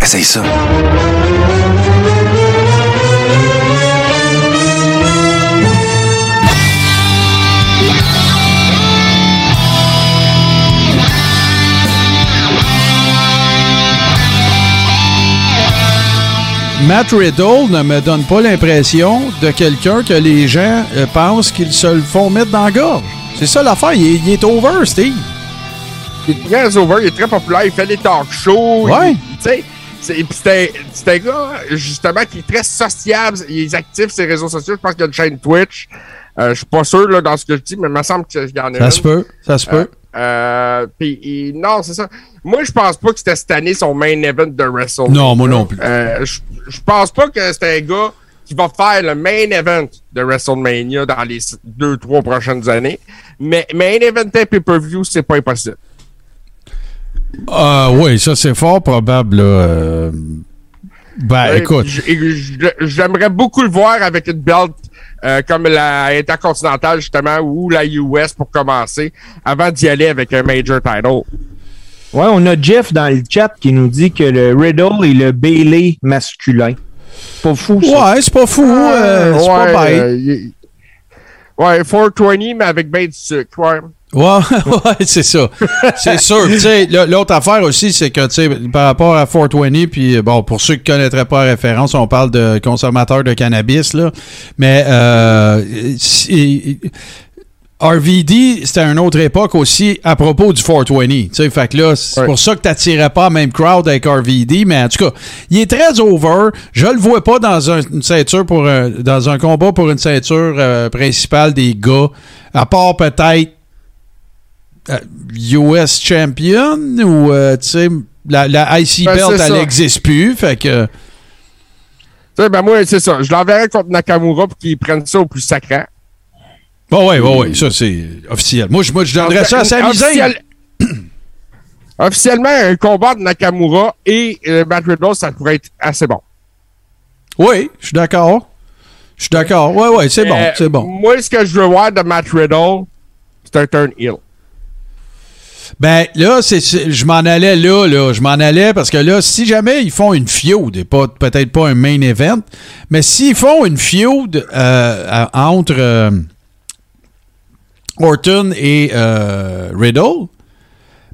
Essaye ça. Matt Riddle ne me donne pas l'impression de quelqu'un que les gens euh, pensent qu'ils se le font mettre dans la gorge. C'est ça l'affaire. Il, il est over, Steve. Il est très over, il est très populaire, il fait des talk shows. Ouais. Tu sais, c'est puis c'est un- gars, justement, qui est très sociable. Il est actif sur les réseaux sociaux. Je pense qu'il a une chaîne Twitch. Euh, je suis pas sûr là, dans ce que je dis, mais il me semble qu'il y en a Ça se peut. Ça se peut. Euh, puis il- non, c'est ça. Moi, je pense pas que c'était cette année son main event de WrestleMania. Non, moi non plus. Euh, je, je pense pas que c'est un gars qui va faire le main event de WrestleMania dans les deux, trois prochaines années. Mais main event et pay-per-view, c'est pas impossible. Ah oui, ça c'est fort probable. Là. Euh, Ben Ouais, écoute. J'aimerais beaucoup le voir avec une belt euh, comme la Intercontinentale, justement, ou la US pour commencer, avant d'y aller avec un major title. Ouais, on a Jeff dans le chat qui nous dit que le Riddle est le Bailey masculin. Pas fou, ça. Ouais, c'est pas fou. euh, c'est ouais, pas bête. euh, ouais, 420, mais avec ben du sucre, ouais. Ouais, ouais, c'est ça. C'est sûr. L'autre affaire aussi, c'est que, par rapport à 420, puis bon, pour ceux qui ne connaîtraient pas la référence, on parle de consommateurs de cannabis, là. Mais, euh, RVD, c'était une autre époque aussi à propos du 420. Tu sais, fait que là, c'est Ouais. pour ça que t'attirais pas la même crowd avec RVD, mais en tout cas, il est très over. Je le vois pas dans un- une ceinture pour un, dans un combat pour une ceinture euh, principale des gars, à part peut-être euh, US Champion ou, euh, tu sais, la, la IC Ben, Belt, elle n'existe plus, fait que... Ben moi, c'est ça. Je l'enverrai contre Nakamura pour qu'il prenne ça au plus sacré. Bon, ouais, ouais, ouais, ça c'est officiel. Moi, je, moi, je donnerais ça à Sami Zayn. Officiel- Officiellement, un combat de Nakamura et euh, Matt Riddle, ça pourrait être assez bon. Oui, je suis d'accord. Je suis d'accord. Ouais, ouais, c'est bon, Euh, c'est bon. Moi, ce que je veux voir de Matt Riddle, c'est un turn heel. Ben là, c'est, je m'en allais là, là. Je m'en allais parce que là, si jamais ils font une feud, et pas, peut-être pas un main event, mais s'ils font une feud euh, entre euh, Orton et euh, Riddle,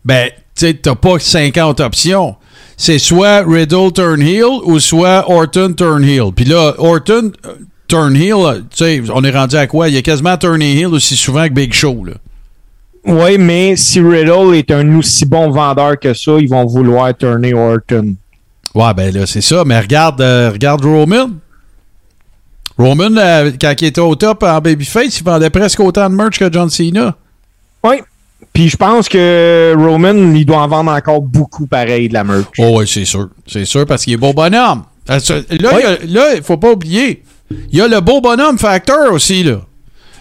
ben, tu sais, t'as pas 50 options. C'est soit Riddle turn heel ou soit Orton turn heel. Puis là, Orton turn heel, tu sais, on est rendu à quoi? Il y a quasiment turné heel aussi souvent que Big Show, là. Oui, mais si Riddle est un aussi bon vendeur que ça, ils vont vouloir tourner Orton. Ouais, ben là, c'est ça. Mais regarde, euh, regarde Roman. Roman, euh, quand il était au top en Babyface, il vendait presque autant de merch que John Cena. Oui. Puis je pense que Roman, il doit en vendre encore beaucoup pareil de la merch. Oh, oui, c'est sûr. C'est sûr, parce qu'il est beau bonhomme. Là, il a- là, faut pas oublier. Il y a le beau bonhomme factor aussi, là.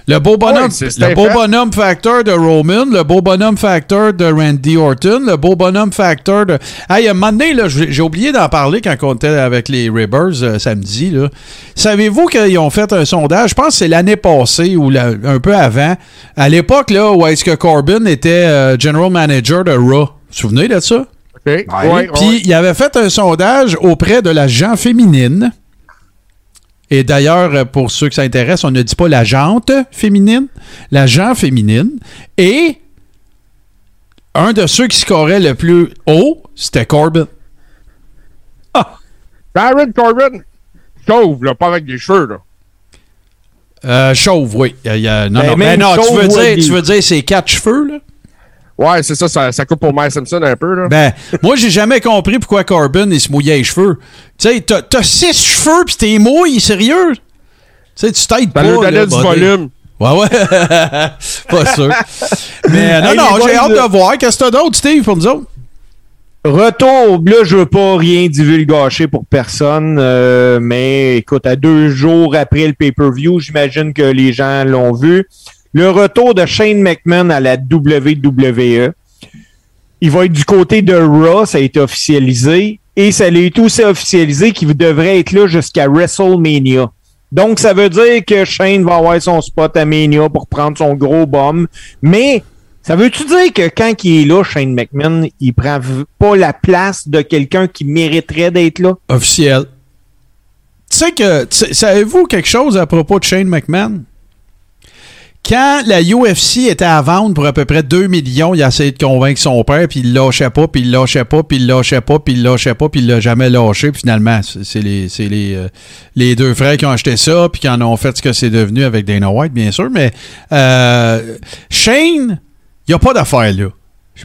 Le beau bonhomme, le beau bonhomme factor de Roman, le beau bonhomme factor de Randy Orton, le beau bonhomme factor de. Hey, un moment donné, là, j'ai oublié d'en parler quand on était avec les Ribbers euh, samedi. Là. Savez-vous qu'ils ont fait un sondage? Je pense que c'est l'année passée ou la- un peu avant. À l'époque, là, où est-ce que Corbin était euh, general manager de Raw. Vous vous souvenez de ça? OK? Ouais, ouais, Puis il avait fait un sondage auprès de la gent féminine. Et d'ailleurs, euh, pour ceux que ça intéresse, on ne dit pas la jante féminine, la gent féminine. Et un de ceux qui scorait le plus haut, c'était Corbin. Baron Corbin, chauve, là, pas avec des cheveux, là. Euh, chauve, oui. Il y a- il y a- non, Ben, non, mais même non, tu veux dire, tu veux dire ses quatre cheveux, là? Ouais, c'est ça, ça, ça coupe pour Mike Simpson un peu, là. Ben, moi, j'ai jamais compris pourquoi Corbin, il se mouillait les cheveux. Tu sais, t'as t'as six cheveux pis t'es mouille, sérieux? Tu sais, tu t'aides Ça pas. lui là, donnait du volume. Ouais, ouais. pas sûr. Mais non, Hey, non, j'ai hâte de voir. Qu'est-ce que t'as d'autre, Steve, pour nous autres? Retour, là, je veux pas rien divulgacher pour personne, euh, mais écoute, à deux jours après le pay-per-view, j'imagine que les gens l'ont vu. Le retour de Shane McMahon à la WWE. Il va être du côté de Raw, ça a été officialisé. Et ça a été aussi officialisé qu'il devrait être là jusqu'à WrestleMania. Donc, ça veut dire que Shane va avoir son spot à Mania pour prendre son gros bomb. Mais Ça veut-tu dire que quand il est là, Shane McMahon, il prend pas la place de quelqu'un qui mériterait d'être là? Officiel. Tu sais que. Savez-vous quelque chose à propos de Shane McMahon? Quand la UFC était à vendre pour à peu près 2 millions, il a essayé de convaincre son père, puis il lâchait pas, puis il lâchait pas, puis il lâchait pas, puis il lâchait pas, puis il l'a jamais lâché. Puis finalement, c'est euh, les deux frères qui ont acheté ça, puis qui en ont fait ce que c'est devenu avec Dana White, bien sûr. Mais euh, Shane, il n'y a pas d'affaire là.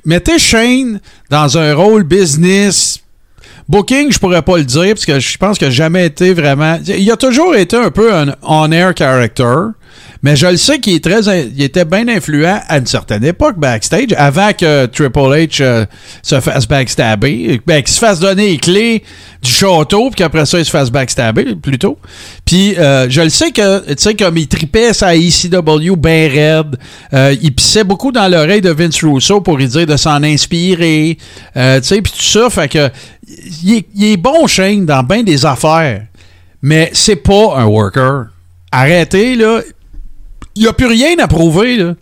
Mettez Shane dans un rôle business, Booking, je pourrais pas le dire parce que je pense qu'il n'a jamais été vraiment. Il a toujours été un peu un on-air character, mais je le sais qu'il est très, il était bien influent à une certaine époque backstage, avant que Triple H euh, se fasse backstabber, ben, qu'il se fasse donner les clés du château, puis qu'après ça il se fasse backstabber plutôt. Puis euh, je le sais que, tu sais, comme il tripait sa ECW bien raide, euh, il pissait beaucoup dans l'oreille de Vince Russo pour lui dire de s'en inspirer, tu sais, puis tout ça, fait que il est, est bon Shane dans bien des affaires, mais c'est pas un worker. Arrêtez là, il n'y a plus rien à prouver là.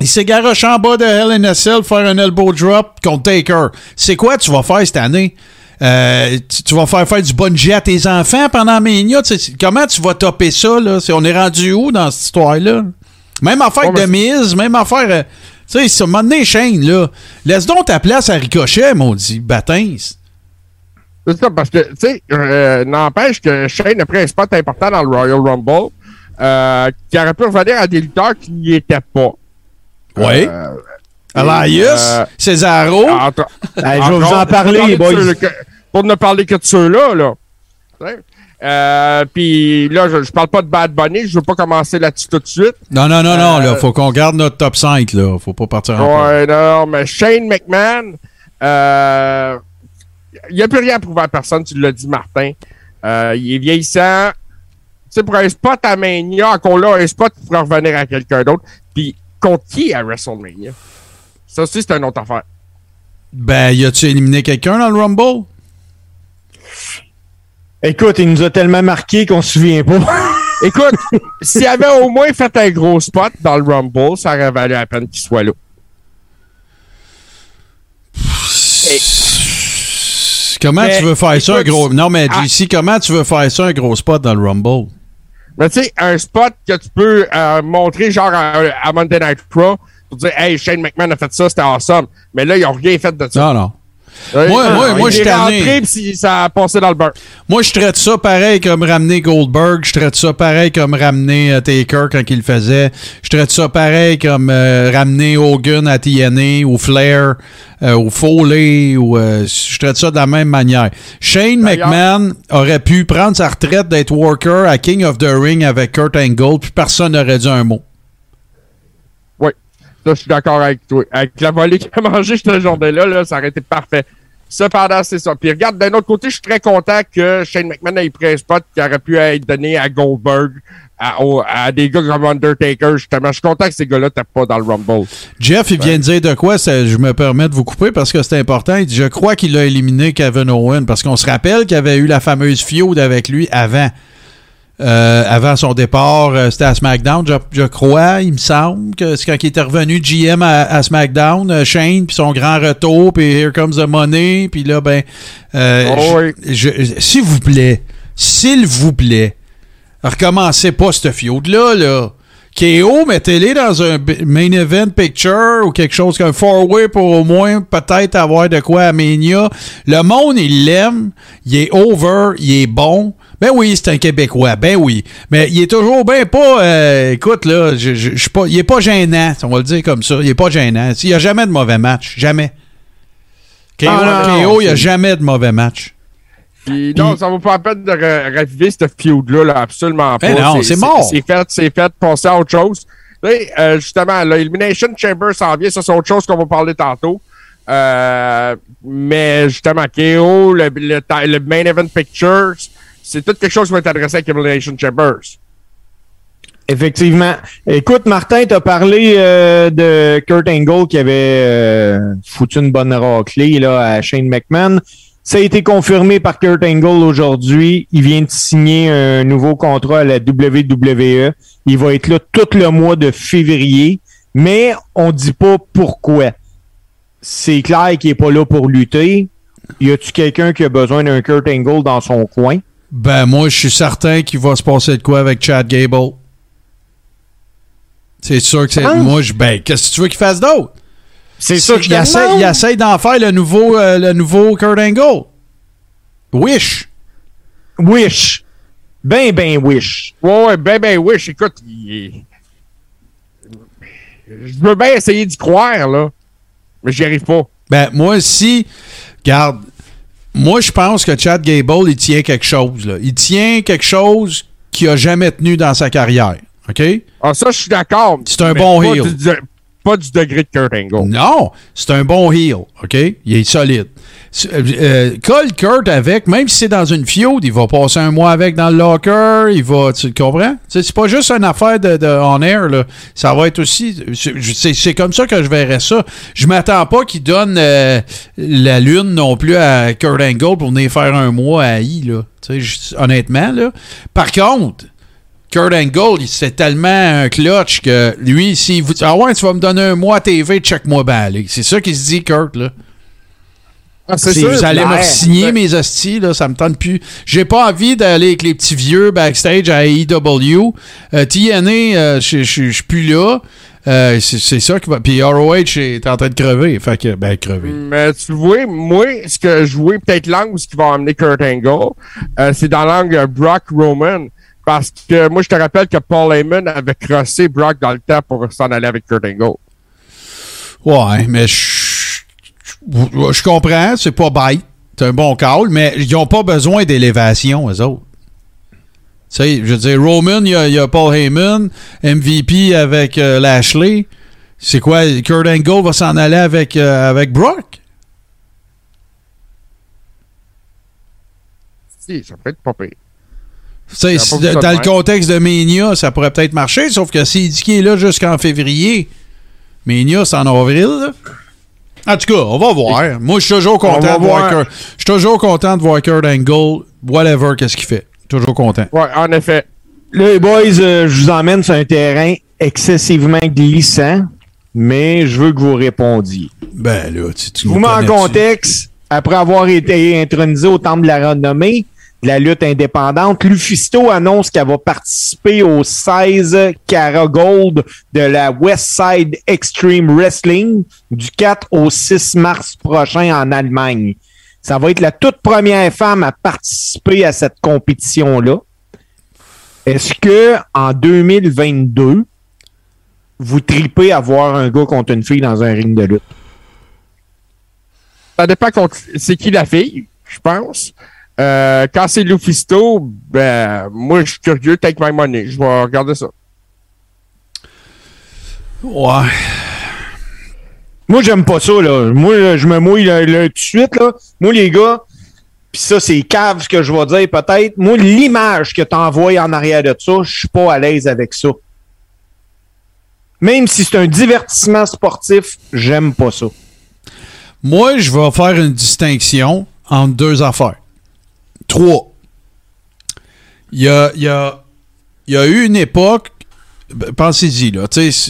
Il s'est garoché en bas de Cell faire un elbow drop contre Taker. C'est quoi tu vas faire cette année? Euh, tu, tu vas faire faire du bungee à tes enfants pendant Mania? Comment tu vas topper ça? Là? On est rendu où dans cette histoire-là? Même affaire Bon, que de mise, même affaire... euh, tu sais, un moment donné, Shane, là, laisse donc ta place à Ricochet, maudit bâtin. C'est ça, parce que, tu sais, euh, n'empêche que Shane a pris un spot important dans le Royal Rumble, euh, qui aurait pu revenir à des lutteurs qui n'y étaient pas. Oui. Euh, Elias, euh, Cesaro. entre- Ben, je vais vous en parler, boys. que- pour ne parler que de ceux-là, là. Euh, puis là, je, je parle pas de Bad Bunny, je veux pas commencer là-dessus tout de suite. Non, non, non, non, euh, là, faut qu'on garde notre top 5, là. Faut pas partir en peur. Ouais, non, mais Shane McMahon, euh, il n'y a plus rien à prouver à personne, tu l'as dit, Martin. Euh, il est vieillissant. Tu sais, pour un spot à Mania, encore là, un spot qui pourrait revenir à quelqu'un d'autre. Puis, contre qui à WrestleMania? Ça aussi, c'est une autre affaire. Ben, y a-tu éliminé quelqu'un dans le Rumble? Écoute, il nous a tellement marqué qu'on se souvient pas. Écoute, s'il avait au moins fait un gros spot dans le Rumble, ça aurait valu la peine qu'il soit là. Comment Mais, tu veux faire ça, un gros. Non, mais ah- JC, comment tu veux faire ça, un gros spot dans le Rumble? Mais tu sais, un spot que tu peux euh, montrer genre à, à Monday Night Raw pour dire Hey, Shane McMahon a fait ça, c'était awesome. Mais là, ils ont rien fait de ça. Non, non. Moi- il je rentré, puis ça a passé dans le beurre. Moi, je traite ça pareil comme ramener Goldberg. Je traite ça pareil comme ramener euh, Taker quand il le faisait. Je traite ça pareil comme euh, ramener Hogan à TNA ou Flair euh, ou Foley. Ou, euh, je traite ça de la même manière. Shane McMahon aurait pu prendre sa retraite d'être worker à King of the Ring avec Kurt Angle, puis personne n'aurait dit un mot. Ça, je suis d'accord avec toi. Avec la volée qu'il a mangé cette journée-là, là, ça aurait été parfait. Cependant, c'est ça. Puis regarde, d'un autre côté, je suis très content que Shane McMahon ait pris un spot qui aurait pu être donné à Goldberg, à, au- à des gars comme Undertaker, justement. Je suis content que ces gars-là ne tapent pas dans le Rumble. Jeff, il vient de dire de quoi, c'est- je me permets de vous couper parce que c'est important. Il dit Je crois qu'il a éliminé Kevin Owen parce qu'on se rappelle qu'il avait eu la fameuse feud avec lui avant. Euh, avant son départ, euh, c'était à SmackDown, je, je crois, il me semble que c'est quand il était revenu GM à, à SmackDown, euh, Shane, puis son grand retour, puis Here Comes the Money, puis là, ben, euh, Oh oui. s'il vous plaît, s'il vous plaît, recommencez pas ce feud-là, là. KO, mettez-les dans un main event picture ou quelque chose comme four-way pour au moins peut-être avoir de quoi à Mania. Le monde, il l'aime. Il est over. Il est bon. Ben oui, c'est un Québécois. Ben oui. Mais il est toujours ben pas. euh, écoute, là, je, je, je suis pas, il est pas gênant. On va le dire comme ça. Il est pas gênant. Il n'y a jamais de mauvais match. Jamais. KO, Ah, non, non, KO, il n'y a jamais de mauvais match. Puis non, ça vaut pas la peine de ra- raviver cette feud-là, là, absolument pas. Ben non, c'est mort. C'est fait, c'est fait, passer à autre chose. Sais, euh, justement, l'Elimination Chamber s'en vient, ça c'est autre chose qu'on va parler tantôt. Euh, mais justement, KO, le, le Main Event Pictures, c'est tout quelque chose qui va être adressé avec Elimination Chambers. Effectivement. Écoute, Martin, t'as parlé euh, de Kurt Angle qui avait euh, foutu une bonne raclée à Shane McMahon. Ça a été confirmé par Kurt Angle aujourd'hui. Il vient de signer un nouveau contrat à la WWE. Il va être là tout le mois de février. mais on dit pas pourquoi. C'est clair qu'il est pas là pour lutter. Y a-tu quelqu'un qui a besoin d'un Kurt Angle dans son coin? Ben, moi, je suis certain qu'il va se passer de quoi avec Chad Gable. C'est sûr que c'est. Ah. Moi, je. Ben, qu'est-ce que tu veux qu'il fasse d'autre? C'est ça que je il essaie, il essaie d'en faire le nouveau, euh, le nouveau Kurt Angle. Wish. Wish. Ben, ben, wish. Ouais, ouais, ben, ben, oui, écoute, il est- Je veux bien essayer d'y croire, là. Mais j'y arrive pas. Ben, moi, si. Garde. Moi, je pense que Chad Gable, il tient quelque chose. Là. Il tient quelque chose qu'il a jamais tenu dans sa carrière. OK? Ah, ça, je suis d'accord. C'est un bon heel. Pas du degré de Kurt Angle. Non, c'est un bon heel, OK? Il est solide. Euh, euh, colle Kurt avec, même si c'est dans une feud, il va passer un mois avec dans le locker, il va, tu comprends? C'est pas juste une affaire de, de on air, là. Ça va être aussi, c'est- comme ça que je verrais ça. Je m'attends pas qu'il donne euh, la lune non plus à Kurt Angle pour venir faire un mois à I, là. Honnêtement, là. Par contre, Kurt Angle, il- c'est tellement un clutch que lui, s'il vous dit Ah ouais, tu vas me donner un mois à TV, check-moi bien aller. C'est ça qu'il se dit, Kurt, là. Ah, c'est sûr. vous allez me signer mes hosties, là, ça me tente plus. J'ai pas envie d'aller avec les petits vieux backstage à AEW. Euh, TNA, euh, je suis plus là. Euh, c'est ça qui va. Puis ROH est en train de crever. Fait que, ben, crever. Mais tu vois, moi, ce que je vois, peut-être l'angle où ce qui va amener Kurt Angle, euh, c'est dans l'angle Brock Roman. Parce que moi, je te rappelle que Paul Heyman avait crossé Brock dans le temps pour s'en aller avec Kurt Angle. Ouais, mais je je- je comprends, c'est pas bête. C'est un bon call, mais ils ont pas besoin d'élévation, eux autres. Tu sais, je veux dire, Roman, il y a, il y a Paul Heyman, MVP avec euh, Lashley. C'est quoi, Kurt Angle va s'en aller avec, euh, avec Brock? Si, ça peut être pas pire. Ça dans le même. contexte de Mania, ça pourrait peut-être marcher, sauf que s'il dit qu'il est là jusqu'en février, Mania, c'est en avril. là. En tout cas, on va voir. Moi, je suis toujours content de voir. Je suis toujours content de voir Kurt Angle, whatever, qu'est-ce qu'il fait. Toujours content. Ouais, en effet. Là, les boys, euh, je vous emmène sur un terrain excessivement glissant, mais je veux que vous répondiez. Ben là, tu, tu Je vous me mets en contexte, après avoir été intronisé au Temple de la Renommée, la lutte indépendante, Lufisto annonce qu'elle va participer au 16 Cara Gold de la Westside Extreme Wrestling du 4 au 6 mars prochain en Allemagne. Ça va être la toute première femme à participer à cette compétition-là. Est-ce que en 2022, vous tripez à voir un gars contre une fille dans un ring de lutte? Ça dépend contre- c'est qui la fille, je pense. Euh, quand c'est Lufisto, ben, moi, je suis curieux, take my money. Je vais regarder ça. Ouais. Moi, j'aime pas ça, là. Moi, là, je me mouille là, là, tout de suite, là. Moi, les gars, pis ça, c'est cave ce que je vais dire, peut-être. Moi, l'image que t'envoies en arrière de ça, je suis pas à l'aise avec ça. Même si c'est un divertissement sportif, j'aime pas ça. Moi, je vais faire une distinction entre deux affaires. Trois. Il y a, il y a- il y a eu une époque, ben, pensez-y, là,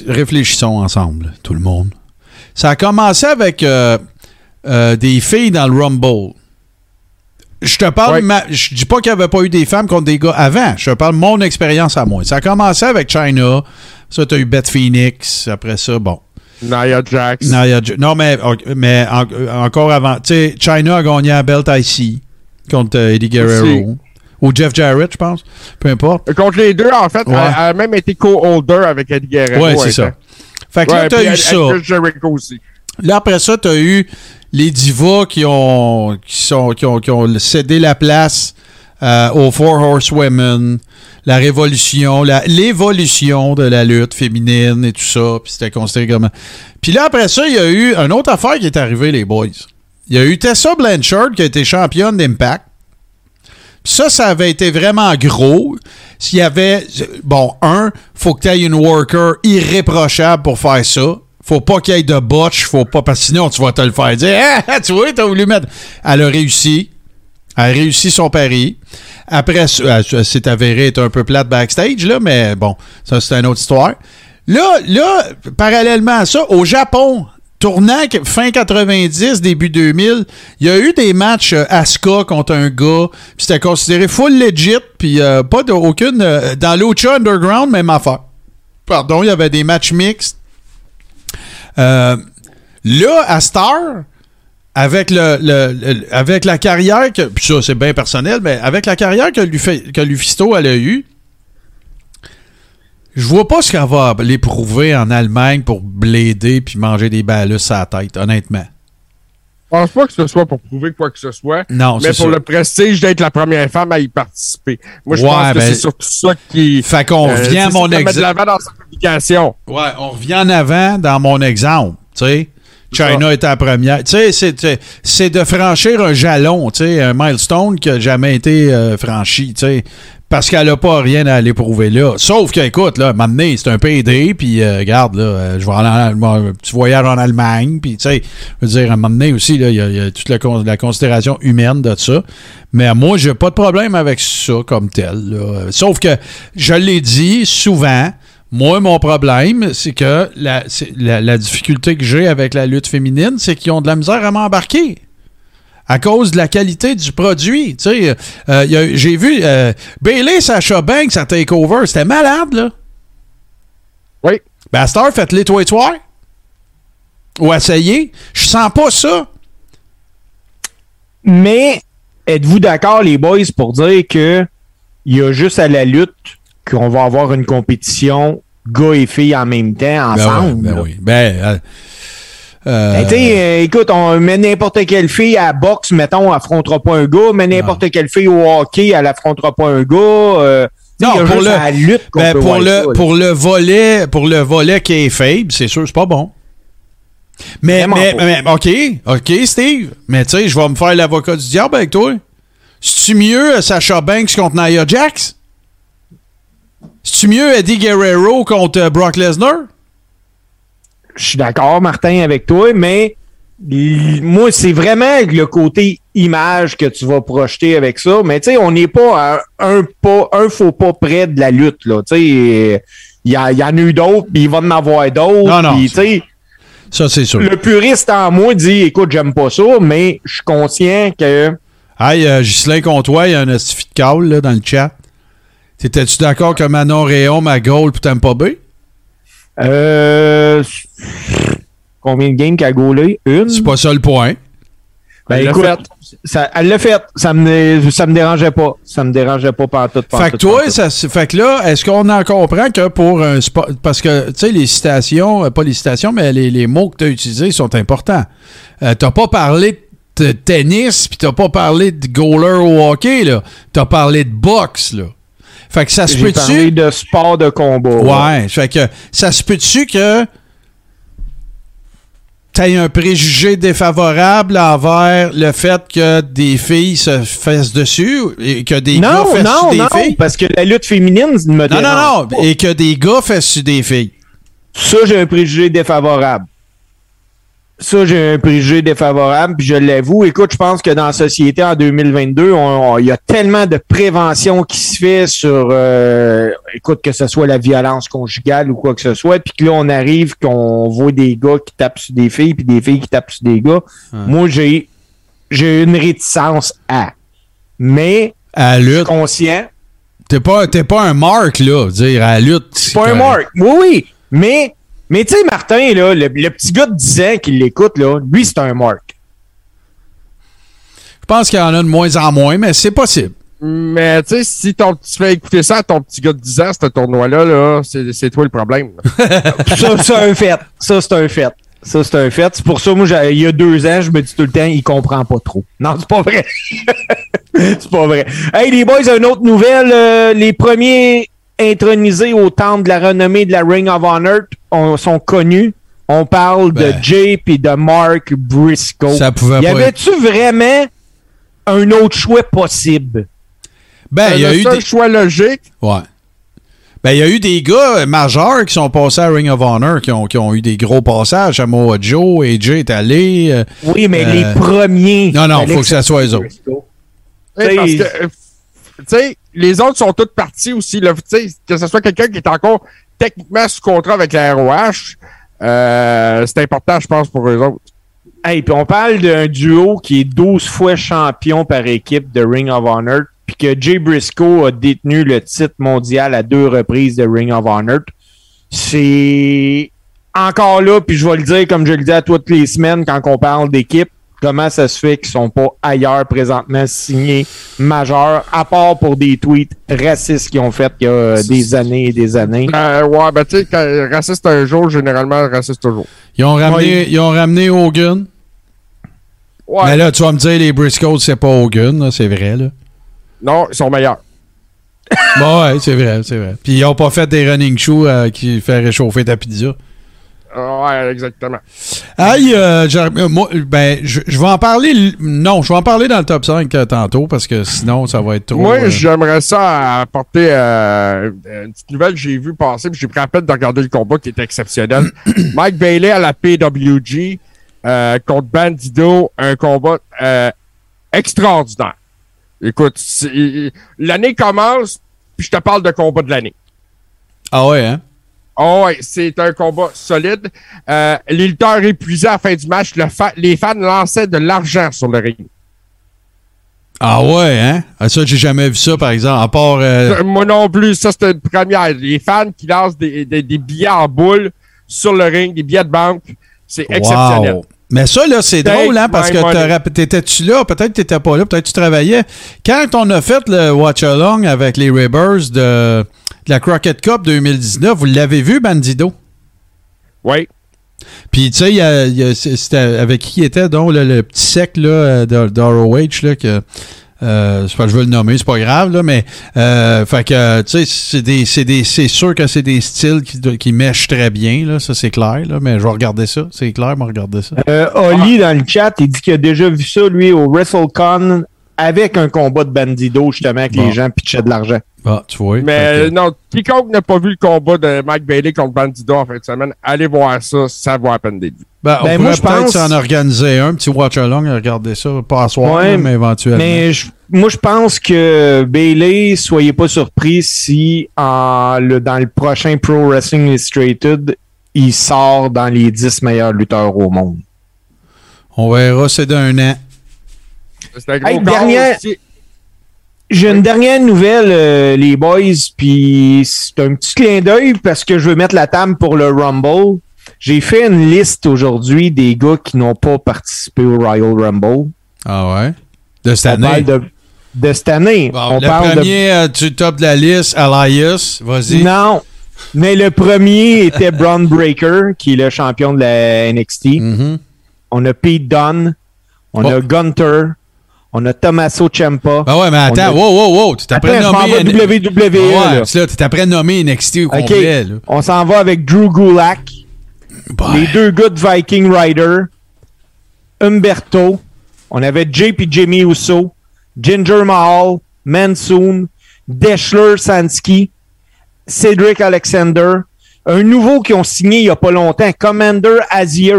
réfléchissons ensemble, tout le monde. Ça a commencé avec euh, euh, des filles dans le Rumble. Je te parle, Ouais. ma- je dis pas qu'il n'y avait pas eu des femmes contre des gars avant. Je te parle de mon expérience à moi. Ça a commencé avec China. Ça, tu as eu Beth Phoenix. Après ça, bon. Nia Jax. Non, mais, mais en- encore avant. Tu sais, China a gagné la belt IC contre euh, Eddie Guerrero. Ou Jeff Jarrett, je pense. Peu importe. Contre les deux, en fait, Ouais. elle, elle a même été co-holder avec Eddie Guerrero. Ouais, c'est ça. Fait que là, t'as eu elle- ça. aussi. Là, après ça, tu as eu les divas qui ont, qui sont, qui ont, qui ont cédé la place euh, aux Four Horsewomen, la révolution, la- l'évolution de la lutte féminine et tout ça. Puis c'était considéré comme. Puis là, après ça, il y a eu une autre affaire qui est arrivée, les boys. Il y a eu Tessa Blanchard qui a été championne d'Impact. Ça, ça avait été vraiment gros. S'il y avait. Bon, un, faut que tu aies une worker irréprochable pour faire ça. Faut pas qu'il y ait de botch. Faut pas. Parce que sinon, tu vas te le faire dire. Ah, tu vois, t'as voulu mettre. Elle a réussi. Elle a réussi son pari. Après, s'est avérée être un peu plate backstage, là, mais bon, ça, c'est une autre histoire. Là, là, parallèlement à ça, au Japon, tournant fin 90, début 2000, il y a eu des matchs euh, Asuka contre un gars, puis c'était considéré full legit, puis euh, pas de, aucune... euh, dans Lucha Underground, même affaire. Pardon, il y avait des matchs mixtes. Euh, là, à Star, avec, le, avec la carrière, que, puis ça c'est bien personnel, mais avec la carrière que, que Lufisto elle a eue, je vois pas ce qu'elle va l'éprouver en Allemagne pour blader puis manger des balus à la tête, honnêtement. Je pense pas que ce soit pour prouver quoi que ce soit. Non, mais pour le prestige d'être la première femme à y participer. Moi, je Ouais, pense que ben- c'est surtout ça qui. Fait qu'on euh, revient à mon exemple. l'avant dans sa publication. Ouais, on revient en avant dans mon exemple, tu sais. China était la première. Tu sais, c'est- c'est de franchir un jalon, tu sais, un milestone qui n'a jamais été euh, franchi, tu sais. Parce qu'elle n'a pas rien à aller prouver là. Sauf que, écoute, là, maintenant, c'est un PD, puis euh, regarde, là, euh, je vais en, un petit voyage en Allemagne, puis tu sais, je veux dire, donné aussi, là, il y, a- toute la, con- la considération humaine de ça. Mais moi, j'ai pas de problème avec ça comme tel. Sauf que, je l'ai dit souvent, moi, mon problème, c'est que la difficulté que j'ai avec la lutte féminine, c'est qu'ils ont de la misère à m'embarquer. À cause de la qualité du produit. Tu sais, euh, a- j'ai vu euh, Bailey Sacha Banks à Takeover. C'était malade, là. Oui. Ben, à faites-les toi et toi. Ou essayez. Je sens pas ça. Mais êtes-vous d'accord, les boys, pour dire que il y a juste à la lutte qu'on va avoir une compétition gars et filles en même temps, Ben ensemble? oui, ben oui. Ben, euh, euh, Ben, euh, écoute, on met n'importe quelle fille à la boxe, mettons, elle affrontera pas un gars, mais n'importe quelle fille au hockey, elle affrontera pas un gars. euh, Non, pour le- lutte ben, pour, le, ça, pour le volet pour le volet qui est faible, c'est sûr, c'est pas bon. Mais, mais, OK, OK, Steve. Mais tu sais, je vais me faire l'avocat du diable avec toi. C'est-tu mieux Sacha Banks contre Nia Jax? C'est-tu mieux Eddie Guerrero contre Brock Lesnar? Je suis d'accord, Martin, avec toi, mais moi, c'est vraiment le côté image que tu vas projeter avec ça. Mais tu sais, on n'est pas à un pas, un faux pas près de la lutte, là. Tu sais, il y, y en a eu d'autres, puis il va en avoir d'autres. Non, non, sais, Ça, c'est sûr. le puriste en moi dit, écoute, j'aime pas ça, mais je suis conscient que Hey, euh, Ghislain Comtois, il y a un astifi de call là, dans le chat. T'étais-tu d'accord que Manon Réon, ma goal, puis t'aimes pas B? Euh, combien de games qu'elle a gaulé? Une? C'est pas ça le point. Ben, Elle l'a écoute, fait. ça, elle l'a fait. Ça me, ça me dérangeait pas. Ça me dérangeait pas pantoute, pantoute, Fait que toi, pantoute. ça, se- fait que là, est-ce qu'on en comprend que pour un sport. Parce que, tu sais, les citations, euh, pas les citations, mais les, les mots que tu as utilisés sont importants. Euh, t'as pas parlé de tennis, puis t'as pas parlé de goaler au hockey, là. T'as parlé de boxe, là. Fait que ça se parlé peut-tu. de sport de combat. Ouais, fait que ça se peut-tu que t'aies un préjugé défavorable envers le fait que des filles se fassent dessus et que des gars Non, fassent non, des non, filles? parce que la lutte féminine me Non, non, non. pas. Et que des gars fassent des filles? Ça, j'ai un préjugé défavorable. Ça, j'ai un préjugé défavorable, puis je l'avoue. Écoute, je pense que dans la société en 2022, on- on- il y a tellement de prévention qui se fait sur, euh, écoute, que ce soit la violence conjugale ou quoi que ce soit, puis que là, on arrive qu'on voit des gars qui tapent sur des filles, puis des filles qui tapent sur des gars. Moi, j'ai, j'ai une réticence à. Mais, À je suis conscient, T'es pas, t'es pas un mark, là. Dire, à la lutte. C'est pas un mark. Oui, oui. Mais, mais tu sais, Martin, là, le, le petit gars de 10 ans qui l'écoute, là, lui, c'est un mark. Je pense qu'il y en a de moins en moins, mais c'est possible. Mais tu sais, si ton, tu fais écouter ça à ton petit gars de 10 ans, ce tournoi-là, là, c'est c'est toi le problème. Ça, c'est un fait. Ça, c'est un fait. Ça, c'est un fait. C'est pour ça, moi, j'ai- il y a deux ans, je me dis tout le temps, il comprend pas trop. Non, c'est pas vrai. c'est pas vrai. Hey, les boys, une autre nouvelle. euh, les premiers intronisés au temple de la renommée de la Ring of Honor on- sont connus. On parle Ben. de Jay et de Mark Briscoe. Ça pouvait y pas avait-tu vraiment un autre choix possible? Ben, il y a eu des. choix logique, Ouais. Ben, il y a eu des gars euh, majeurs qui sont passés à Ring of Honor, qui ont, qui ont eu des gros passages. Samoa Joe, AJ est allé. euh, Oui, mais Euh, les premiers. non, non, fallait faut que ça soit eux autres. Parce que, euh, tu sais, les autres sont toutes partis aussi, que ce soit quelqu'un qui est encore techniquement sous contrat avec la ROH. Euh, c'est important, je pense, pour eux autres. Hey, puis on parle d'un duo qui est 12 fois champion par équipe de Ring of Honor, puis que Jay Briscoe a détenu le titre mondial à deux reprises de Ring of Honor. C'est encore là, puis je vais le dire comme je le dis à toutes les semaines quand on parle d'équipe, comment ça se fait qu'ils sont pas ailleurs présentement signés majeurs, à part pour des tweets racistes qu'ils ont fait il y a euh, des années et des années? Euh, ouais, ben tu sais, quand raciste un jour, généralement raciste toujours. Ils ont ramené, Ouais. ils ont ramené Hogan. Ouais. Mais là, tu vas me dire, les Briscoes, c'est pas Hogan, c'est vrai, là. Non, ils sont meilleurs. Bon, ouais, c'est vrai, c'est vrai. Puis ils ont pas fait des running shoes euh, qui fait réchauffer ta pizza. Ouais, exactement. Aïe, euh, euh, moi, ben, je, je vais en parler. Non, je vais en parler dans le top 5 euh, tantôt parce que sinon, ça va être trop. Moi, euh, j'aimerais ça apporter euh, une petite nouvelle que j'ai vue passer, puis j'ai pris la peine de regarder le combat qui était exceptionnel. Mike Bailey à la PWG euh, contre Bandido, un combat euh, extraordinaire. Écoute, l'année commence, puis je te parle de combat de l'année. Ah ouais, hein? Oh ouais, c'est un combat solide. Euh, les lutteurs épuisés à la fin du match, le fa- les fans lançaient de l'argent sur le ring. Ah ouais, hein? Ah, ça, j'ai jamais vu ça, par exemple, à part. euh, Moi non plus, ça c'était une première. Les fans qui lancent des, des, des billets en boule sur le ring, des billets de banque, c'est exceptionnel. Mais ça, là, c'est drôle, hein, parce que t'étais-tu là? Peut-être que t'étais pas là, peut-être que tu travaillais. Quand on a fait le Watch Along avec les de, de la Crockett Cup 2019, vous l'avez vu, Bandido? Oui. Puis, tu sais, il y a- il y a- c'était avec qui il était, donc, le, le petit sec là, d'ROH, là, que. Euh, je veux le nommer, c'est pas grave, là, mais euh, fait que tu sais, c'est des, c'est des, c'est sûr que c'est des styles qui mèchent très bien, là, ça c'est clair, là, mais je vais regarder ça, c'est clair, je vais regarder ça. Euh, Oli, dans le chat, il dit qu'il a déjà vu ça, lui, au WrestleCon, avec un combat de bandido, justement, que Bon. les gens pitchaient de l'argent. Ah, tu vois. Mais euh, non, quiconque n'a pas vu le combat de Mike Bailey contre Bandido en fin de semaine, allez voir ça, ça vaut à peine d'être vu. ben, on ben, pourrait moi, je peut-être pense- s'en organiser un, petit watch along, regarder ça, pas à soir, Ouais, là, mais éventuellement. Mais je- moi, je pense que Bailey, soyez pas surpris si en, le, dans le prochain Pro Wrestling Illustrated, il sort dans les 10 meilleurs lutteurs au monde. On verra, c'est d'un an. C'est un gros Hey, corps dernière- aussi. J'ai une dernière nouvelle, euh, les boys, puis c'est un petit clin d'œil parce que je veux mettre la table pour le Rumble. J'ai fait une liste aujourd'hui des gars qui n'ont pas participé au Royal Rumble. Ah ouais? De cette On parle année? de, de cette année. Bon, On le parle de premier euh, du top de la liste, Elias, vas-y. Non. Mais le premier était Braun Breaker, qui est le champion de la NXT. Mhm. On a Pete Dunne. On Oh. a Gunter. On a Tommaso Ciampa. Ah ouais, mais attends, a- wow, wow, wow, tu t'apprends je à nommer... WWE. Ouais, là. c'est là, tu t'apprends à nommer NXT au OK. complet, là. On s'en va avec Drew Gulak. Les deux gars de Viking Rider. Umberto. On avait et Jimmy Uso. Ginger Mahal. Mansoon. Deschler Sansky. Cedric Alexander. Un nouveau qui ont signé il n'y a pas longtemps. Commander Azier.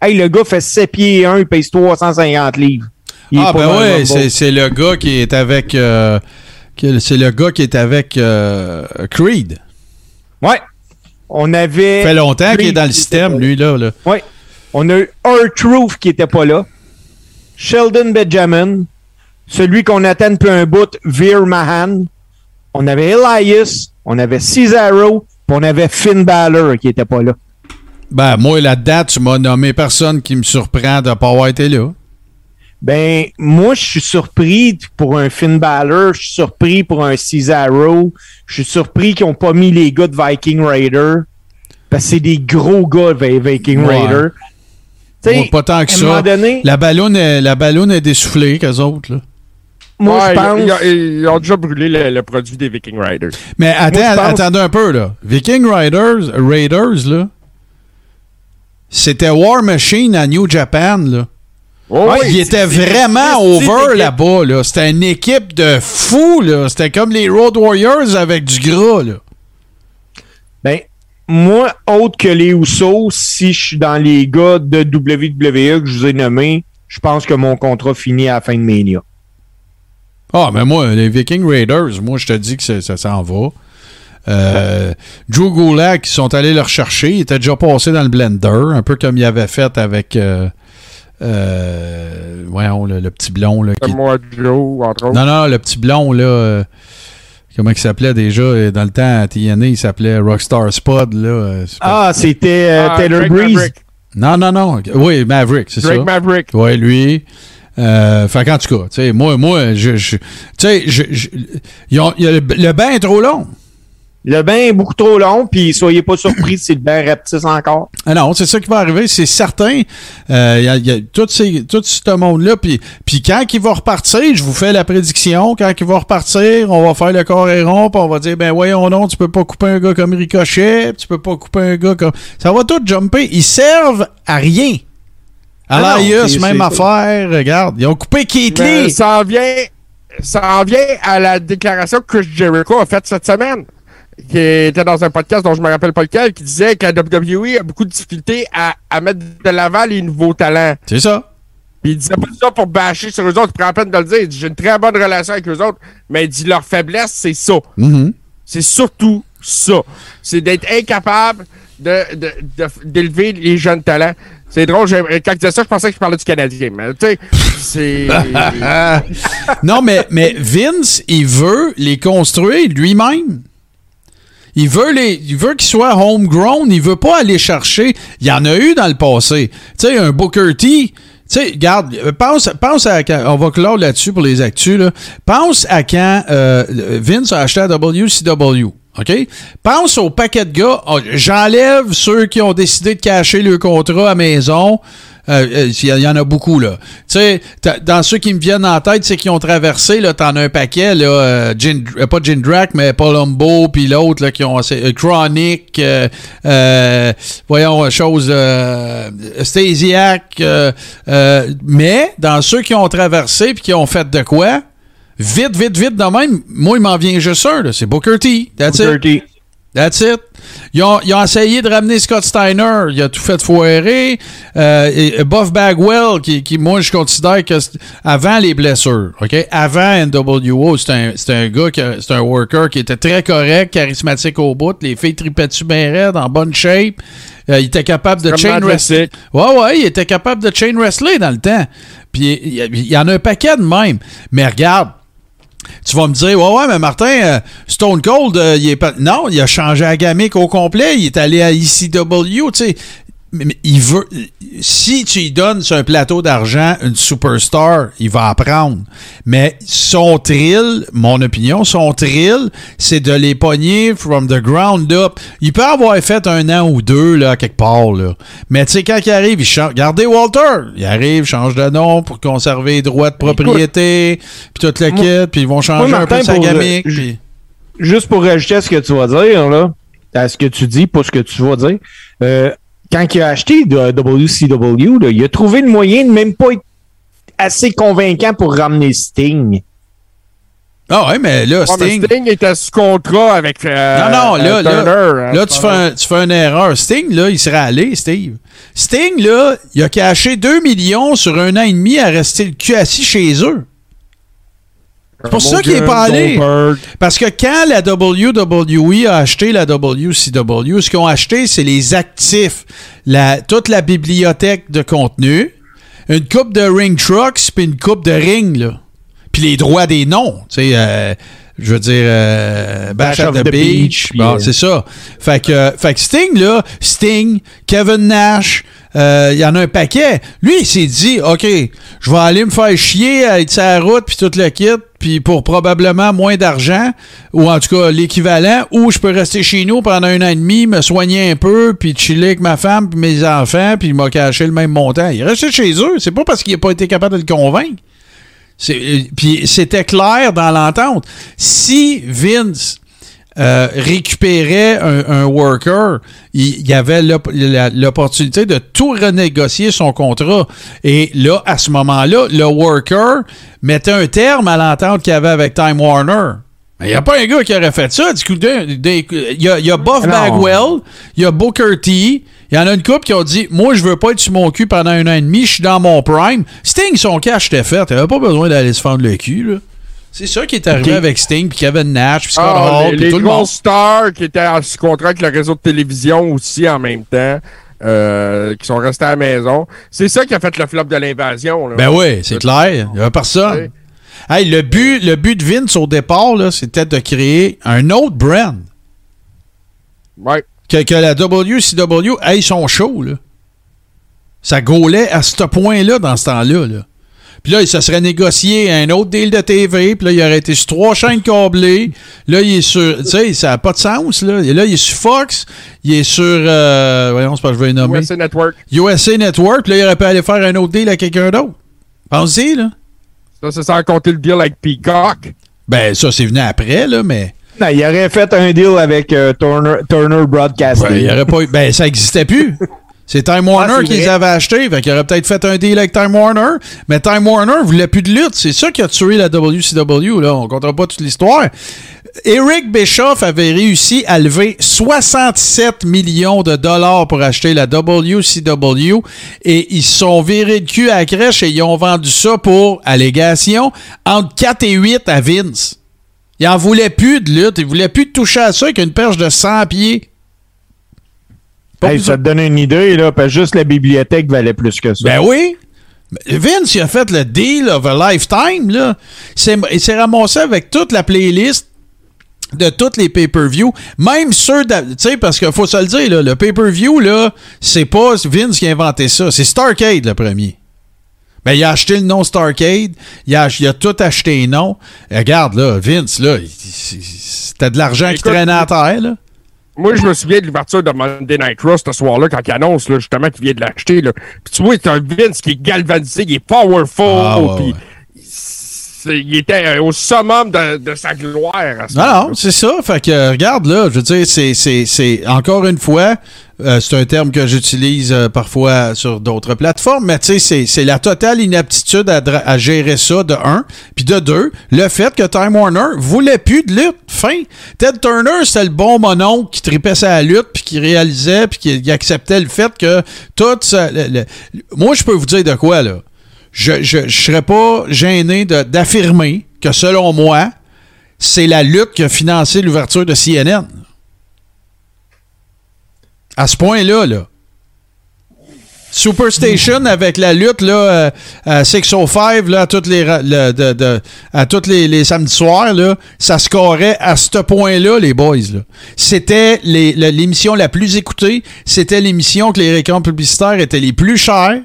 Hey, le gars fait 7 pieds et 1, il pèse 350 livres. Il Ah ben Rumble. c'est c'est le gars qui est avec... euh, c'est le gars qui est avec euh, Creed. Ouais. On avait. Ça fait longtemps qu'il est dans le système, lui, là. là. Ouais. On a eu R-Truth qui était pas là. Sheldon Benjamin. Celui qu'on attend depuis un bout, Veer Mahan. On avait Elias. On avait Cesaro. Puis on avait Finn Balor qui était pas là. Ben, moi, là-dedans, tu m'as nommé personne qui me surprend de pas avoir été là. Ben, moi, je suis surpris pour un Finn Balor. Je suis surpris pour un Cesaro. Je suis surpris qu'ils n'ont pas mis les gars de Viking Raider. Parce que c'est des gros gars de Viking Ouais. Raider. Tu sais, Moi, pas tant que à un moment ça. donné, La ballonne est, la ballonne est dessoufflée qu'eux autres, là. moi, Ouais, je pense. ils, ils- ils ont déjà brûlé le, le produit des Viking Riders. Mais attends, je pense- attendez un peu, là. Viking Riders, Raiders, là, c'était War Machine à New Japan, là. Oh, Ouais, oui, il était vraiment over là-bas, là. C'était une équipe de fous, là. C'était comme les Road Warriors avec du gras, là. Ben, moi, autre que les Usos, si je suis dans les gars de WWE que je vous ai nommés, je pense que mon contrat finit à la fin de Mania. Ah, mais moi, les Viking Raiders, moi, je te dis que ça s'en va. Euh, Drew Gulak, ils sont allés le rechercher. Il était déjà passé dans le blender, un peu comme il avait fait avec. Euh, euh, voyons, le, le petit blond. Là, qui- Moi, Joe, entre autres. Non, non, le petit blond, là. euh, comment il s'appelait déjà euh, dans le temps à TNA Il s'appelait Rockstar Spud, là. Ah, c'était euh, Ah, Taylor Drake Breeze. Maverick. Non, non, non. Oui, Maverick, c'est ça. Drake Maverick. Oui, lui. Euh, fait qu'en tout cas, tu sais, moi, moi, je. je- tu sais, je, je- ils ont- il y a le, le bain est trop long. Le bain est beaucoup trop long, puis soyez pas surpris si le bain rapetisse encore. Ah non, c'est ça qui va arriver, c'est certain. Euh, Il y a, y a tout, ces- tout ce monde-là. Puis, puis quand il va repartir, je vous fais la prédiction, quand il va repartir, on va faire le corps et rond, puis on va dire, ben voyons non, tu peux pas couper un gars comme Ricochet, tu peux pas couper un gars comme... Ça va tout jumper. Ils servent à rien. À Ah même affaire. Regarde, ils ont coupé Lee. ça en vient, ça en vient à la déclaration que Chris Jericho a faite cette semaine, qui était dans un podcast dont je me rappelle pas lequel, qui disait que la WWE a beaucoup de difficulté à, à mettre de l'avant les nouveaux talents. C'est ça. Puis il disait pas ça pour bâcher sur eux autres, il prend la peine de le dire. J'ai une très bonne relation avec eux autres, mais il dit leur faiblesse, c'est ça. Mhm. C'est surtout ça. C'est d'être incapable de, de, de- d'élever les jeunes talents. C'est drôle, quand il disait ça, je pensais qu'il parlait du Canadien. Mais tu sais, c'est. Non, mais, mais Vince, il veut les construire lui-même. Il veut les, il veut qu'ils soient homegrown. Il veut pas aller chercher. Il y en a eu dans le passé. Tu sais, un Booker T. Tu sais, regarde, euh, pense, pense à quand, on va clore là-dessus pour les actus, là. Pense à quand euh, Vince a acheté la WCW. OK? Pense au paquet de gars. Oh, J'enlève ceux qui ont décidé de cacher le contrat à maison. Euh, euh, Il y en a beaucoup, là. Tu sais, dans ceux qui me viennent en tête, c'est qui ont traversé, là, t'en as un paquet, là, euh, Jin- euh, pas mais Palumbo, puis l'autre, là, qui ont, euh, Chronic, voyons, chose, Stasiak, mais dans ceux qui ont traversé puis qui ont fait de quoi, vite, vite, vite, de même, moi, il m'en vient juste un, là, c'est Booker T. That's. Booker T. That's it. Ils ont, ils ont essayé de ramener Scott Steiner. Il a tout fait foirer. Euh, et Buff Bagwell, qui, qui, moi, je considère que avant les blessures, OK? Avant NWO, c'est un, un gars, c'est un worker qui était très correct, charismatique au bout. Les filles tripaient raide, en bonne shape? Euh, il était capable de chain wrestler. Ouais, ouais, il était capable de chain wrestler dans le temps. Puis il y, il y en a un paquet de même. Mais regarde, tu vas me dire, ouais, ouais, mais Martin, euh, Stone Cold, euh, il est pas. Non, il a changé la gamique au complet. Il est allé à ECW, tu sais. Mais, mais il veut. Si tu lui donnes sur un plateau d'argent une superstar, il va apprendre. Mais son thrill, mon opinion, son thrill, c'est de les pogner from the ground up. Il peut avoir fait un an ou deux, là, quelque part, là. Mais tu sais, quand il arrive, il change. Regardez Walter. Il arrive, change de nom pour conserver les droits de propriété, puis toute la kit, puis ils vont changer moi, un peu sa pour, gamique. Juste pour rajouter à ce que tu vas dire, là, à ce que tu dis, pas ce que tu vas dire. Euh, quand il a acheté de WCW, là, il a trouvé le moyen de même pas être assez convaincant pour ramener Sting. Ah ouais, mais là, Ouais, mais Sting. Sting était sous contrat avec. euh, Non, non, là, euh, là, Turner, hein, là, tu fais, un- tu fais une erreur. Sting, là, il serait allé, Steve. Sting, là, il a caché 2 millions sur un an et demi à rester le cul assis chez eux. C'est pour ça qu'il est pas allé. Goldberg. Parce que quand la WWE a acheté la WCW, ce qu'ils ont acheté, c'est les actifs, la, toute la bibliothèque de contenu, une coupe de ring trucks, puis une coupe de ring, là. Puis les droits des noms, tu sais, euh, je veux dire, euh, Bash, at the, Beach, bon, euh, c'est ça. Fait que, fait que Sting, là, Sting, Kevin Nash, euh, il y en a un paquet. Lui, il s'est dit, OK, je vais aller me faire chier à être sur la route, puis tout le kit, puis pour probablement moins d'argent, ou en tout cas l'équivalent, ou je peux rester chez nous pendant un an et demi, me soigner un peu, puis chiller avec ma femme, puis mes enfants, puis il m'a caché le même montant. Il est resté chez eux. C'est pas parce qu'il n'a pas été capable de le convaincre. Euh, Puis c'était clair dans l'entente. Si Vince euh, récupérait un, un worker, il y avait l'opportunité de tout renégocier son contrat. Et là, à ce moment-là, le worker mettait un terme à l'entente qu'il y avait avec Time Warner. Il n'y a pas un gars qui aurait fait ça. Il y a, il y a Buff Non. Bagwell, il y a Booker T, il y en a une couple qui ont dit Moi, je veux pas être sur mon cul pendant un an et demi, je suis dans mon prime. Sting, son cash était fait. Il avait pas besoin d'aller se fendre le cul. Là. C'est ça qui est arrivé avec Sting, puis Kevin Nash, puis Scott Ah, Hall, puis tout le monde. stars qui étaient en contrat avec le réseau de télévision aussi en même temps, euh, qui sont restés à la maison. C'est ça qui a fait le flop de l'invasion. Ben oui, c'est clair. Il n'y avait personne. Hey, le but, le but de Vince au départ, c'était de créer un autre brand. Ouais. Que, que la WCW aille son show, là. Ça gaulait à ce point-là dans ce temps-là, là. Puis là, il se serait négocié un autre deal de TV, puis là, il aurait été sur trois chaînes câblées. Là, il est sur... Tu sais, ça n'a pas de sens, là. Et là, il est sur Fox, il est sur... euh, voyons, c'est pas que je vais nommer. USA Network. USA Network, puis là, il aurait pu aller faire un autre deal à quelqu'un d'autre. Pensez, là. Ça, c'est sans compter le deal avec Peacock. Ben, ça, c'est venu après, là, mais... Non, il aurait fait un deal avec euh, Turner, Turner Broadcasting. Ben, il y aurait pas eu- ben, ça n'existait plus. C'est Time Warner Ah, c'est qui les vrai. avait achetés. Fait qu'il aurait peut-être fait un deal avec Time Warner. Mais Time Warner voulait plus de lutte. C'est ça qui a tué la WCW. Là. On ne comptera pas toute l'histoire. Eric Bischoff avait réussi à lever 67 millions de dollars pour acheter la WCW et ils se sont virés de cul à la crèche et ils ont vendu ça pour, allégation, entre 4 et 8 à Vince. Il en voulait plus de lutte. Il voulait plus toucher à ça avec une perche de 100 pieds. Pas Hey, besoin- ça te donne une idée, là, parce que juste la bibliothèque valait plus que ça. Ben oui. Vince, il a fait le deal of a lifetime, là. C'est- Il s'est ramassé avec toute la playlist de toutes les pay-per-view, même ceux, tu sais, parce qu'il faut se le dire, là, le pay-per-view, là, c'est pas Vince qui a inventé ça, c'est Starcade le premier. Ben, il a acheté le nom Starcade, il a, il a tout acheté les noms. Et regarde, là, Vince, là, c'était de l'argent qui traînait à terre, là. Moi, je me souviens de l'ouverture de Monday Night Raw ce soir-là, quand il annonce là, justement qu'il vient de l'acheter. là. Puis tu vois, c'est un Vince qui est galvanisé, il est powerful, Ah, ouais, puis ouais. Il était euh, au summum de, de sa gloire. À ce Non, non, c'est ça. Fait que, euh, regarde, là, je veux dire, c'est, c'est, c'est encore une fois, euh, c'est un terme que j'utilise euh, parfois sur d'autres plateformes, mais tu sais, c'est, c'est la totale inaptitude à, gérer ça, de un. Puis de deux, le fait que Time Warner voulait plus de lutte. Fin. Ted Turner, c'était le bon mononcle qui tripait sa lutte, puis qui réalisait, puis qui, qui acceptait le fait que tout ça. le- le- moi, je peux vous dire de quoi, là. Je, je, je serais pas gêné d'affirmer que selon moi, c'est la lutte qui a financé l'ouverture de CNN. À ce point-là, là. Superstation avec la lutte là, euh, à 605 là, à toutes les, les, samedis soirs, là, ça scorait à ce point-là, les boys. C'était l'émission la plus écoutée. C'était l'émission que les récompenses publicitaires étaient les plus chères.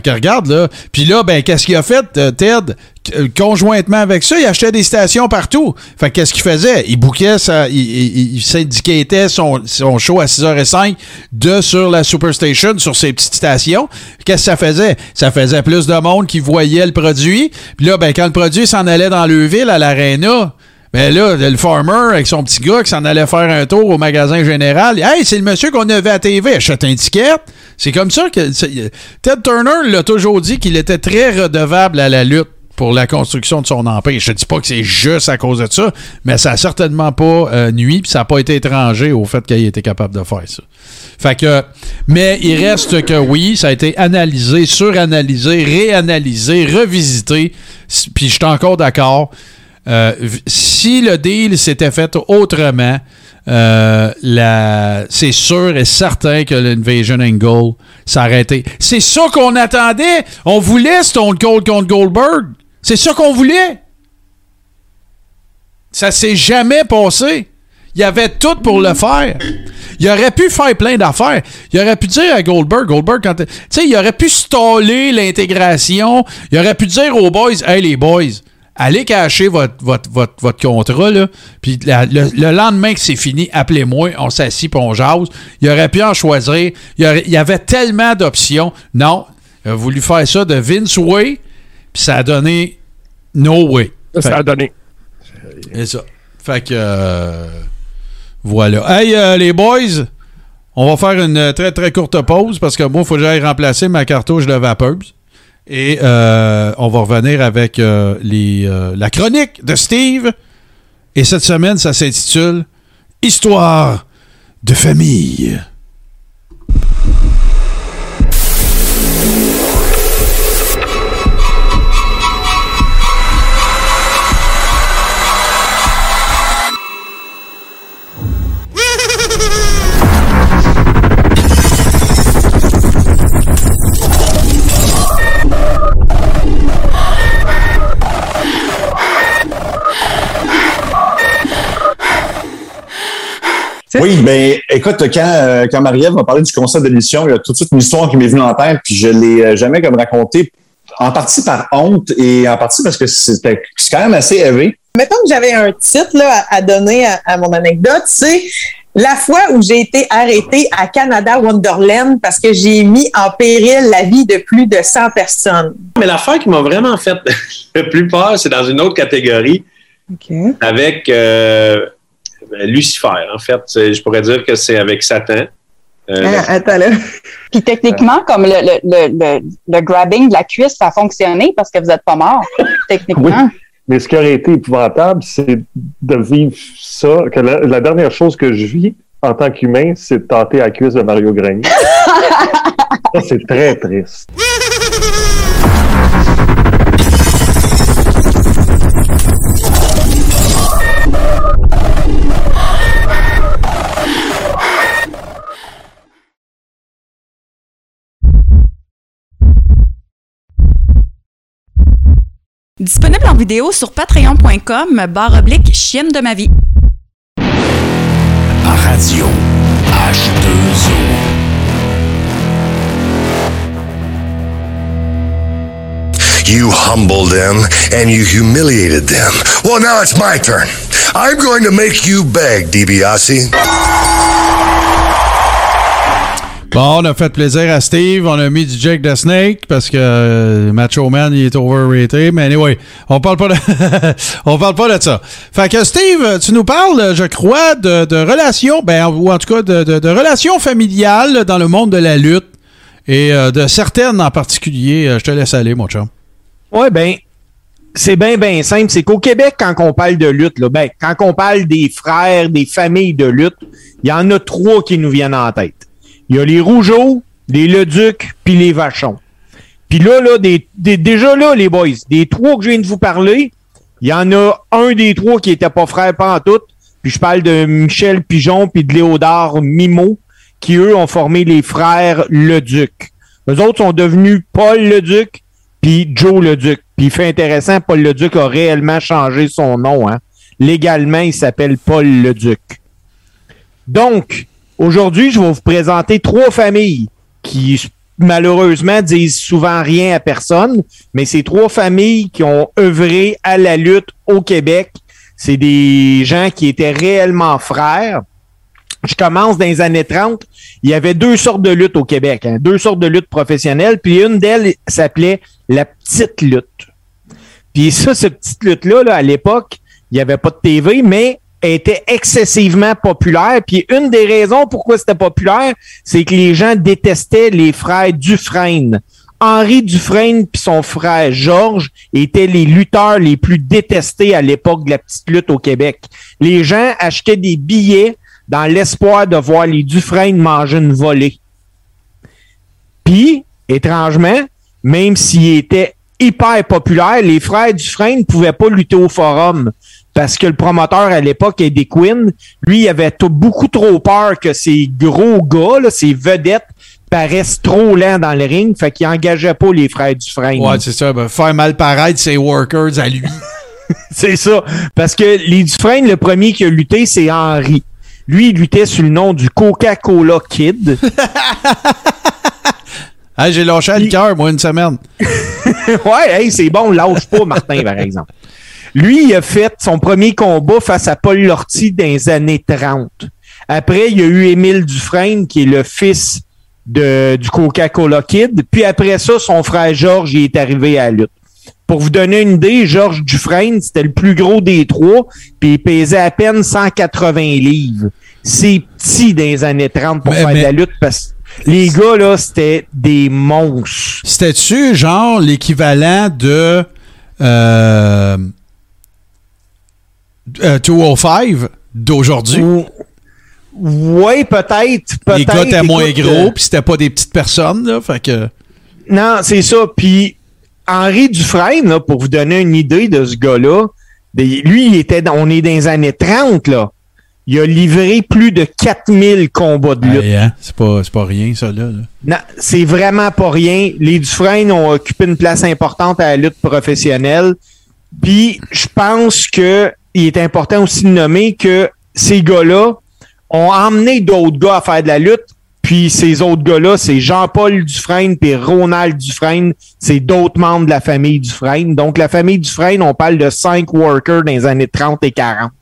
Que regarde, là. Puis là, ben, qu'est-ce qu'il a fait, euh, Ted? Euh, Conjointement avec ça, il achetait des stations partout. Fait que qu'est-ce qu'il faisait? Il bouquait, ça, il, il, son, son show à 6h05 de sur la Superstation, sur ses petites stations. Qu'est-ce que ça faisait? Ça faisait plus de monde qui voyait le produit. Puis là, ben, quand le produit s'en allait dans le ville, à l'aréna, ben là, le farmer avec son petit gars qui s'en allait faire un tour au magasin général. Hey, c'est le monsieur qu'on avait à TV, achète un. C'est comme ça que. Ted Turner l'a toujours dit qu'il était très redevable à la lutte pour la construction de son empire. Je te dis pas que c'est juste à cause de ça, mais ça a certainement pas euh, nuit, puis ça n'a pas été étranger au fait qu'il ait été capable de faire ça. Fait que, mais il reste que oui, ça a été analysé, suranalysé, réanalysé, revisité, puis je suis encore d'accord. Euh, si le deal s'était fait autrement, euh, c'est sûr et certain que l'Invasion Angle s'arrêtait. C'est ça qu'on attendait. On voulait Stone Cold contre Goldberg. C'est ça qu'on voulait. Ça s'est jamais passé. Il y avait tout pour le faire. Il aurait pu faire plein d'affaires. Il aurait pu dire à Goldberg, Goldberg, quand. Tu sais, il aurait pu staller l'intégration. Il aurait pu dire aux boys, hey les boys, allez cacher votre, votre, votre, votre contrat, là. Puis la- le, le lendemain que c'est fini, appelez-moi, on s'assit puis on jase. Il aurait pu en choisir. Il, aurait- il y avait tellement d'options. Non, il a voulu faire ça de Vince Way, puis ça a donné No Way. Ça, ça a donné. C'est ça. Fait que. euh, voilà. Hey, euh, les boys, on va faire une euh, très très courte pause parce que moi, il faut que j'aille remplacer ma cartouche de vapeuse. Et euh, on va revenir avec euh, euh, la chronique de Steve. Et cette semaine, ça s'intitule Histoire de famille. Oui, ben écoute, quand, euh, quand Marie-Ève m'a parlé du concept de l'émission, il y a tout de suite une histoire qui m'est venue en tête, puis je l'ai euh, jamais comme raconté, en partie par honte et en partie parce que c'était c'est quand même assez élevé. Mettons que j'avais un titre là, à, donner à, à mon anecdote, c'est la fois où j'ai été arrêté à Canada Wonderland parce que j'ai mis en péril la vie de plus de 100 personnes. Mais l'affaire qui m'a vraiment fait le plus peur, c'est dans une autre catégorie OK. avec euh, Lucifer. En fait, je pourrais dire que c'est avec Satan. Euh, Ah, attends là. Puis techniquement, comme le, le, le, le, le grabbing de la cuisse, ça a fonctionné parce que vous n'êtes pas mort. Techniquement. Mais ce qui aurait été épouvantable, c'est de vivre ça. Que la, la dernière chose que je vis en tant qu'humain, c'est de tenter la cuisse de Mario Grenier. ça, c'est très triste. Disponible en vidéo sur patreon.com barre oblique chienne de ma vie. Radio H2O. You humbled them and you humiliated them. Well, now it's my turn. I'm going to make you beg, DiBiase. Bon, on a fait plaisir à Steve. On a mis du Jake the Snake parce que euh, Macho Man, il est overrated. Mais anyway, on parle pas de, on parle pas de ça. Fait que Steve, tu nous parles, je crois, de, de relations, ben, ou en tout cas de, de- de relations familiales dans le monde de la lutte et euh, de certaines en particulier. Euh, Je te laisse aller, mon chum. Ouais, ben, c'est bien, bien simple. C'est qu'au Québec, quand on parle de lutte, là, ben, quand on parle des frères, des familles de lutte, il y en a trois qui nous viennent en tête. Il y a les Rougeaux, les Leduc, puis les Vachons. Puis là, là, des, des- déjà là, les boys, des trois que je viens de vous parler, il y en a un des trois qui était pas frère tout. Puis je parle de Michel Pigeon puis de Léodard Mimo, qui eux ont formé les frères Leduc. Eux autres sont devenus Paul Leduc puis Joe Leduc. Puis fait intéressant, Paul Leduc a réellement changé son nom. Hein. Légalement, il s'appelle Paul Leduc. Donc, aujourd'hui, je vais vous présenter trois familles qui malheureusement disent souvent rien à personne, mais c'est trois familles qui ont œuvré à la lutte au Québec. C'est des gens qui étaient réellement frères. Je commence dans les années 30. Il y avait deux sortes de luttes au Québec, hein, deux sortes de luttes professionnelles, puis une d'elles s'appelait la petite lutte. Puis ça, cette petite lutte-là, là, à l'époque, il n'y avait pas de TV, mais était excessivement populaire. Puis une des raisons pourquoi c'était populaire, c'est que les gens détestaient les frères Dufresne. Henri Dufresne puis son frère Georges étaient les lutteurs les plus détestés à l'époque de la petite lutte au Québec. Les gens achetaient des billets dans l'espoir de voir les Dufresne manger une volée. Puis, étrangement, même s'ils étaient hyper populaires, les frères Dufresne ne pouvaient pas lutter au forum parce que le promoteur à l'époque, Eddie Quinn, lui, il avait beaucoup trop peur que ces gros gars, là, ces vedettes, paraissent trop lents dans le ring, fait qu'il engageait pas les frères Dufresne. Ouais, c'est ça. ben, faire mal paraître ses workers à lui. C'est ça. Parce que les Dufresne, le premier qui a lutté, c'est Henry. Lui, il luttait sous le nom du Coca-Cola Kid. Hey, J'ai lâché le cœur, moi, une semaine. ouais, hey, c'est bon, lâche pas, Martin, par exemple. Lui, il a fait son premier combat face à Paul Lortie dans les années 30. Après, il y a eu Émile Dufresne, qui est le fils de, du Coca-Cola Kid. Puis après ça, son frère Georges, est arrivé à la lutte. Pour vous donner une idée, Georges Dufresne, c'était le plus gros des trois, puis il pesait à peine 180 livres. C'est petit dans les années 30 pour Mais- faire de la lutte, parce que les gars, là, c'était des monstres. C'était-tu, genre, l'équivalent de. Euh, euh, 205 d'aujourd'hui? Oui, peut-être. peut Les gars étaient moins Écoute, gros, euh, puis c'était pas des petites personnes, là. Fait que. non, c'est ça. Puis Henri Dufresne, là, pour vous donner une idée de ce gars-là, lui, il était on est dans les années 30, là. Il a livré plus de 4000 combats de lutte. Hein, C'est pas, pas rien, ça, là. là. Non, c'est vraiment pas rien. Les Dufresne ont occupé une place importante à la lutte professionnelle. Puis, je pense que il est important aussi de nommer que ces gars-là ont emmené d'autres gars à faire de la lutte. Puis ces autres gars-là, c'est Jean-Paul Dufresne puis Ronald Dufresne. C'est d'autres membres de la famille Dufresne. Donc, la famille Dufresne, on parle de cinq workers dans les années 30 et 40.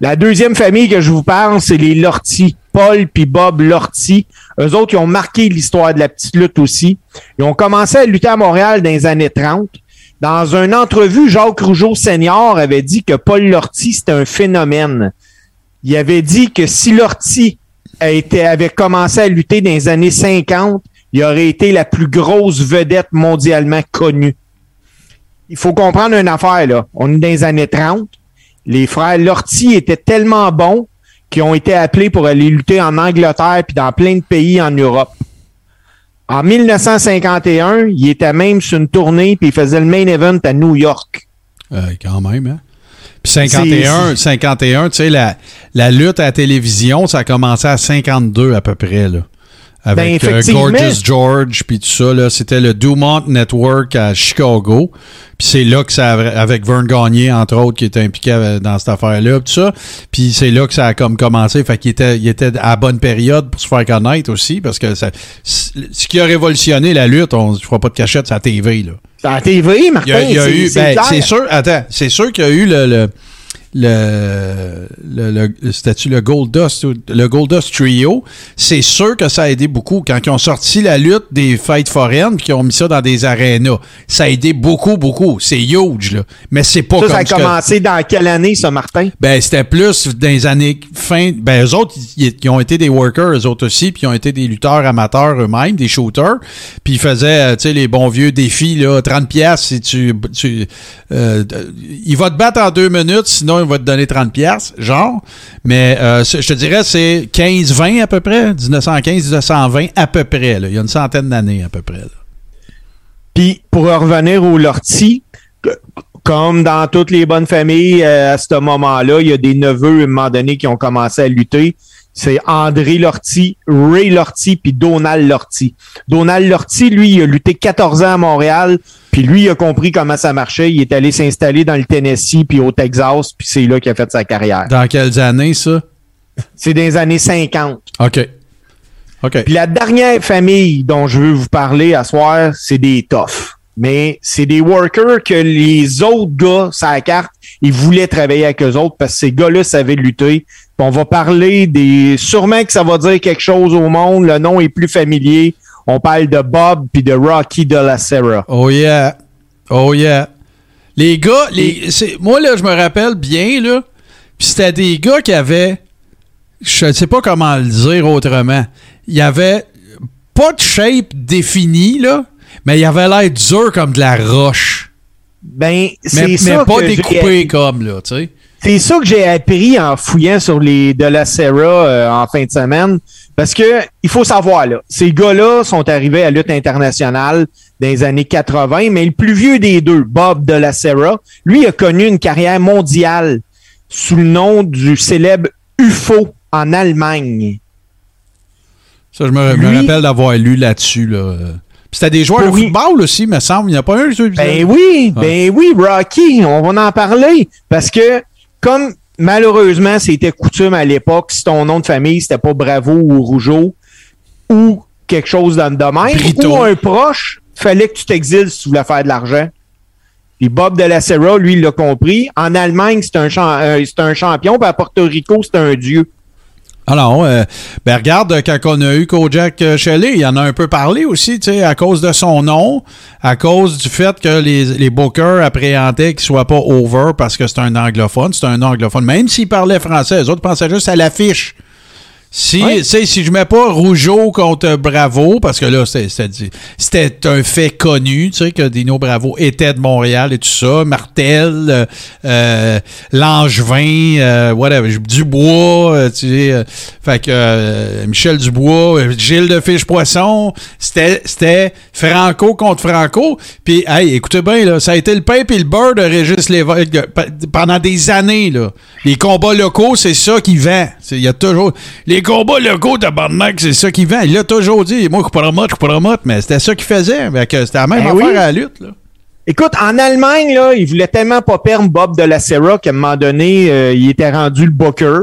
La deuxième famille que je vous parle, c'est les Lortie. Paul puis Bob Lortie. Eux autres, ils ont marqué l'histoire de la petite lutte aussi. Ils ont commencé à lutter à Montréal dans les années 30. Dans une entrevue, Jacques Rougeau Senior avait dit que Paul Lortie, c'était un phénomène. Il avait dit que si Lortie avait commencé à lutter dans les années 50, il aurait été la plus grosse vedette mondialement connue. Il faut comprendre une affaire, là. On est dans les années 30. Les frères Lortie étaient tellement bons qu'ils ont été appelés pour aller lutter en Angleterre puis dans plein de pays en Europe. En 1951, il était même sur une tournée puis il faisait le main event à New York. Euh, quand même, hein? Puis 51, 51 tu sais, la, la lutte à la télévision, ça a commencé à 52 à peu près, là. Avec Ben, euh. Gorgeous George, puis tout ça, là. C'était le Dumont Network à Chicago. Puis c'est là que ça, a- avec Vern Gagné, entre autres, qui était impliqué euh, dans cette affaire-là, tout ça. Puis c'est là que ça a comme commencé. Fait qu'il était, il était à la bonne période pour se faire connaître aussi, parce que ça, ce qui a révolutionné la lutte, on ne fera pas de cachette, c'est la TV, là. C'est la TV, Martin. Il y a, il y a c'est- eu, c'est ben, c'est sûr, attends, c'est sûr qu'il y a eu le, le, le, le, le- c'était-tu le Gold Dust, le Gold Dust Trio. C'est sûr que ça a aidé beaucoup. Quand ils ont sorti la lutte des fêtes foraines, puis qu'ils ont mis ça dans des arénas, ça a aidé beaucoup, beaucoup. C'est huge, là. Mais c'est pas Ça, comme ça a ce que- commencé dans quelle année, ça, Martin? ben, c'était plus dans les années fin. Ben, eux autres, ils, ils ont été des workers, eux autres aussi, puis ils ont été des lutteurs amateurs eux-mêmes, des shooters. Puis ils faisaient, euh, tu sais, les bons vieux défis, là, 30 pièces si tu. tu euh, il va te battre en deux minutes, sinon va te donner 30 pièces genre. Mais euh, je te dirais, c'est 15-20 à peu près, 1915-1920 à peu près. Il y a une centaine d'années à peu près. Puis, pour revenir au Lortie, que- comme dans toutes les bonnes familles, euh, à ce moment-là, il y a des neveux, à un moment donné, qui ont commencé à lutter. C'est André Lortie, Ray Lortie, puis Donald Lortie. Donald Lortie, lui, il a lutté 14 ans à Montréal, puis lui, il a compris comment ça marchait. Il est allé s'installer dans le Tennessee, puis au Texas, puis c'est là qu'il a fait sa carrière. Dans quelles années, ça? C'est dans les années 50. OK. OK. Puis la dernière famille dont je veux vous parler à soir, c'est des toughs. Mais c'est des workers que les autres gars, la carte, ils voulaient travailler avec eux autres parce que ces gars-là savaient lutter. Puis on va parler des... Sûrement que ça va dire quelque chose au monde. Le nom est plus familier. On parle de Bob puis de Rocky de la Serra. Oh yeah. Oh yeah. Les gars, les, moi là, je me rappelle bien, là, puis c'était des gars qui avaient, je ne sais pas comment le dire autrement, il y avait pas de shape définie, là, mais il avait l'air dur comme de la roche. Ben, c'est Mais, mais ça pas que j'ai- découpé comme, là, tu sais. C'est ça que j'ai appris en fouillant sur les de la Serra euh, en fin de semaine. Parce que il faut savoir, là, ces gars-là sont arrivés à lutte internationale dans les années 80, mais le plus vieux des deux, Bob de la Serra, lui a connu une carrière mondiale sous le nom du célèbre UFO en Allemagne. Ça, je me, rappelle d'avoir lu là-dessus, là. Puis c'était des joueurs de football aussi, me semble. Il n'y a pas un jeu Ben oui, ben oui, Rocky, on va en parler. Parce que, comme malheureusement, c'était coutume à l'époque, si ton nom de famille, c'était pas Bravo ou Rougeau, ou quelque chose dans le domaine, Brito. ou un proche, fallait que tu t'exiles si tu voulais faire de l'argent. Puis Bob de la Serra, lui, il l'a compris. En Allemagne, c'est un, champ- euh, un champion, puis à Porto Rico, c'est un dieu. Alors, euh, ben regarde, euh, quand on a eu Kojak euh, Shelley, il en a un peu parlé aussi, tu sais, à cause de son nom, à cause du fait que les, les bookers appréhendaient qu'il soit pas over parce que c'est un anglophone, c'est un anglophone. Même s'il parlait français, les autres pensaient juste à l'affiche. Si, sais, si je mets pas Rougeau contre Bravo, parce que là, c'était- un fait connu, tu sais, que Dino Bravo était de Montréal et tout ça. Martel, euh, euh, Langevin, euh, whatever, Dubois, tu sais. euh, fait que Michel Dubois, Gilles de Fiche-Poisson, c'était c'était Franco contre Franco. Puis, hey, écoutez bien, là, ça a été le pain et le beurre de Régis Lévesque pendant des années, là. Les combats locaux, c'est ça qui vend. Il y a toujours... Les combats locaux, tabarnak, c'est ça qui vend. Il l'a toujours dit. Moi, je promote, je promote, mais c'était ça qu'il faisait. C'était la même Ben affaire oui. à la lutte, là. Écoute, en Allemagne, là, il voulait tellement pas perdre Bob de la Serra qu'à un moment donné, euh, il était rendu le booker.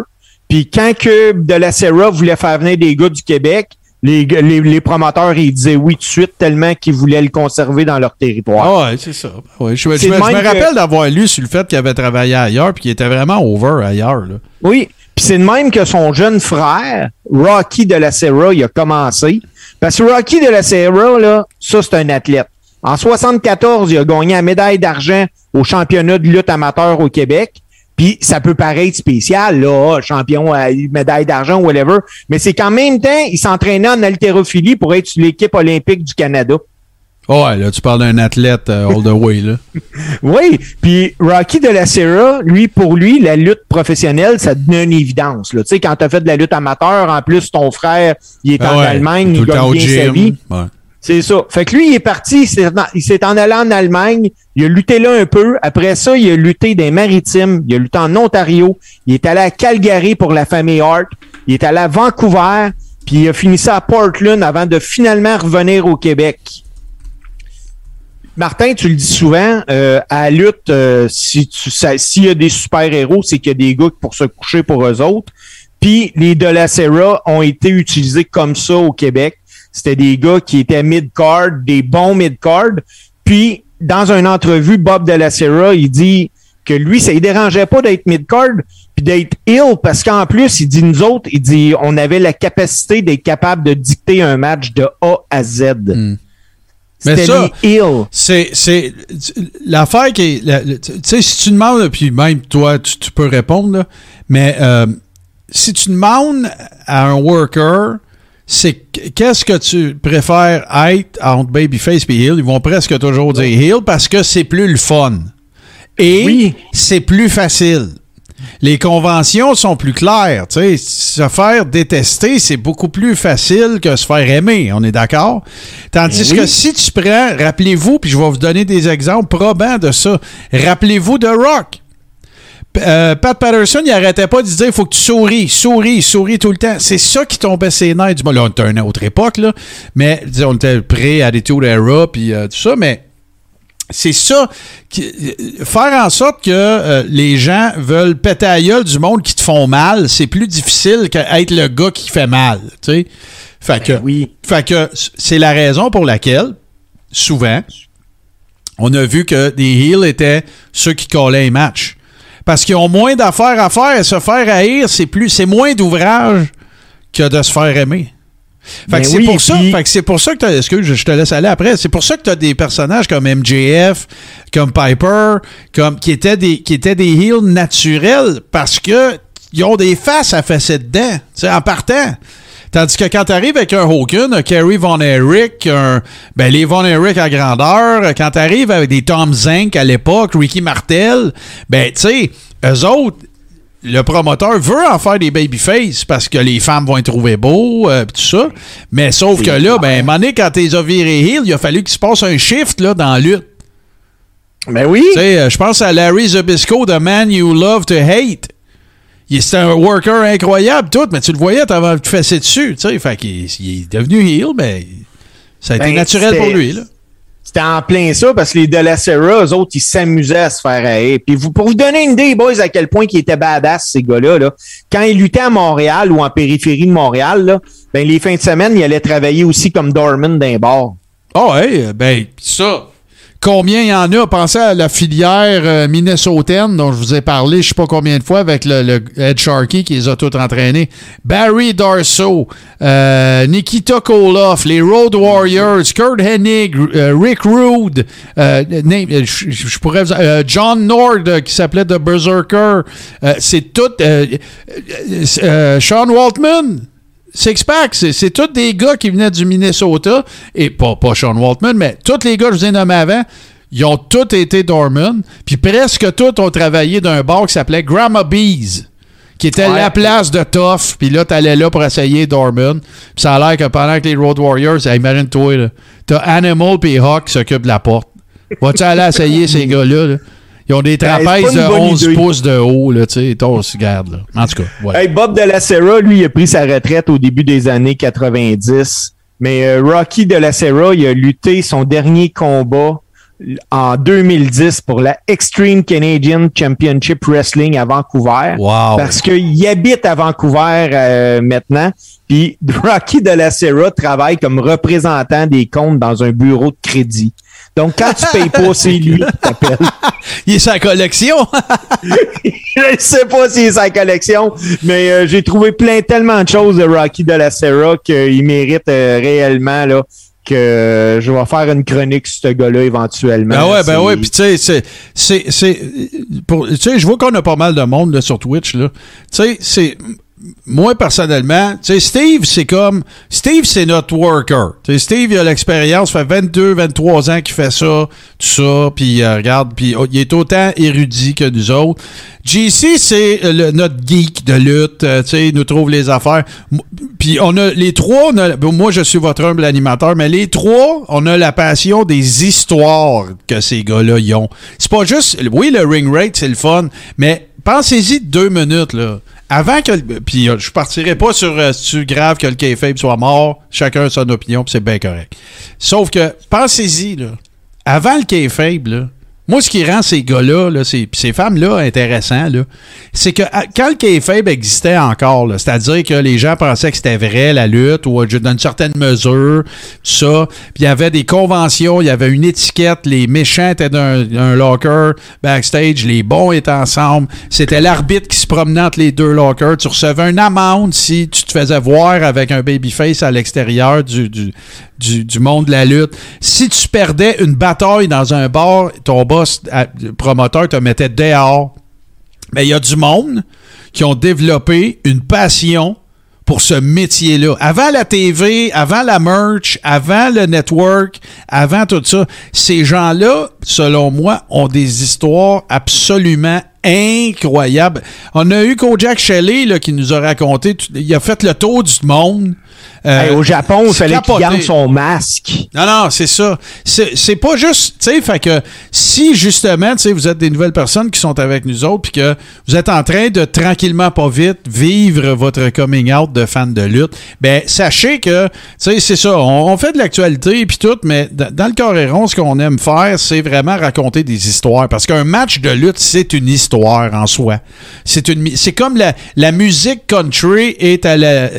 Puis quand que De La Serra voulait faire venir des gars du Québec, les, les, les promoteurs, ils disaient oui tout de suite tellement qu'ils voulaient le conserver dans leur territoire. Ah ouais, c'est ça. Ouais, je, je- C'est je me que- rappelle d'avoir lu sur le fait qu'il avait travaillé ailleurs puis qu'il était vraiment over ailleurs. Là. Oui. Puis c'est de même que son jeune frère, Rocky de la Serra, il a commencé. Parce que Rocky de la Serra, là, ça, c'est un athlète. En 74, il a gagné la médaille d'argent au championnat de lutte amateur au Québec. Puis ça peut paraître spécial, là, ah, champion à médaille d'argent, whatever. Mais c'est qu'en même temps, il s'entraînait en haltérophilie pour être sur l'équipe olympique du Canada. Ah ouais, là, tu parles d'un athlète euh, all the way. Là. Oui, puis Rocky de la Serra, lui, pour lui, la lutte professionnelle, ça devenait une évidence. Là. Tu sais, quand tu as fait de la lutte amateur, en plus, ton frère, il est Ah en ouais, Allemagne, il gagne bien sa vie. Ouais. C'est ça. Fait que lui, il est parti, il s'est en- allé en Allemagne, il a lutté là un peu. Après ça, il a lutté des maritimes, il a lutté en Ontario, il est allé à Calgary pour la famille Hart, il est allé à Vancouver, puis il a fini ça à Portland avant de finalement revenir au Québec. Martin, tu le dis souvent, euh, à la lutte, euh, si tu s'il y a des super-héros, c'est qu'il y a des gars pour se coucher pour eux autres. Puis les De La Serra ont été utilisés comme ça au Québec. C'était des gars qui étaient mid-card, des bons mid-card. Puis, dans une entrevue, Bob De La Serra, il dit que lui, ça ne dérangeait pas d'être mid-card puis d'être ill parce qu'en plus, il dit nous autres, il dit on avait la capacité d'être capable de dicter un match de A à Z. Mais ça, c'est, c'est l'affaire qui est, la- tu sais, si tu demandes, puis même toi, tu, tu peux répondre, là, mais euh, si tu demandes à un worker, c'est qu- qu'est-ce que tu préfères être entre babyface et heel, ils vont presque toujours dire heel parce que c'est plus le fun et Oui. c'est plus facile. Les conventions sont plus claires. Tu sais, se faire détester, c'est beaucoup plus facile que se faire aimer. On est d'accord? Tandis Oui. que si tu prends, rappelez-vous, puis je vais vous donner des exemples probants de ça. Rappelez-vous de Rock. Euh, Pat Patterson, il arrêtait pas de dire il faut que tu souris, souris, souris tout le temps. C'est ça qui tombait ses nerfs. Du là, on était à une autre époque, là. Mais on était prêt à des tours era, puis euh, tout ça, mais c'est ça. qui- euh, faire en sorte que euh, les gens veulent péter à gueule du monde qui te font mal, c'est plus difficile qu'être le gars qui fait mal. Sais? Fait que, oui. fait que c'est la raison pour laquelle, souvent, on a vu que des heels étaient ceux qui collaient les matchs. Parce qu'ils ont moins d'affaires à faire. Se faire haïr, c'est plus, c'est moins d'ouvrage que de se faire aimer. Fait que c'est oui, pour puis- pour ça que excuse, je te laisse aller après. C'est pour ça que tu as des personnages comme MJF, comme Piper, comme qui étaient des qui étaient des heels naturels parce que ils ont des faces à fesser dedans, tu sais, en partant. Tandis que quand tu arrives avec un Hogan, un Kerry Von Erich, un, ben les Von Erich à grandeur, quand tu arrives avec des Tom Zink à l'époque, Ricky Martel, ben tu sais, eux autres, le promoteur veut en faire des babyface parce que les femmes vont être trouvées beaux, euh, tout ça. Mais sauf que là, ben, à un moment donné, quand t'es viré heel, il a fallu qu'il se passe un shift là, dans la lutte. Ben oui. Tu sais, euh, je pense à Larry Zabisco de Man You Love to Hate. C'était un worker incroyable, tout, mais tu le voyais, t'avais fesser dessus, tu sais. Fait qu'il il est devenu heel, mais ça a été Ben, naturel pour lui, là. C'était en plein ça parce que les De La Serra, eux autres, ils s'amusaient à se faire haïr. Puis vous, pour vous donner une idée, boys, à quel point ils étaient badass, ces gars-là, là, quand ils luttaient à Montréal ou en périphérie de Montréal, là, ben, les fins de semaine, ils allaient travailler aussi comme doorman d'un bar. Oh, hey, ben, ça. Combien il y en a? Pensez à la filière euh, minnesotaine dont je vous ai parlé, je sais pas combien de fois, avec le, le Ed Sharkey qui les a tous entraînés. Barry Darso, euh, Nikita Koloff, les Road Warriors, Kurt Hennig, euh, Rick Rude, euh, euh, je pourrais John Nord qui s'appelait The Berserker. C'est tout. Sean Waltman. Six Pack, c'est, tous des gars qui venaient du Minnesota, et pas, pas Sean Waltman, mais tous les gars que je vous ai nommés avant, ils ont tous été Dorman, puis presque tous ont travaillé d'un bar qui s'appelait Grandma Bees, qui était Ouais. la place de Tough, puis là, t'allais là pour essayer Dorman, puis ça a l'air que pendant que les Road Warriors, imagine-toi, t'as Animal puis Hawk qui s'occupent de la porte. Vas-tu aller essayer ces gars-là, là? Ils ont des Ben, trapèzes de bonne 11 idée. pouces de haut, là, tu sais, regarde, là. En tout cas, ouais. Hey, Bob de la Serra, lui, il a pris sa retraite au début des années 90. Mais euh, Rocky de la Serra, il a lutté son dernier combat en 2010 pour la Extreme Canadian Championship Wrestling à Vancouver. Wow. Parce qu'il habite à Vancouver euh, maintenant. Puis Rocky de la Serra travaille comme représentant des comptes dans un bureau de crédit. Donc, quand tu payes pas, c'est lui qui t'appelle. Il est sa collection. Je sais pas si c'est sa collection, mais euh, j'ai trouvé plein tellement de choses de Rocky de la Serra qu'il mérite euh, réellement là que je vais faire une chronique sur ce gars-là éventuellement. Ben ouais, ben ouais. Puis tu sais, c'est, c'est, c'est, pour, tu sais, je vois qu'on a pas mal de monde là, sur Twitch là. Tu sais, c'est moi personnellement, tu sais, Steve, c'est comme Steve, c'est notre worker. Tu Steve, il a l'expérience, fait 22, 23 ans qu'il fait ça, tout ça, puis euh, regarde, puis oh, il est autant érudit que nous autres. JC, c'est notre geek de lutte, euh, tu sais, il nous trouve les affaires. Puis on a les trois, on a- moi je suis votre humble animateur, mais les trois, on a la passion des histoires que ces gars-là y ont. C'est pas juste, oui, le ring rate, c'est le fun, mais pensez-y deux minutes, là. Avant que. Puis euh, je partirai pas sur euh, c'est grave que le kayfabe soit mort. Chacun a son opinion, puis c'est bien correct. Sauf que, pensez-y, là. Avant le kayfabe, là. Moi, ce qui rend ces gars-là, là, ces, femmes-là intéressants, c'est que à- quand le kayfabe existait encore, c'est-à-dire que les gens pensaient que c'était vrai, la lutte, ou euh, dans une certaine mesure, ça, puis il y avait des conventions, il y avait une étiquette, les méchants étaient d'un d'un locker backstage, les bons étaient ensemble, c'était l'arbitre qui se promenait entre les deux lockers, tu recevais une amende si tu te faisais voir avec un babyface à l'extérieur du, du, monde de la lutte. Si tu perdais une bataille dans un bar, ton boss, promoteur, te mettait dehors. Mais il y a du monde qui ont développé une passion pour ce métier-là. Avant la TV, avant la merch, avant le network, avant tout ça, ces gens-là, selon moi, ont des histoires absolument incroyables. On a eu Kojak Shelley là, qui nous a raconté, tout- il a fait le tour du monde. Euh, Hey, au Japon, il fallait qu'il garde son masque. Non, non, c'est ça. C'est pas juste, tu sais, fait que si justement, tu sais, vous êtes des nouvelles personnes qui sont avec nous autres, puis que vous êtes en train de tranquillement, pas vite, vivre votre coming out de fan de lutte, ben sachez que, tu sais, c'est ça. On, on fait de l'actualité puis tout, mais dans le Coréron, ce qu'on aime faire, c'est vraiment raconter des histoires, parce qu'un match de lutte, c'est une histoire en soi. C'est une, c'est comme la, la musique country est à la,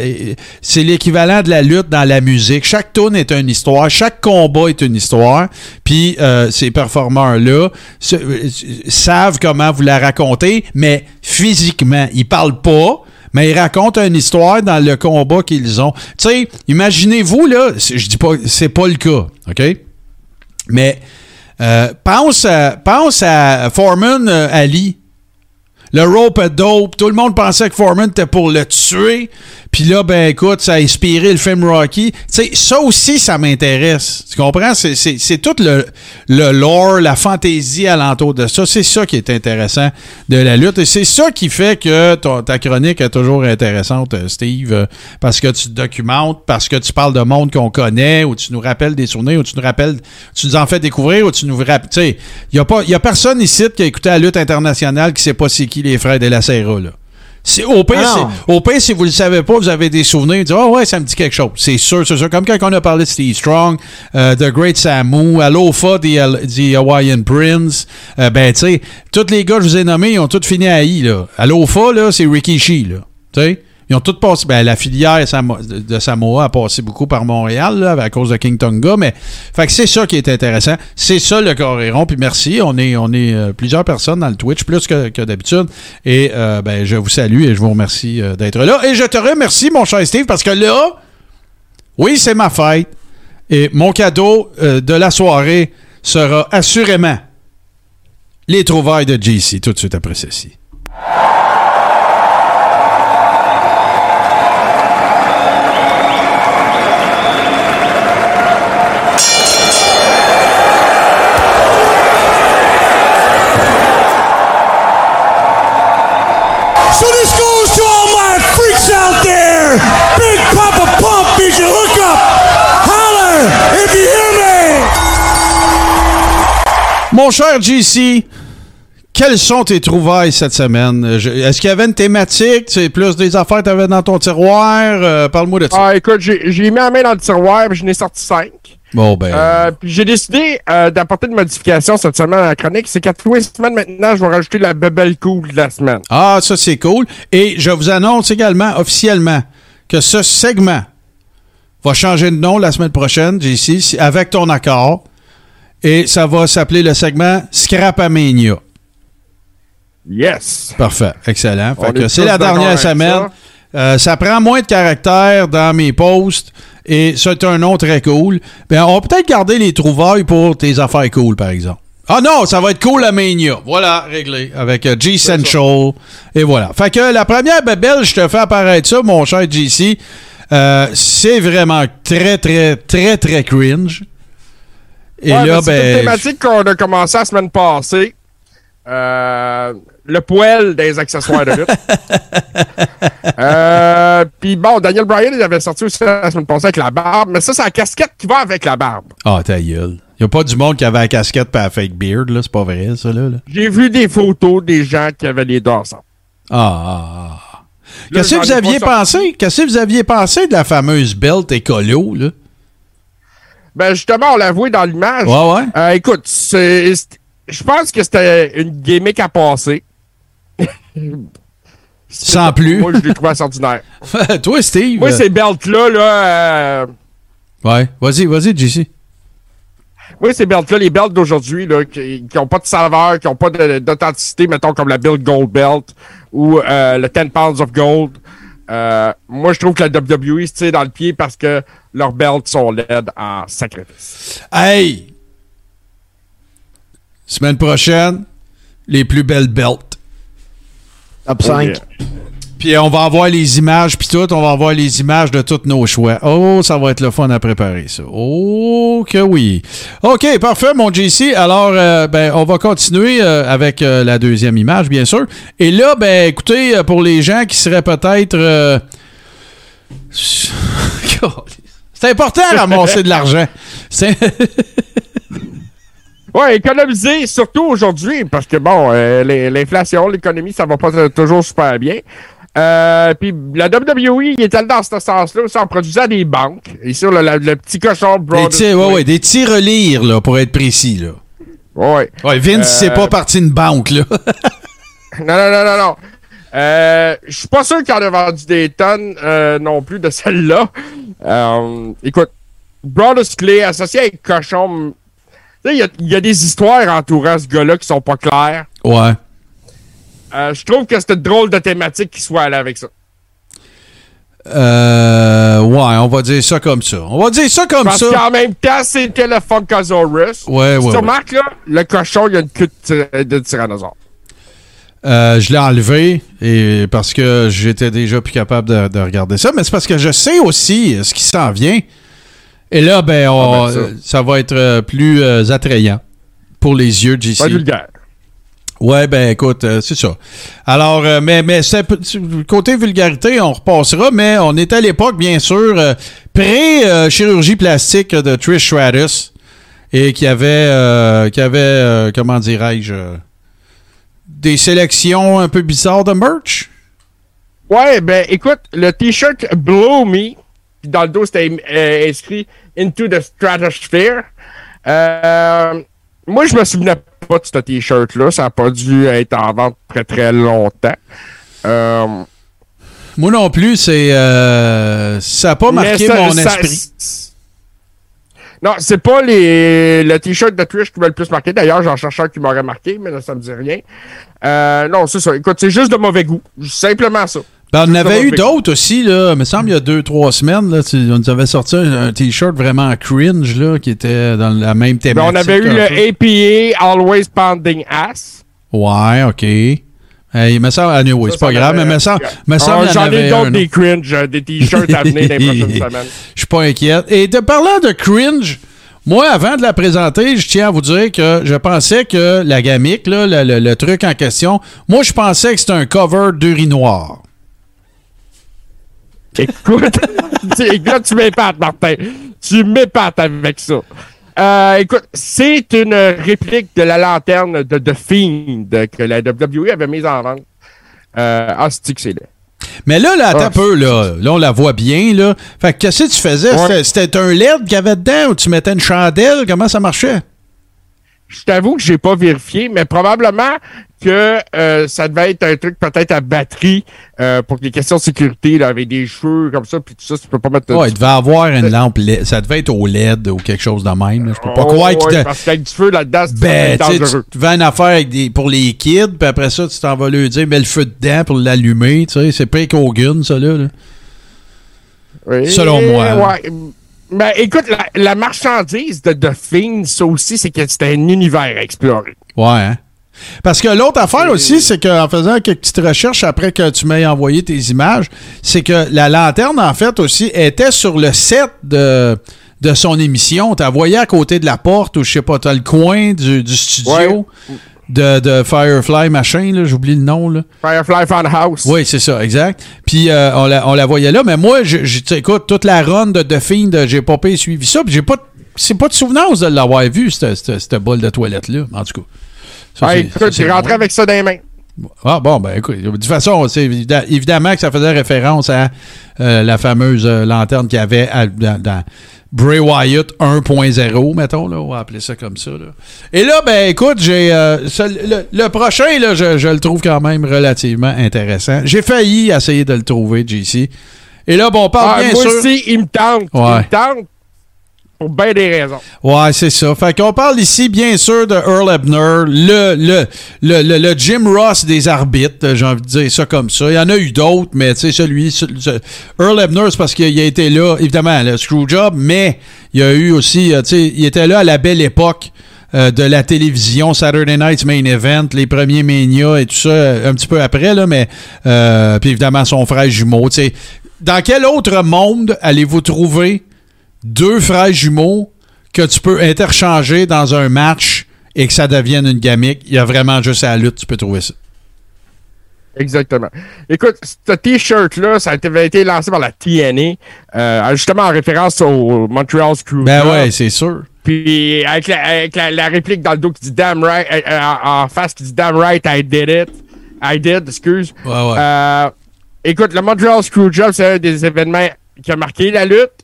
c'est l'équivalent de la lutte dans la musique. Chaque tune est une histoire, chaque combat est une histoire. Puis euh, ces performeurs-là se- euh, savent comment vous la raconter, mais physiquement, ils parlent pas. Mais ils racontent une histoire dans le combat qu'ils ont. Tu sais, imaginez-vous, là, je dis pas, c'est pas le cas, OK? Mais euh, pense, à, pense à Foreman euh, Ali. Le rope dope. Tout le monde pensait que Foreman était pour le tuer. Puis là, ben écoute, ça a inspiré le film Rocky. Tu sais, ça aussi, ça m'intéresse. Tu comprends? C'est- tout le, le lore, la fantaisie alentour de ça. C'est ça qui est intéressant de la lutte. Et c'est ça qui fait que ton- ta chronique est toujours intéressante, euh, Steve. euh, Parce que tu te documentes, parce que tu parles de monde qu'on connaît, ou tu nous rappelles des souvenirs, ou tu nous rappelles, tu nous en fais découvrir, ou tu nous rappelles. Tu sais, il n'y a, pas- y a personne ici qui a écouté la lutte internationale qui sait pas c'est qui les frères de la Serra, là. C'est, au, pire, Ah au pire, si vous ne le savez pas, vous avez des souvenirs, vous dites, oh ouais, ça me dit quelque chose. C'est sûr, c'est sûr. Comme quand on a parlé de Steve Strong, euh, The Great Samu, Alofa, The, the Hawaiian Prince, euh, ben, tu sais, tous les gars que je vous ai nommés, ils ont tous fini à I, là. Alofa, là, c'est Rikishi, là. Tu sais? Ils ont tous passé. Ben, la filière de Samoa a passé beaucoup par Montréal, là, à cause de King Tonga, mais. Fait que c'est ça qui est intéressant. C'est ça le Coréron. Puis merci. On est, on est euh, plusieurs personnes dans le Twitch, plus que, d'habitude. Et euh, ben, je vous salue et je vous remercie euh, d'être là. Et je te remercie, mon cher Steve, parce que là, oui, c'est ma fête. Et mon cadeau de la soirée sera assurément les trouvailles de JC tout de suite après ceci. Mon cher JC, quelles sont tes trouvailles cette semaine? Est-ce qu'il y avait une thématique? C'est plus des affaires que tu avais dans ton tiroir? Euh, Parle-moi de ça. Ah, écoute, j'ai mis la main dans le tiroir, puis je n'ai sorti cinq. Bon, ben. Euh, puis j'ai décidé euh, d'apporter une modification cette semaine à la chronique. C'est qu'à tous les semaines maintenant, je vais rajouter la bubble cool de la semaine. Ah, ça, c'est cool. Et je vous annonce également, officiellement, que ce segment va changer de nom la semaine prochaine, JC, avec ton accord. Et ça va s'appeler le segment Scrapamania. Yes! Parfait. Excellent. Fait que est c'est la dernière semaine. ça. Euh, ça prend moins de caractères dans mes posts et c'est un nom très cool. Ben, on va peut-être garder les trouvailles pour tes affaires cool, par exemple. Ah non, ça va être cool à Mania. Voilà, réglé. Avec euh, G-Central. Et voilà. Fait que la première belle, je te fais apparaître ça, mon cher JC. Euh, c'est vraiment très, très, très, très cringe. Et Ouais, là, ben, c'est une ben. thématique qu'on a commencé la semaine passée. Euh, le poêle des accessoires de lutte. euh, Puis bon, Daniel Bryan, il avait sorti aussi la semaine passée avec la barbe, mais ça, c'est la casquette qui va avec la barbe. Ah, ta gueule. Il n'y a pas du monde qui avait la casquette et la fake beard, là. C'est pas vrai, ça, là. là. J'ai vu des photos des gens qui avaient les deux ensemble. Ah, ah, ah. Qu'est-ce que vous aviez pensé? Qu'est-ce que vous aviez pensé de la fameuse belt écolo, là? Ben justement, on l'a avoué dans l'image. Ouais, ouais. Euh, écoute, je pense que c'était une gimmick à passer. Sans plus. Moi, je l'ai trouvé assez ordinaire. Toi, Steve. Moi, euh, ces belts-là, là, euh, Ouais. Vas-y, vas-y, JC. moi, ces belts-là, les belts d'aujourd'hui, là, qui n'ont pas de saveur, qui n'ont pas d'authenticité, mettons, comme la Bill Gold Belt ou euh, le 10 Pounds of Gold. Euh, moi, je trouve que la WWE se tire dans le pied parce que leurs belts sont laides en sacrifice. Hey! Semaine prochaine, les plus belles belts. Top 5. Puis on va avoir les images, puis tout, on va avoir les images de tous nos choix. Oh, ça va être le fun à préparer, ça. Oh, que oui. OK, parfait, mon JC. Alors, euh, ben, on va continuer euh, avec euh, la deuxième image, bien sûr. Et là, ben, écoutez, euh, pour les gens qui seraient peut-être... euh, C'est important à ramasser de l'argent. C'est... Ouais, économiser, surtout aujourd'hui, parce que bon, euh, l'in- l'inflation, l'économie, ça va pas toujours super bien. Euh, Puis la WWE, il est allé dans ce sens-là aussi en produisant des banques. Et sur le, petit cochon Des, Brothers. petits- ouais, ouais, des là, pour être précis, là. Ouais. Ouais, Vince, Euh, c'est pas parti une banque, là. Non, non, non, non, non. Euh, Je suis pas sûr qu'il en a vendu des tonnes euh, non plus de celle-là. Euh, écoute, Brothers Clay associé avec Cochon, il y y, a des histoires entourant ce gars-là qui sont pas claires. Ouais. Euh, Je trouve que c'était drôle de thématique qu'il soit allé avec ça. Euh, ouais, on va dire ça comme ça. On va dire ça comme Parce ça. qu'en même temps, c'était le Funkasaurus. Ouais, Si ouais, tu ouais. remarques, là, le cochon, il a une queue de, ty- de tyrannosaure. Euh, je l'ai enlevé et parce que j'étais déjà plus capable de, de regarder ça, mais c'est parce que je sais aussi euh, ce qui s'en vient. Et là, ben, on- Ah, ben, ça. euh, ça. va être euh, plus euh, attrayant pour les yeux de JC. Pas vulgaire. Ouais, ben écoute, euh, c'est ça. Alors, euh, mais, mais côté vulgarité, on repassera, mais on est à l'époque, bien sûr, euh, pré-chirurgie plastique de Trish Stratus et qui avait, euh, qui avait comment dirais-je, des sélections un peu bizarres de merch? Ouais, ben écoute, le t-shirt Blow Me, dans le dos c'était inscrit Into the Stratosphere. Moi, je me souvenais pas de ce t-shirt-là. Ça n'a pas dû être en vente très très longtemps. Euh, Moi non plus, c'est euh, ça n'a pas marqué ça- mon ça- esprit. Non, c'est pas les, le t-shirt de Trish qui m'a le plus marqué. D'ailleurs, j'en cherchais un qui m'aurait marqué, mais là, ça me dit rien. Euh, non, c'est ça. Écoute, c'est juste de mauvais goût. Simplement ça. Ben, on en avait eu d'autres aussi, là. Il me semble, il y a deux, trois semaines, là, tu- on nous avait sorti un, un t-shirt vraiment cringe, là, qui était dans la même Ben, thématique. on avait eu le. APA Always Pounding Ass. Ouais, OK. Hey, il me semble, anyway, c'est pas grave, mais me semble, me semble Ah, en J'en ai d'autres des cringe, euh, des t-shirts à venir dans les prochaines semaines. Je suis pas inquiète. Et de parlant de cringe, moi, avant de la présenter, je tiens à vous dire que je pensais que la gamique, là, le, le- le truc en question, moi, je pensais que c'était un cover d'urinoir. Écoute, là, tu m'épates, Martin. Tu m'épates avec ça. Euh, écoute, c'est une réplique de la lanterne de The Fiend que la WWE avait mise en vente. Euh, ah, c'est que c'est laid. Mais là, là, attends Ah. un peu, là. Là, on la voit bien, là. Fait que qu'est-ce que tu faisais? Ouais. C'était un LED qu'il y avait dedans ou tu mettais une chandelle? Comment ça marchait? Je t'avoue que j'ai pas vérifié, mais probablement que euh, ça devait être un truc peut-être à batterie euh, pour les questions de sécurité, là, avec des cheveux comme ça, puis tout ça, tu peux pas mettre... Ouais, il devait avoir une lampe LED. Ça devait être au LED ou quelque chose de même. là. Je peux pas Oh, croire ouais, te- parce qu'avec du feu là-dedans, c'est Ben, tu sais, dangereux. tu vends une affaire avec des, pour les kids, puis après ça, tu t'en vas lui dire, mets le feu dedans pour l'allumer, tu sais. C'est pas Hogan, ça, là. là. Oui, Selon moi. Ouais. Ben, écoute, la, la marchandise de The Fiend, ça aussi, c'est que c'était un univers à explorer. Ouais, hein? Parce que l'autre affaire aussi, c'est qu'en faisant quelques petites recherches après que tu m'aies envoyé tes images, c'est que la lanterne, en fait, aussi, était sur le set de, de son émission. Tu la voyais à côté de la porte ou je sais pas, tu as le coin du, du studio de, de Firefly machin, j'oublie le nom. Là. Firefly Funhouse. Oui, c'est ça, exact. Puis euh, on, la, on la voyait là, mais moi, je, écoute, toute la run de The Fiend, euh, j'ai pas payé suivi ça, puis j'ai pas. C'est pas de souvenance de l'avoir vu, cette, cette, cette bolle de toilette-là, en tout cas. Ça, Ouais, écoute, j'ai rentré avec ça dans les mains. Ah bon, ben écoute, de toute façon, c'est évidemment que ça faisait référence à euh, la fameuse euh, lanterne qu'il y avait à- dans, dans Bray Wyatt 1.0, mettons, là, on va appeler ça comme ça. là. Et là, ben écoute, j'ai euh, le, le prochain, là, je, je le trouve quand même relativement intéressant. J'ai failli essayer de le trouver, JC. Et là, bon, on parle Ah, bien moi sûr. aussi, il me tente. Il Ouais. me tente pour bien des raisons. Ouais, c'est ça. Fait qu'on parle ici, bien sûr, de Earl Ebner, le, le, le, le, le Jim Ross des arbitres, j'ai envie de dire ça comme ça. Il y en a eu d'autres, mais tu sais, celui, ce- ce- Earl Ebner, c'est parce qu'il a été là, évidemment, le Screwjob, mais il y a eu aussi, euh, tu sais, il était là à la belle époque euh, de la télévision, Saturday Night's Main Event, les premiers Mania et tout ça, euh, un petit peu après, là, mais euh, puis évidemment son frère jumeau, tu sais. Dans quel autre monde allez-vous trouver deux frères jumeaux que tu peux interchanger dans un match et que ça devienne une gamique. Il y a vraiment juste à la lutte, tu peux trouver ça. Exactement. Écoute, ce T-shirt-là, ça a été, avait été lancé par la TNA, euh, justement en référence au Montreal Screw. Ben ouais, c'est sûr. Puis avec, la, avec la, la réplique dans le dos qui dit Damn right, euh, euh, en en face qui dit Damn right, I did it. I did, excuse. Ouais, ouais. Euh, écoute, le Montreal Screwjob, c'est un des événements qui a marqué la lutte.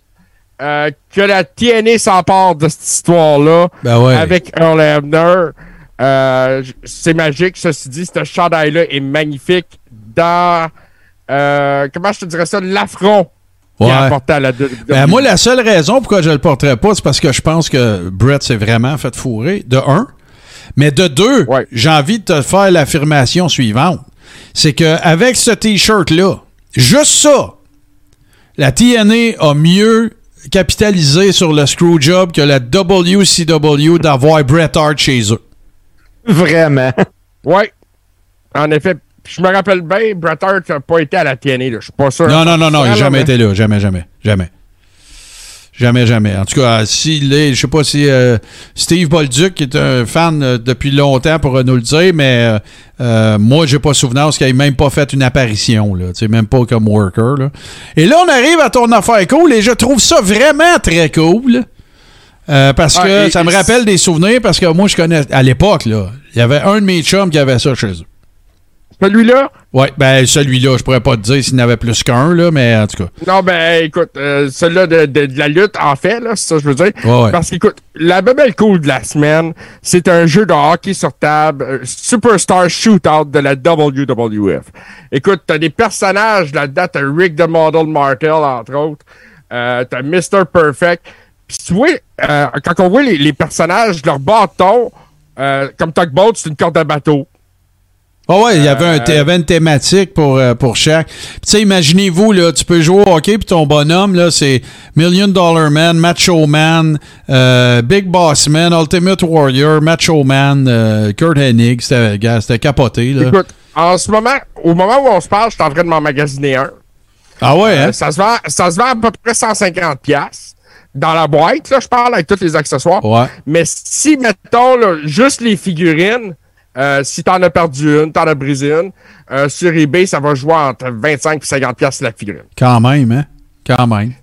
Euh, que la TNA s'empare de cette histoire-là Ben ouais. avec Earl Hebner. Euh, c'est magique. Ceci dit, ce chandail-là est magnifique dans, euh, comment je te dirais ça, l'affront Ouais. à la WWE. Ben, moi, la seule raison pourquoi je le porterais pas, c'est parce que je pense que Brett s'est vraiment fait fourrer, de un. Mais de deux, j'ai envie de te faire l'affirmation suivante. C'est que avec ce T-shirt-là, juste ça, la TNA a mieux capitalisé sur le screwjob que la WCW d'avoir Bret Hart chez eux. Vraiment. Oui. En effet. Je me rappelle bien, Bret Hart n'a pas été à la TNA. là. Je suis pas sûr. Non, non, non, non, il n'a jamais mais- été là. Jamais, jamais. Jamais. Jamais, jamais. En tout cas, s'il est, je sais pas si euh, Steve Bolduc qui est un fan euh, depuis longtemps pour nous le dire, mais euh, euh, moi, j'ai pas souvenance qu'il ait même pas fait une apparition, là. Tu sais, même pas comme worker, là. Et là, on arrive à ton affaire cool et je trouve ça vraiment très cool. Euh, parce Ah, que ça me rappelle des souvenirs parce que moi, je connais, à l'époque, là, il y avait un de mes chums qui avait ça chez eux. Celui-là? Ouais, ben celui-là, je pourrais pas te dire s'il n'y en avait plus qu'un, là, mais en tout cas. Non, ben écoute, euh, celui-là de, de- de la lutte, en fait, là, c'est ça que je veux dire. Ouais, ouais. Parce qu'écoute, la belle cool de la semaine, c'est un jeu de hockey sur table, euh, Superstar Shootout de la WWF. Écoute, t'as des personnages là-dedans, t'as Rick the Model Martel, entre autres, euh, t'as Mr. Perfect. Puis tu vois, quand on voit les, les personnages, leur bâton, comme Tugboat, c'est une corde à bateau. Ah ouais, il y avait, un, Euh, il y avait une thématique pour, euh, pour chaque. Tu sais, imaginez-vous, là, tu peux jouer au hockey, puis ton bonhomme, là, c'est Million Dollar Man, Macho Man, euh, Big Boss Man, Ultimate Warrior, Macho Man, euh, Kurt Hennig. C'était gars, c'était capoté, là. Écoute, en ce moment, au moment où on se parle, je suis en train de m'en magasiner un. Ah ouais, Euh, hein? ça, se vend, ça se vend à peu près 150 pièces dans la boîte. Là, je parle avec tous les accessoires. Ouais. Mais si, mettons, là, juste les figurines, euh, si t'en as perdu une, t'en as brisé une, euh, sur eBay, ça va jouer entre 25 et 50 pièces la figurine. Quand même, hein? Quand même.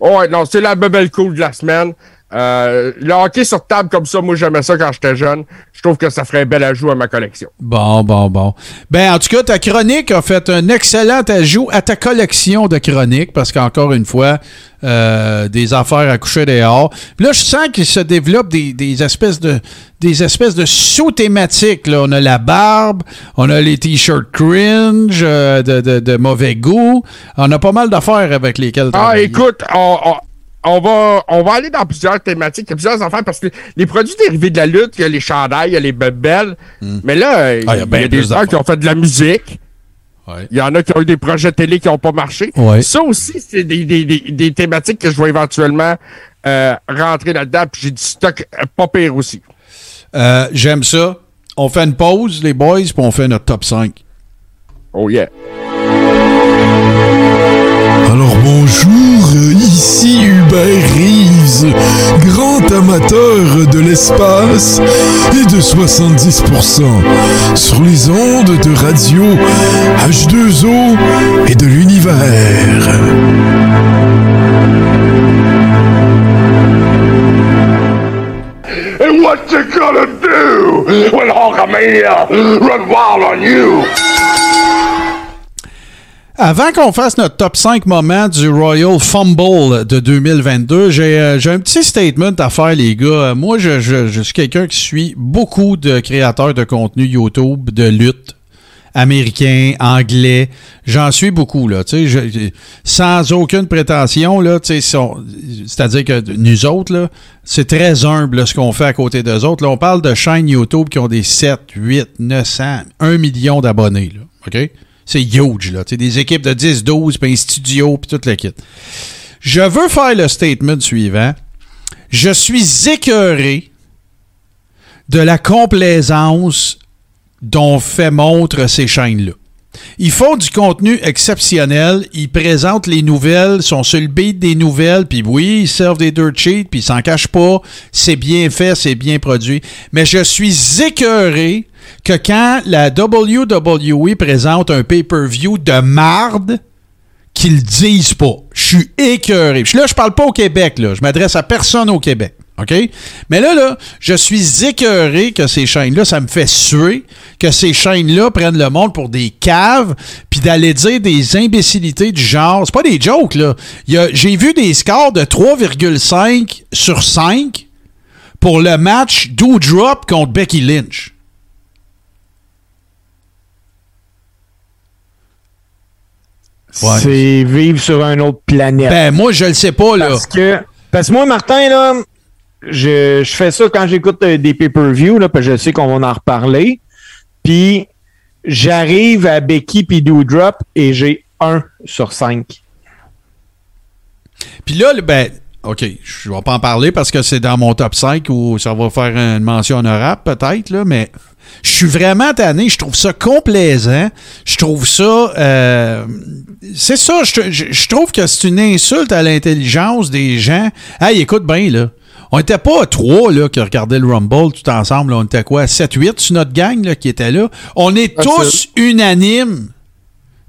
ouais, non, c'est la bubble cool de la semaine. Euh, le hockey sur table comme ça, moi j'aimais ça quand j'étais jeune. Je trouve que ça ferait un bel ajout à ma collection. Bon, bon, bon. Ben, en tout cas, ta chronique a fait un excellent ajout à ta collection de chroniques parce qu'encore une fois, euh, des affaires à coucher dehors. Puis là, je sens qu'il se développe des, des espèces de des espèces de sous-thématiques. Là. On a la barbe, on a les t-shirts cringe, euh, de, de, de mauvais goût. On a pas mal d'affaires avec lesquelles Ah, écoute, on, on- on va, on va aller dans plusieurs thématiques, il y a plusieurs affaires parce que les produits dérivés de la lutte, il y a les chandails, il y a les bebelles. Mais là, il y Hmm. Ah, il y a des gens qui ont fait de la musique. Ouais. Il y en a qui ont eu des projets télé qui n'ont pas marché. Ouais. Ça aussi, c'est des, des, des, des thématiques que je vais éventuellement euh, rentrer là-dedans. Puis j'ai du stock euh, pas pire aussi. Euh, J'aime ça. On fait une pause, les boys, puis on fait notre top 5. Oh yeah. Alors bonjour, ici Hubert Reeves, grand amateur de l'espace et de 70% sur les ondes de radio H2O et de l'univers. And what you gonna do when Hulkamania run wild on you? Avant qu'on fasse notre top 5 moments du Royal Fumble de 2022, j'ai euh, j'ai un petit statement à faire, les gars. Moi, je, je- je suis quelqu'un qui suit beaucoup de créateurs de contenu YouTube de lutte américains, anglais. J'en suis beaucoup, là. Tu sais, sans aucune prétention, là. Tu sais, c'est-à-dire que nous autres, là, c'est très humble, là, ce qu'on fait à côté d'eux autres. Là, on parle de chaînes YouTube qui ont des 7, 8, 900, 1 million d'abonnés, là. OK? C'est huge, là. Tu sais, des équipes de 10, 12, puis un studio, puis tout le kit. Je veux faire le statement suivant. Je suis écœuré de la complaisance dont fait montre ces chaînes-là. Ils font du contenu exceptionnel, ils présentent les nouvelles, sont sur le des nouvelles, puis oui, ils servent des dirt sheets, puis ils s'en cachent pas, c'est bien fait, c'est bien produit. Mais je suis écœuré que quand la WWE présente un pay-per-view de marde, qu'ils le disent pas. Je suis écœuré. Là, je parle pas au Québec, là. Je m'adresse à personne au Québec. OK? Mais là, là, je suis écœuré que ces chaînes-là, ça me fait suer, que ces chaînes-là prennent le monde pour des caves, puis d'aller dire des imbécilités du genre. C'est pas des jokes, là. J'ai vu des scores de 3,5 sur 5 pour le match Doudrop contre Becky Lynch. Ouais. C'est vivre sur une autre planète. Ben, moi, je le sais pas, là. Parce que, parce que moi, Martin, là, je, je fais ça quand j'écoute euh, des pay-per-view, parce que je sais qu'on va en reparler. Puis, j'arrive à Becky puis Doudrop et j'ai 1 sur 5. Puis là, ben, OK, je vais pas en parler parce que c'est dans mon top 5 où ça va faire une mention honorable, peut-être, là, mais je suis vraiment tanné. Je trouve ça complaisant. Je trouve ça. euh, c'est ça, je, je- je trouve que c'est une insulte à l'intelligence des gens. Hey, écoute bien, là. On était pas à trois là, qui regardaient le Rumble tout ensemble. là. On était quoi? 7-8 sur notre gang là, qui était là. On est Ah, tous unanimes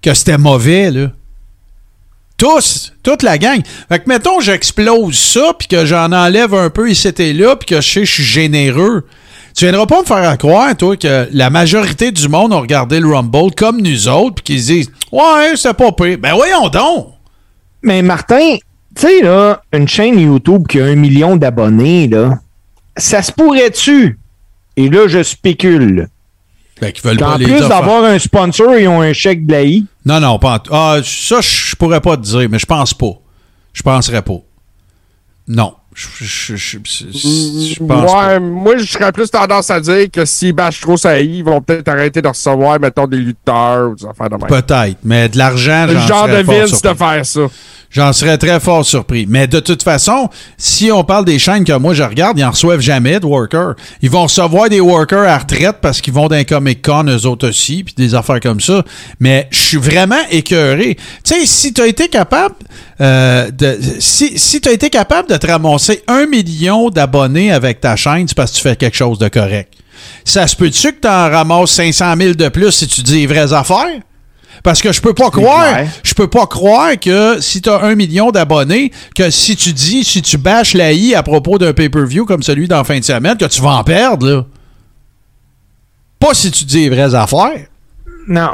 que c'était mauvais, là. Tous, toute la gang. Fait que, mettons, j'explose ça, puis que j'en enlève un peu ici et là, puis que je sais que je suis généreux. Tu viendras pas me faire croire, toi, que la majorité du monde a regardé le Rumble comme nous autres, puis qu'ils se disent Ouais, c'est pas pire. Ben voyons donc! Mais Martin, tu sais, là, une chaîne YouTube qui a un million d'abonnés, là, ça se pourrait-tu? Et là, je spécule. Ben, qu'ils veulent Qu'en pas les plus d'avoir un sponsor, ils ont un chèque de la I. Non, non, pas en tout. Ah, ça, je pourrais pas te dire, mais je pense pas. Je penserais pas. Non. Je, je, je, je- je pense ouais, pas. moi, je serais plus tendance à dire que s'ils bâchent trop ça, ils vont peut-être arrêter de recevoir, mettons, des lutteurs ou des affaires de même. Peut-être, mais de l'argent, Le j'en genre serais de fort Vince surpris. de faire ça. J'en serais très fort surpris. Mais de toute façon, si on parle des chaînes que moi je regarde, ils en reçoivent jamais de workers. Ils vont recevoir des workers à retraite parce qu'ils vont dans un Comic Con, eux autres aussi, puis des affaires comme ça. Mais je suis vraiment écœuré. Tu sais, si tu as été capable euh, de. Si, si tu as été capable de te ramasser un million d'abonnés avec ta chaîne, c'est parce que tu fais quelque chose de correct. Ça se peut-tu que tu en ramasses 500 000 de plus si tu dis vraies affaires? Parce que je peux pas croire, clair. je peux pas croire que si tu as un million d'abonnés, que si tu dis, si tu bâches la I à propos d'un pay-per-view comme celui d'en fin de semaine, que tu vas en perdre, là. Pas si tu dis les vraies affaires. Non.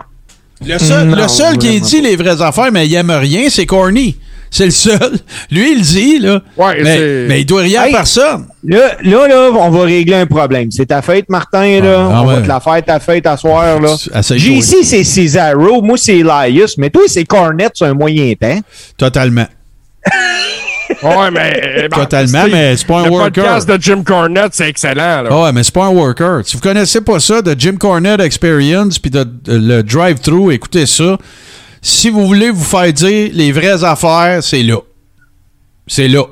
Le seul, Non, le seul qui dit les vraies affaires, mais il aime rien, c'est Corny. C'est le seul. Lui, il le dit, là. Ouais, mais, c'est- mais il doit rien à Hey. personne. Là, là, là, on va régler un problème. C'est ta fête, Martin, là. Ah, on ouais. va te la faire ta fête à soir, là. Ici, c'est Cesaro. Moi, c'est Elias. Mais toi, c'est Cornet sur un moyen temps. Totalement. Ouais, mais. ben, Totalement, c'est- mais c'est pas un le worker. podcast de Jim Cornette, c'est excellent. Là. Ah ouais, mais c'est pas un worker. Si vous connaissez pas ça, de Jim Cornette Experience puis de, de- le drive-thru, écoutez ça. Si vous voulez vous faire dire les vraies affaires, c'est là. C'est là.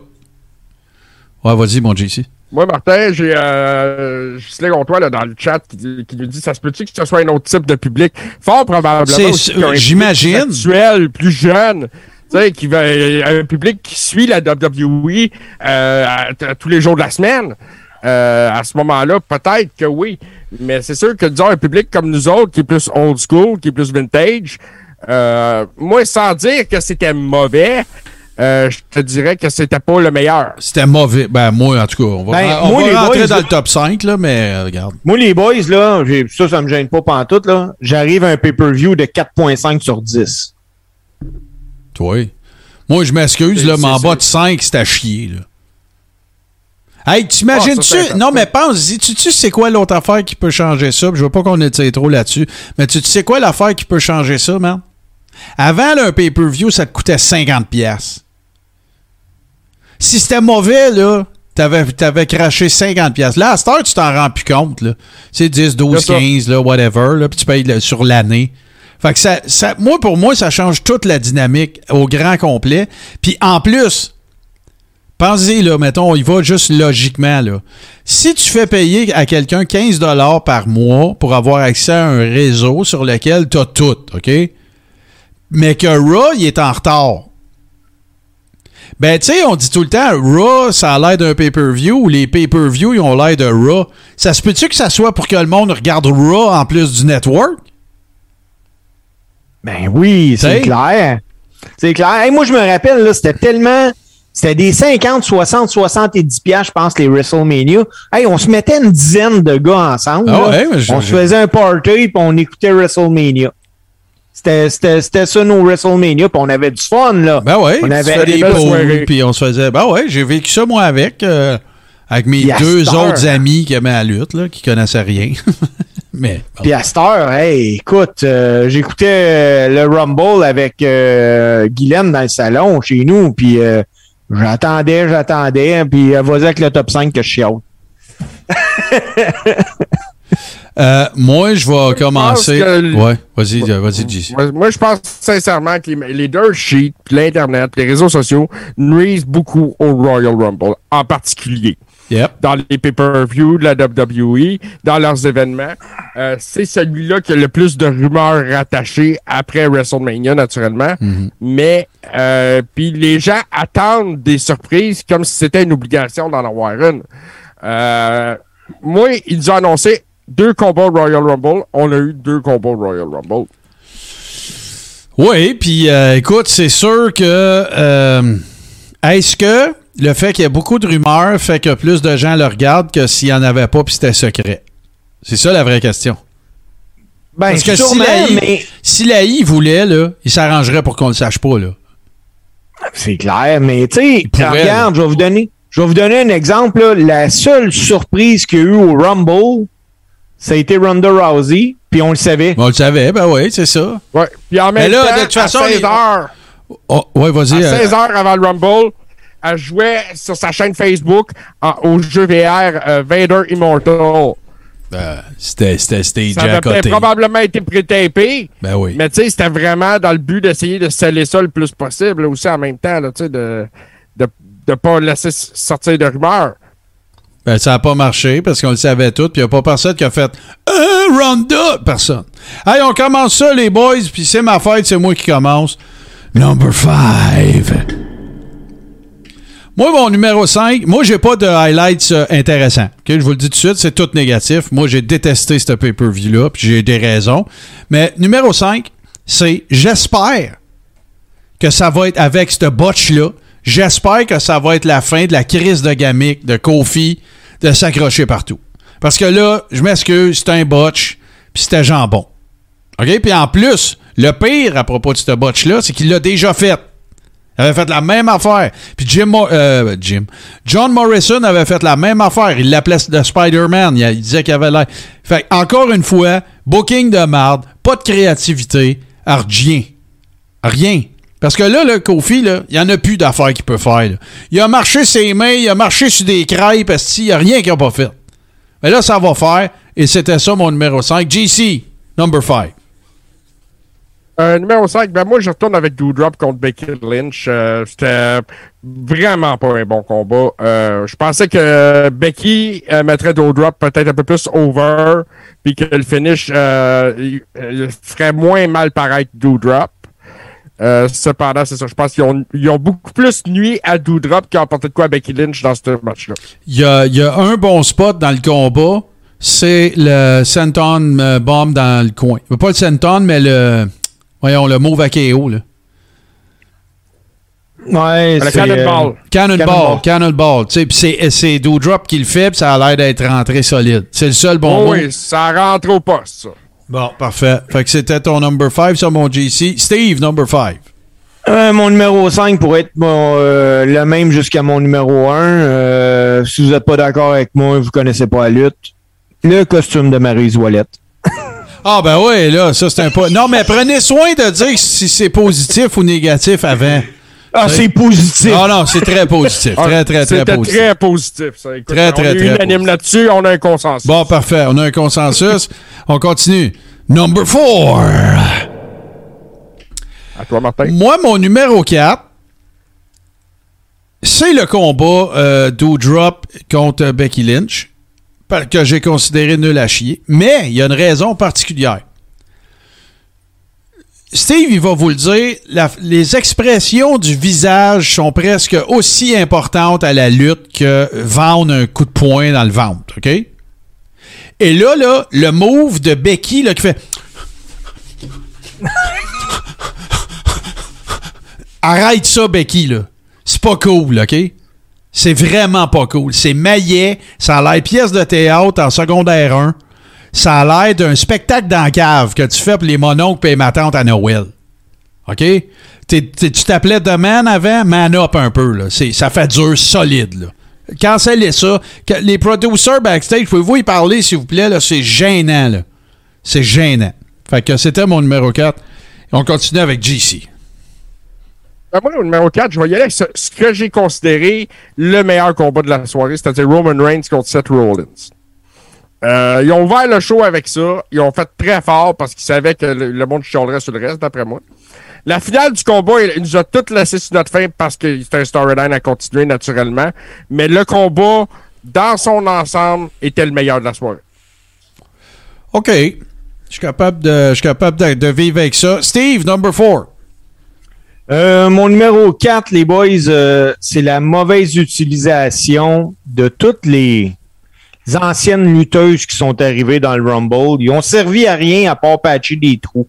Ouais, vas-y, mon JC. Moi, Martin, j'ai euh, Ghislain Gontois là, dans le chat qui, nous dit ça se peut-tu que ce soit un autre type de public? Fort probablement. J'imagine. plus plus jeune. Tu sais, qui va, un public qui suit la WWE euh, à, à tous les jours de la semaine. Euh, à ce moment-là, peut-être que oui. Mais c'est sûr que, disons, un public comme nous autres, qui est plus old school, qui est plus vintage, euh, moi, sans dire que c'était mauvais, euh, je te dirais que c'était pas le meilleur. C'était mauvais. Ben, moi, en tout cas, on va, Ben, on moi, va les rentrer boys, dans le top 5, là, mais euh, regarde. Moi, les boys, là, ça, ça me gêne pas pantoute, là. J'arrive à un pay-per-view de 4.5 sur 10. Toi. Moi, je m'excuse, là, mais en bas de 5, c'est à chier, là. Hey, Ah, t'imagines-tu. important. non, mais pense, tu tu sais quoi l'autre affaire qui peut changer ça? Je veux pas qu'on étire trop là-dessus. Mais tu tu sais quoi l'affaire qui peut changer ça, man? Avant, là, un pay-per-view, ça te coûtait 50$. piastres. Si c'était mauvais, là, t'avais, t'avais craché 50$. piastres. Là, à cette heure, tu t'en rends plus compte, là. C'est 10, 12, C'est ça. 15, là, whatever, là, puis tu payes sur l'année. Fait que ça, ça, moi, pour moi, ça change toute la dynamique au grand complet. Puis en plus, pensez, là, mettons, on y va juste logiquement, là. Si tu fais payer à quelqu'un 15 par mois pour avoir accès à un réseau sur lequel tu as tout, OK? Mais que Raw, il est en retard. Ben, tu sais, on dit tout le temps, Raw, ça a l'air d'un pay-per-view, ou les pay-per-view, ils ont l'air de Raw. Ça se peut-tu que ça soit pour que le monde regarde Raw en plus du network? Ben oui, c'est clair. C'est clair. Hey, moi, je me rappelle, là, c'était tellement. C'était des 50, 60, 70 piastres, je pense, les WrestleMania. Hey, on se mettait une dizaine de gars ensemble. Ah je- on se faisait un party, puis on écoutait WrestleMania. C'était- C'était c'était ça, nos WrestleMania, puis on avait du fun, là. Ben ouais, On avait des soirées. puis on se faisait. Ben ouais, j'ai vécu ça moi avec, euh, avec mes Puis à deux cette heure- autres amis qui aimaient la lutte, là, qui connaissaient rien. Mais. Puis à cette heure, hey, écoute, euh, j'écoutais euh, le Rumble avec euh, Guylaine dans le salon chez nous, puis euh, j'attendais, j'attendais, puis euh, vas-y avec le top 5 que je chiale. Euh, moi, je vais commencer. que Ouais, vas-y, euh, vas-y, JC. Moi, je pense sincèrement que les, les dirt sheets, l'Internet, les réseaux sociaux nuisent beaucoup au Royal Rumble, en particulier. Yep. Dans les pay-per-view de la WWE, dans leurs événements. Euh, c'est celui-là qui a le plus de rumeurs rattachées après WrestleMania, naturellement. Mais, euh, puis les gens attendent des surprises comme si c'était une obligation d'en avoir une. Euh, moi, ils ont annoncé deux combats Royal Rumble. On a eu deux combats Royal Rumble. Oui, puis euh, écoute, c'est sûr que. euh, Est-ce que le fait qu'il y ait beaucoup de rumeurs fait que plus de gens le regardent que s'il n'y en avait pas puis c'était secret? C'est ça la vraie question. Ben, Parce que si la, I, mais si la I voulait, là, il s'arrangerait pour qu'on le sache pas. Là. c'est clair, mais tu sais, regarde, je vais vous donner, je vais vous donner un exemple. là. La seule surprise qu'il y a eu au Rumble, ça a été Ronda Rousey, puis on le savait. On le savait, ben oui, c'est ça. Ouais. Puis en Mais même là, temps, de toute façon, à 16 les- heures, Oh, ouais, vas-y. à euh, 16 heures avant le Rumble, elle jouait sur sa chaîne Facebook en- au jeu VR euh, Vader Immortal. euh, c'était c'était stagé Ça à avait côté. probablement été pré-tapé, Ben oui. mais tu sais, c'était vraiment dans le but d'essayer de sceller ça le plus possible, là, aussi en même temps, là, tu sais, de de de pas laisser sortir de rumeurs. Ben, ça n'a pas marché parce qu'on le savait tout, puis il n'y a pas personne qui a fait Euh, Ronda! Personne. Hey, on commence ça, les boys, puis c'est ma fête, c'est moi qui commence. Number 5. Moi, mon numéro 5, moi, j'ai pas de highlights euh, intéressants. Je vous le dis tout de suite, c'est tout négatif. Moi, j'ai détesté ce pay-per-view-là, puis j'ai des raisons. Mais numéro 5, c'est j'espère que ça va être avec ce botch-là. J'espère que ça va être la fin de la crise de gamique de Kofi de s'accrocher partout. Parce que là, je m'excuse, c'était un botch, puis c'était jambon. OK? Puis en plus, le pire à propos de ce botch-là, c'est qu'il l'a déjà fait. Il avait fait la même affaire. Puis Jim, euh, Jim. John Morrison avait fait la même affaire. Il l'appelait le Spider-Man. Il, disait qu'il avait l'air. Fait encore une fois, booking de marde, pas de créativité, rien. Rien. Parce que là, le Kofi, il n'y en a plus d'affaires qu'il peut faire. Il a marché ses mains, il a marché sur des crêpes, parce qu'il n'y a rien qu'il n'a pas fait. Mais là, ça va faire. Et c'était ça mon numéro 5. GC, number 5. Euh, numéro 5, ben moi, je retourne avec Doudrop contre Becky Lynch. Euh, C'était vraiment pas un bon combat. Euh, je pensais que Becky mettrait Doudrop peut-être un peu plus over, puis que le finish ferait moins mal paraître Doudrop. Euh, cependant, c'est ça. Je pense qu'ils ont, ils ont beaucoup plus nuit à Doudrop ont apporté de quoi à Becky Lynch dans ce match-là. Il y a, il y a un bon spot dans le combat, c'est le Senton euh, Bomb dans le coin. Pas le Senton, mais le. Voyons, le AKO, là. Ouais, Le c'est, Cannonball. euh, Cannonball, Cannonball. Cannonball. C'est, c'est Doudrop qui le fait, puis ça a l'air d'être rentré solide. C'est le seul bon Oh oui, ça rentre au poste, ça. Bon, parfait. Fait que c'était ton number 5 sur mon GC. Steve, number 5. Euh, mon numéro 5 pourrait être mon, euh, le même jusqu'à mon numéro 1. si vous n'êtes pas d'accord avec moi, vous connaissez pas la lutte. Le costume de Maryse Wallet. Ah, ben oui, là, ça c'est un pas. Non, mais prenez soin de dire si c'est positif ou négatif avant. Ah, c'est positif. Ah non, c'est très positif. Très, très, très C'était positif. très positif, ça. Écoute, Très, on très, est très unanime positif. là-dessus, on a un consensus. Bon, parfait. On a un consensus. On continue. Number 4. À toi, Martin. Moi, mon numéro 4, c'est le combat euh, Doudrop contre Becky Lynch, que j'ai considéré nul à chier. Mais il y a une raison particulière. Steve, il va vous le dire, les expressions du visage sont presque aussi importantes à la lutte que vendre un coup de poing dans le ventre, OK? Et là, là, le move de Becky là, qui fait Arrête ça, Becky, là. C'est pas cool, OK? C'est vraiment pas cool. C'est maillet, ça a l'air pièce de théâtre en secondaire 1. Ça a l'air d'un spectacle dans la cave que tu fais pour les mononcles et ma tante à Noël. OK? Tu t'appelais The Man avant? Man up un peu, là. Ça fait dur, solide, là. Cancellez ça. Les producers backstage, pouvez-vous y parler, s'il vous plaît? C'est gênant, là. C'est gênant. Fait que c'était mon numéro 4. On continue avec GC. Ben, moi, au numéro 4, je vais y aller avec ce, ce que j'ai considéré le meilleur combat de la soirée, c'est-à-dire Roman Reigns contre Seth Rollins. Euh, ils ont ouvert le show avec ça. Ils ont fait très fort parce qu'ils savaient que le, le monde chialerait sur le reste, d'après moi. La finale du combat, il, il nous a tout laissé sur notre fin parce que c'est un storyline à continuer naturellement. Mais le combat, dans son ensemble, était le meilleur de la soirée. OK. Je suis capable de, je suis capable de, de vivre avec ça. Steve, number 4. Euh, mon numéro 4, les boys, euh, c'est la mauvaise utilisation de toutes les anciennes lutteuses qui sont arrivées dans le Rumble. Ils ont servi à rien à part patcher des trous.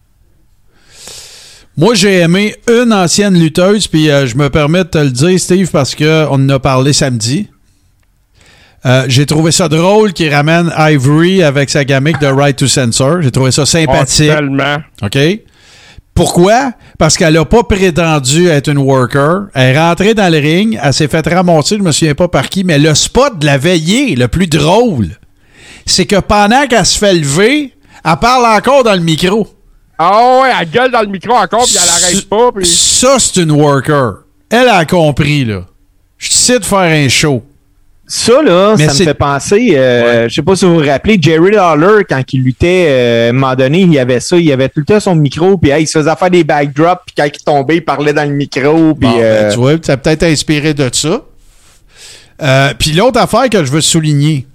Moi, j'ai aimé une ancienne lutteuse, puis euh, je me permets de te le dire, Steve, parce qu'on en a parlé samedi. Euh, j'ai trouvé ça drôle qu'il ramène Ivory avec sa gamique de Right to Censor. J'ai trouvé ça sympathique. Ah, tellement. OK? Pourquoi? Parce qu'elle n'a pas prétendu être une worker. Elle est rentrée dans le ring, elle s'est fait ramasser, je me souviens pas par qui, mais le spot de la veillée, le plus drôle, c'est que pendant qu'elle se fait lever, elle parle encore dans le micro. Ah ouais, elle gueule dans le micro encore, puis elle arrête pas. Puis... Ça, c'est une worker. Elle a compris, là. Je sais de faire un show. Ça, là, Mais ça me c'est- fait penser, euh, je sais pas si vous vous rappelez, Jerry Lawler, quand il luttait, euh, à un moment donné, il y avait ça, il avait tout le temps son micro, puis hey, il se faisait faire des backdrops, puis quand il tombait, il parlait dans le micro, puis... Bon, ben, euh, tu vois, ça a peut-être inspiré de ça. Euh, Puis l'autre affaire que je veux souligner,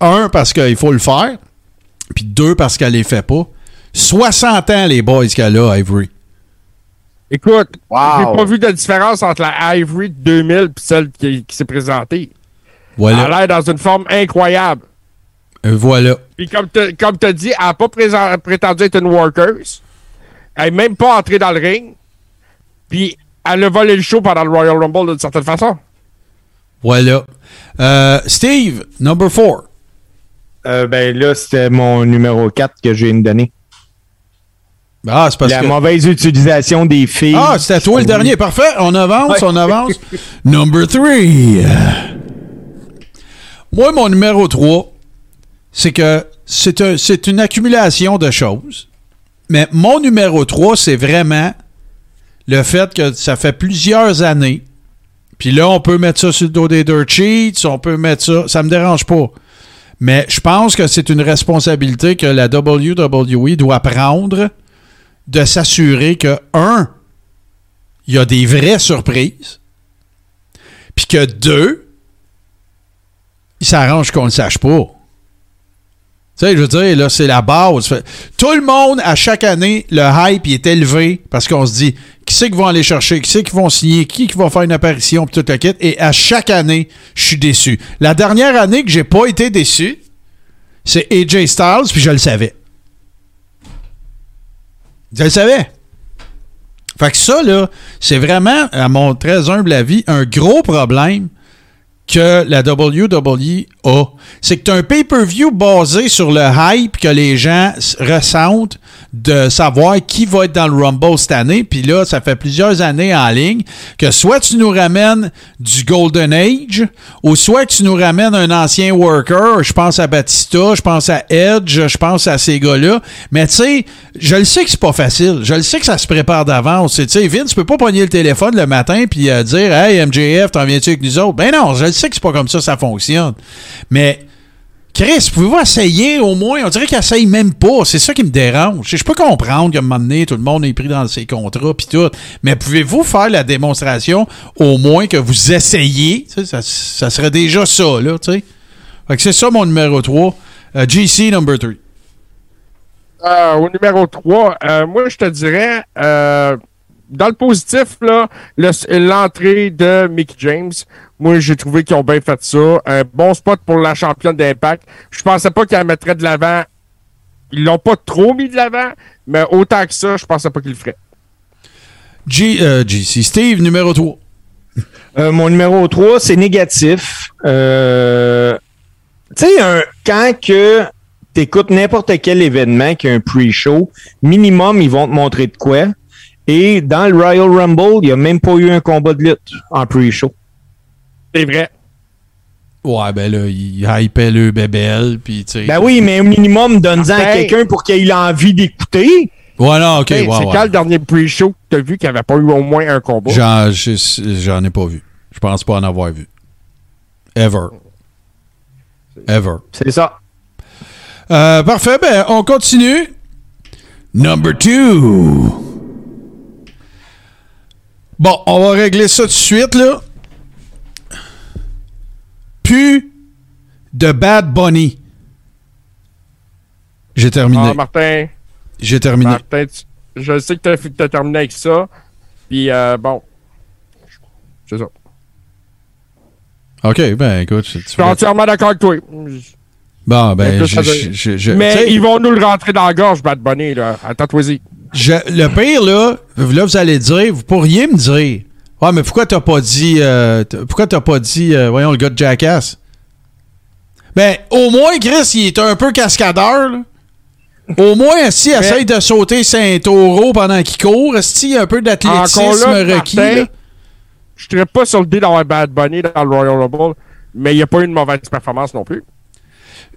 un, parce qu'il faut le faire, puis deux, parce qu'elle les fait pas. 60 ans, les boys qu'elle a, Ivory. Écoute, Wow. j'ai pas vu de différence entre la Ivory de 2000 et celle qui, qui s'est présentée. Voilà. Elle a l'air dans une forme incroyable. Euh, voilà. Puis comme tu comme t'as dit, elle n'a pas présent- prétendu être une worker. elle est même pas entrée dans le ring. Puis elle a volé le show pendant le Royal Rumble d'une certaine façon. Voilà. Euh, Steve, number four. Euh, ben là, c'était mon numéro 4 que j'ai une donner. Ah, c'est parce La que. mauvaise utilisation des filles. Ah, c'était toi le dernier. Parfait. On avance, Ouais. on avance. Number three. Moi, mon numéro 3, c'est que c'est un- c'est une accumulation de choses. Mais mon numéro 3, c'est vraiment le fait que ça fait plusieurs années. Puis là, on peut mettre ça sur le dos des dirt sheets, on peut mettre ça. Ça me dérange pas. Mais je pense que c'est une responsabilité que la WWE doit prendre de s'assurer que, un, il y a des vraies surprises, puis que, deux, il s'arrange qu'on ne le sache pas. Tu sais, je veux dire, là, c'est la base. Tout le monde, à chaque année, le hype est élevé parce qu'on se dit qui c'est qui vont aller chercher, qui c'est qui vont signer, qui, qui va faire une apparition, tout le kit. Et à chaque année, je suis déçu. La dernière année que j'ai pas été déçu, c'est AJ Styles, puis je le savais. Je le savais. Fait que ça, là, c'est vraiment, à mon très humble avis, un gros problème que la WWE a. C'est que tu as un pay-per-view basé sur le hype que les gens ressentent de savoir qui va être dans le Rumble cette année. Puis là, ça fait plusieurs années en ligne que soit tu nous ramènes du Golden Age ou soit tu nous ramènes un ancien worker. Je pense à Batista, je pense à Edge, je pense à ces gars-là. Mais tu sais, je le sais que c'est pas facile. Je le sais que ça se prépare d'avance. Tu sais, Vince, tu peux pas pogner le téléphone le matin puis euh, dire Hey, MJF, t'en viens-tu avec nous autres? Ben non, je le sais que c'est pas comme ça ça fonctionne. Mais Chris, pouvez-vous essayer au moins? On dirait qu'ils essayent même pas. C'est ça qui me dérange. Je peux comprendre qu'à un moment donné, tout le monde est pris dans ses contrats puis tout. Mais pouvez-vous faire la démonstration au moins que vous essayez? Ça, serait déjà ça, là. Fait que c'est ça mon numéro 3. Euh, GC number 3. Euh, au numéro 3, moi, je te dirais, euh, dans le positif, là, le- l'entrée de Mick James, moi, j'ai trouvé qu'ils ont bien fait ça. Un bon spot pour la championne d'Impact. Je pensais pas qu'elle mettrait de l'avant. Ils l'ont pas trop mis de l'avant, mais autant que ça, je pensais pas qu'ils le feraient. G, euh, GC. Steve, numéro 3. Euh, mon numéro 3, c'est négatif. Euh, tu sais, quand que tu écoutes n'importe quel événement qui a un pre-show, minimum, ils vont te montrer de quoi. Et dans le Royal Rumble, il n'y a même pas eu un combat de lutte en pre-show. C'est vrai. Ouais, ben là, il hypait le bébel, puis tu sais. Ben oui, mais au minimum, donne-en à quelqu'un pour qu'il ait envie d'écouter. Ouais, non, ok, ouais, c'est ouais. quand le dernier pre-show que t'as vu qu'il n'y avait pas eu au moins un combat? J'en, je- j'en ai pas vu. Je pense pas en avoir vu. Ever. Ever. C'est ça. Euh, parfait, ben, on continue. Number two. Bon, on va régler ça tout de suite, là. Plus de Bad Bunny. J'ai terminé. Ah, Martin, J'ai terminé. Martin, tu- je sais que t'as tu as terminé avec ça. Puis, euh, bon. C'est ça. OK, ben, écoute. tu Je suis entièrement d'accord avec toi. Bon, ben, Mais je, Mais ils vont nous le rentrer dans la gorge, Bad Bunny, là. Attends-toi-y. Je- le pire, là, là, vous allez dire, vous pourriez me dire, ouais, mais pourquoi t'as pas dit, euh, pourquoi t'as pas dit, euh, voyons, le gars de Jackass? Ben, au moins, Chris, il est un peu cascadeur, là. Au moins, si essaye de sauter saint taureau pendant qu'il court, si un peu d'athlétisme requis, Martin, je serais pas sur le dé d'avoir Bad Bunny dans le Royal Rumble, mais il n'y a pas eu une mauvaise performance non plus.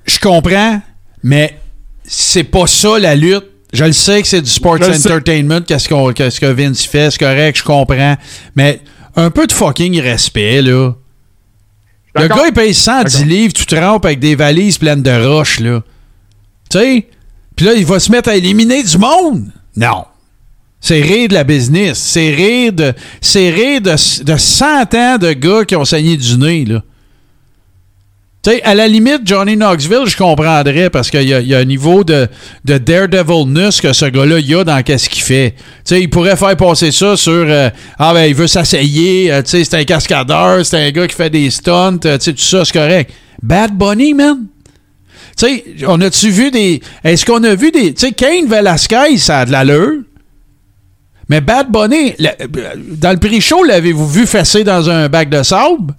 Je comprends, mais c'est pas ça la lutte. Je le sais que c'est du sports Je entertainment, qu'est-ce, qu'on- qu'est-ce que Vince fait, c'est correct, je comprends. Mais un peu de fucking respect, là. Le gars, il paye 110 D'accord. livres, tout trempe avec des valises pleines de roches, là. Tu sais? Puis là, il va se mettre à éliminer du monde. Non. C'est rire de la business. C'est rire de, c'est rire de, de 100 ans de gars qui ont saigné du nez, là. Tu sais, à la limite, Johnny Knoxville, je comprendrais parce qu'il y, y a un niveau de, de daredevilness que ce gars-là il a dans qu'est-ce qu'il fait. Tu sais, il pourrait faire passer ça sur euh, Ah ben, il veut s'asseyer, euh, tu sais, c'est un cascadeur, c'est un gars qui fait des stunts, euh, tu sais, tout ça, c'est correct. Bad Bunny, man. Tu sais, on a-tu vu des. Est-ce qu'on a vu des. Tu sais, Kane Velasquez, ça a de l'allure. Mais Bad Bunny, dans le pré-show, l'avez-vous vu fesser dans un bac de sable?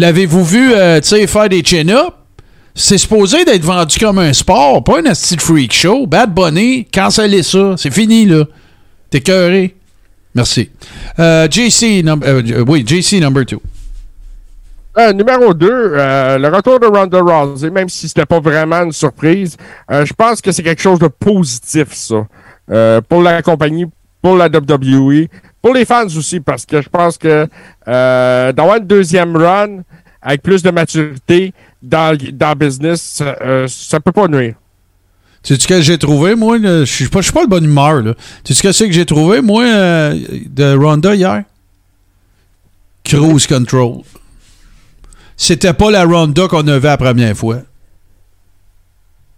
L'avez-vous vu, euh, faire des chin-ups? C'est supposé d'être vendu comme un sport, pas un asti de freak show. Bad Bunny, cancellez ça. C'est fini, là. T'es cœuré. Merci. Euh, JC, euh, oui, JC number two. Euh, numéro 2, le retour de Ronda Rousey, même si c'était pas vraiment une surprise, je pense que c'est quelque chose de positif, ça. Pour la compagnie, pour la WWE, pour les fans aussi, parce que je pense que euh, d'avoir une deuxième run avec plus de maturité dans, le- dans business, euh, ça peut pas nuire. Tu sais ce que j'ai trouvé, moi? Je suis pas, je suis pas de bonne humeur, là. Tu sais ce que c'est que j'ai trouvé, moi, euh, de Ronda hier? Cruise Control. C'était pas la Ronda qu'on avait la première fois.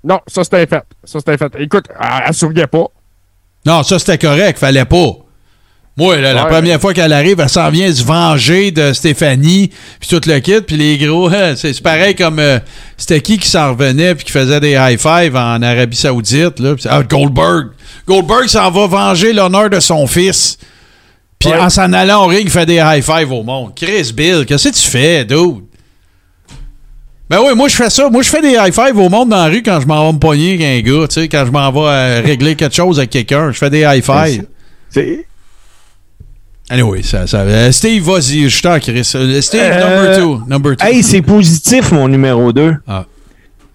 Non, ça c'était fait. Ça c'était fait. Écoute, elle, elle souriait pas. Non, ça c'était correct, fallait pas. Moi, là, la Ouais. première fois qu'elle arrive, elle s'en vient se venger de Stéphanie, puis tout le kit, puis les gros, c'est pareil comme euh, c'était qui qui s'en revenait puis qui faisait des high five en Arabie Saoudite là, ah, Goldberg. Goldberg s'en va venger l'honneur de son fils. Puis Ouais. en s'en allant au ring, il fait des high five au monde. Chris Bill, qu'est-ce que tu fais, dude? Ben oui, moi je fais ça. Moi je fais des high five au monde dans la rue quand je m'en vais me pogner avec un gars, tu sais, quand je m'en vais euh, régler quelque chose avec quelqu'un, je fais des high five. C'est- Anyway, ça, ça, euh, Steve, vas-y, je t'en crie. ça. Euh, Steve, Euh, number two. Number two. Hey, c'est positif, mon numéro 2. Ah.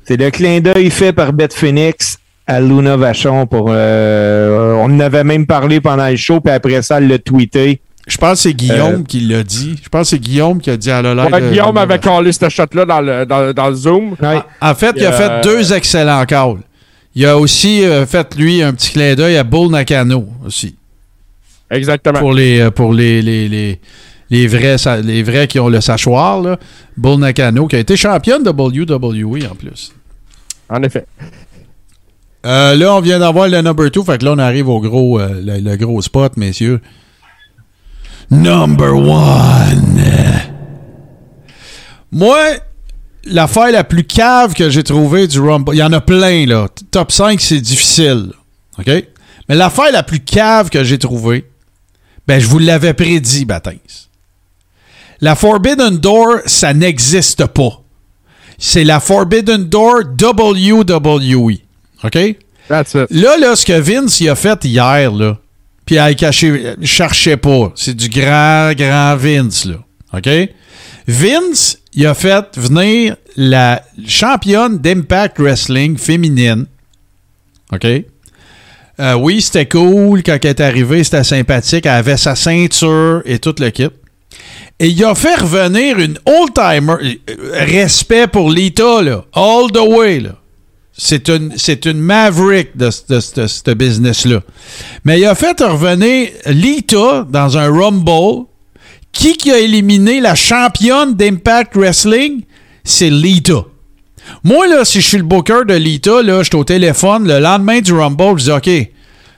C'est le clin d'œil fait par Beth Phoenix à Luna Vachon pour. euh, on en avait même parlé pendant le show, puis après ça, elle l'a tweeté. Je pense que c'est Guillaume Euh, qui l'a dit. Je pense que c'est Guillaume qui a dit à la live. Ouais, de- Guillaume avait collé cette shot-là dans le, dans, dans le Zoom. Ouais. En fait, il a Euh, fait deux excellents calls. Il a aussi euh, fait, lui, un petit clin d'œil à Bull Nakano aussi. Exactement. Pour les, euh, pour les, les, les, les vrais, les vrais qui ont le sachoir, là. Bull Nakano, qui a été championne de WWE en plus. En effet. Euh, là, on vient d'avoir le number two, fait que là, on arrive au gros, euh, le, le gros spot, messieurs. Number one. Moi, l'affaire la plus cave que j'ai trouvée du Rumble, il y en a plein, là. Top 5, c'est difficile. OK? Mais l'affaire la plus cave que j'ai trouvée, ben, je vous l'avais prédit, Baptiste. La Forbidden Door, ça n'existe pas. C'est la Forbidden Door WWE. OK? That's it. Là, là, ce que Vince il a fait hier, là, puis elle a caché, je cherchais pas. C'est du grand, grand Vince, là. OK? Vince, il a fait venir la championne d'Impact Wrestling féminine. OK? Euh, oui, c'était cool. Quand elle est arrivée, c'était sympathique. Elle avait sa ceinture et tout le kit. Et il a fait revenir une old-timer. euh, Respect pour Lita, là. All the way, là. C'est une, c'est une maverick de, ce business-là. Mais il a fait revenir Lita dans un Rumble. Qui qui a éliminé la championne d'Impact Wrestling? C'est Lita. Moi, là, si je suis le booker de Lita, là, je suis au téléphone le lendemain du Rumble, je dis OK,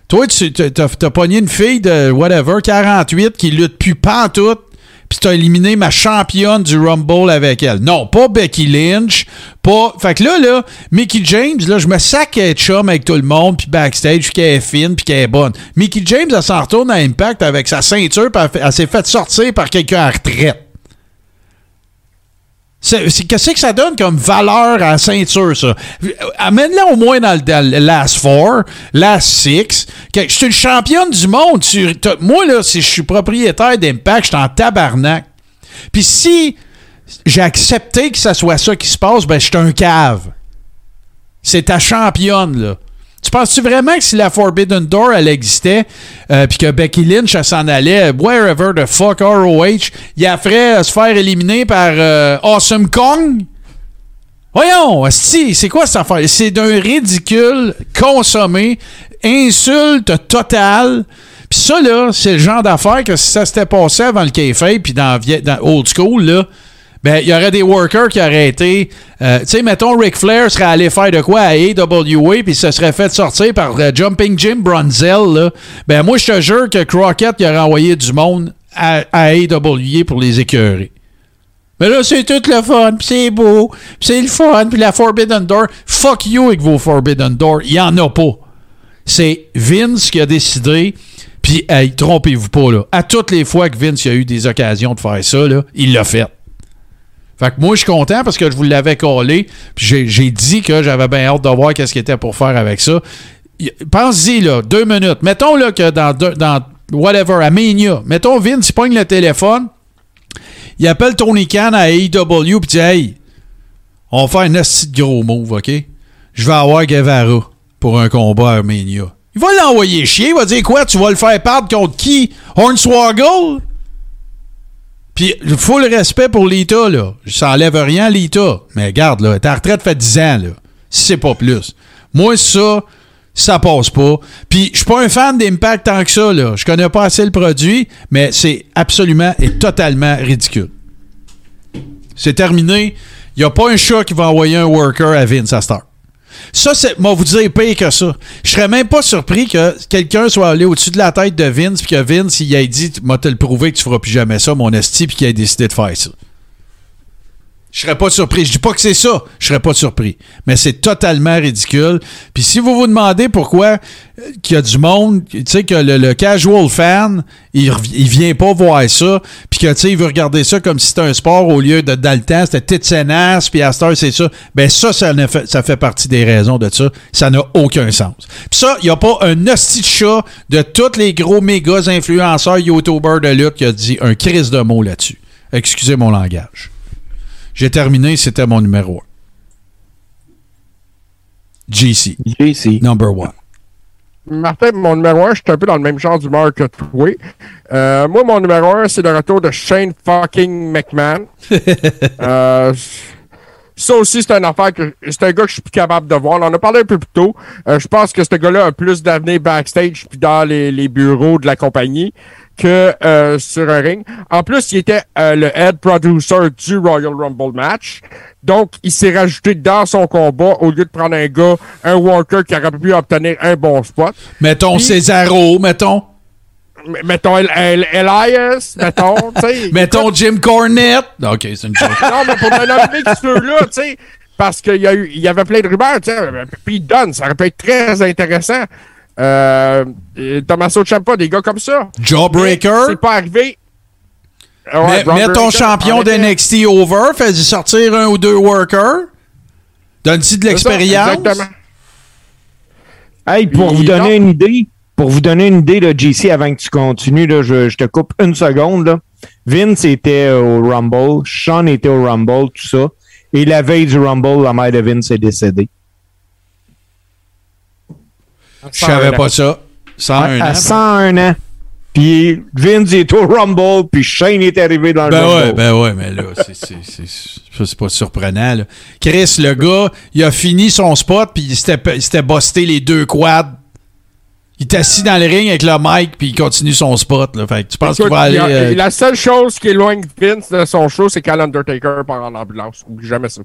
toi, tu t'as, pogné une fille de whatever, 48, qui lutte plus pantoute, puis t'as éliminé ma championne du Rumble avec elle. Non, pas Becky Lynch, pas... Fait que là, là, Mickey James, là, je me sac à être chum avec tout le monde, puis backstage, puis qu'elle est fine, puis qu'elle est bonne. Mickey James, elle s'en retourne à Impact avec sa ceinture, puis elle, s'est fait sortir par quelqu'un à retraite. Qu'est-ce que ça donne comme valeur à la ceinture, ça? Amène-la au moins dans le, last four, last six. Je suis une championne du monde. Tu- moi, là, si je suis propriétaire d'Impact, je suis en tabarnak. Puis si j'ai accepté que ça soit ça qui se passe, ben, je suis un cave. C'est ta championne, là. Tu penses-tu vraiment que si la Forbidden Door, elle existait, euh, puis que Becky Lynch, elle s'en allait, wherever the fuck ROH, il a ferait euh, se faire éliminer par euh, Awesome Kong? Voyons, asti, c'est quoi cette affaire? C'est d'un ridicule consommé, insulte totale. Puis ça, là, c'est le genre d'affaire que si ça s'était passé avant le kayfabe, puis dans, dans old school, là, ben, il y aurait des workers qui auraient été... euh, tu sais, mettons, Ric Flair serait allé faire de quoi à AWA, puis se serait fait sortir par euh, Jumping Jim Brunzel, là. Ben, moi, je te jure que Crockett, il aurait envoyé du monde à, à AWA pour les écœurer. Mais là, c'est tout le fun, pis c'est beau, pis c'est le fun, puis la Forbidden Door. Fuck you avec vos Forbidden Door. Il y en a pas. C'est Vince qui a décidé. Puis Puis, trompez-vous pas, là. À toutes les fois que Vince a eu des occasions de faire ça, là, il l'a fait. Fait que moi, je suis content parce que je vous l'avais collé. Puis j'ai, dit que j'avais bien hâte de voir qu'est-ce qu'il était pour faire avec ça. Pense-y, là, deux minutes. Mettons, là, que dans, deux- dans whatever, à mettons, Vince, il pogne le téléphone, il appelle Tony Khan à AEW, puis dit, hey, on va faire un de gros move, OK? Je vais avoir Guevara pour un combat à. Il va l'envoyer chier, il va dire quoi? Tu vas le faire perdre contre qui? Hornswoggle? Puis, full respect pour Lita, là. Ça enlève rien à Lita. Mais regarde, là, ta retraite fait 10 ans, là. C'est pas plus. Moi, ça, ça passe pas. Puis, je suis pas un fan d'Impact tant que ça, là. Je connais pas assez le produit, mais c'est absolument et totalement ridicule. C'est terminé. Il a pas un chat qui va envoyer un worker à Vince à. Ça, c'est, moi, vous dire pire que ça. Je serais même pas surpris que quelqu'un soit allé au-dessus de la tête de Vince, puis que Vince, il ait dit, moi, te le prouver que tu feras plus jamais ça, mon esti, puis qu'il ait décidé de faire ça. Je serais pas surpris. Je dis pas que c'est ça. Je serais pas surpris. Mais c'est totalement ridicule. Puis si vous vous demandez pourquoi euh, y a du monde, tu sais, que le, casual fan, il, il vient pas voir ça, puis que, tu sais, il veut regarder ça comme si c'était un sport au lieu de, temps, c'était Titsenas, puis heure, c'est ça. Ben ça, ça, fait, ça fait partie des raisons de ça. Ça n'a aucun sens. Puis ça, il n'y a pas un hostie de de tous les gros méga influenceurs YouTubers de lutte qui a dit un crise de mots là-dessus. Excusez mon langage. J'ai terminé, c'était mon numéro 1. GC. GC. Number one. Martin, mon numéro 1, je suis un peu dans le même genre d'humeur que toi. Euh, moi, mon numéro 1, c'est le retour de Shane fucking McMahon. Euh, ça aussi, c'est une affaire que c'est un gars que je suis plus capable de voir. On en a parlé un peu plus tôt. Euh, je pense que ce gars-là a plus d'avenir backstage puis dans les, les bureaux de la compagnie que euh, sur un ring. En plus, il était euh, le head producer du Royal Rumble match. Donc, il s'est rajouté dans son combat au lieu de prendre un gars, un worker qui aurait pu obtenir un bon spot. Mettons Puis- Cesaro, mettons. Mettons El- El- Elias, mettons, tu sais. Mettons Jim Cornette. Ok, c'est une joke. Non, mais pour nommer ceux-là, tu sais, parce qu'il y, a eu- il y avait plein de rumeurs, tu sais, euh, Pete Dunne, ça aurait pu être très intéressant. Euh, Tommaso Ciampa, des gars comme ça. Jawbreaker. C'est pas arrivé. Ouais, Mets, ton champion effet. d'NXT over, fais-y sortir un ou deux workers. Donne-y de l'expérience. Exactement. Hey, pour vous donner une idée, pour vous donner une idée, là, JC, avant que tu continues, là, je, je te coupe une seconde. Là. Vince était au Rumble, Sean était au Rumble, tout ça. Et la veille du Rumble, la mère de Vince est décédée. Je savais pas ça. 101 à ans. 101 ans. Puis Vince est au Rumble, puis Shane est arrivé dans le Ben Rumble. ouais, ben ouais, mais là, c'est- pas surprenant. Là. Chris, le gars, il a fini son spot, puis il s'était busté les deux quads. Il est assis dans le ring avec le mic, puis il continue son spot. Là. Fait que tu penses qu'il va aller... a- euh, La seule chose qui éloigne Vince de son show, c'est quand l'Undertaker part en ambulance. Oublie jamais ça.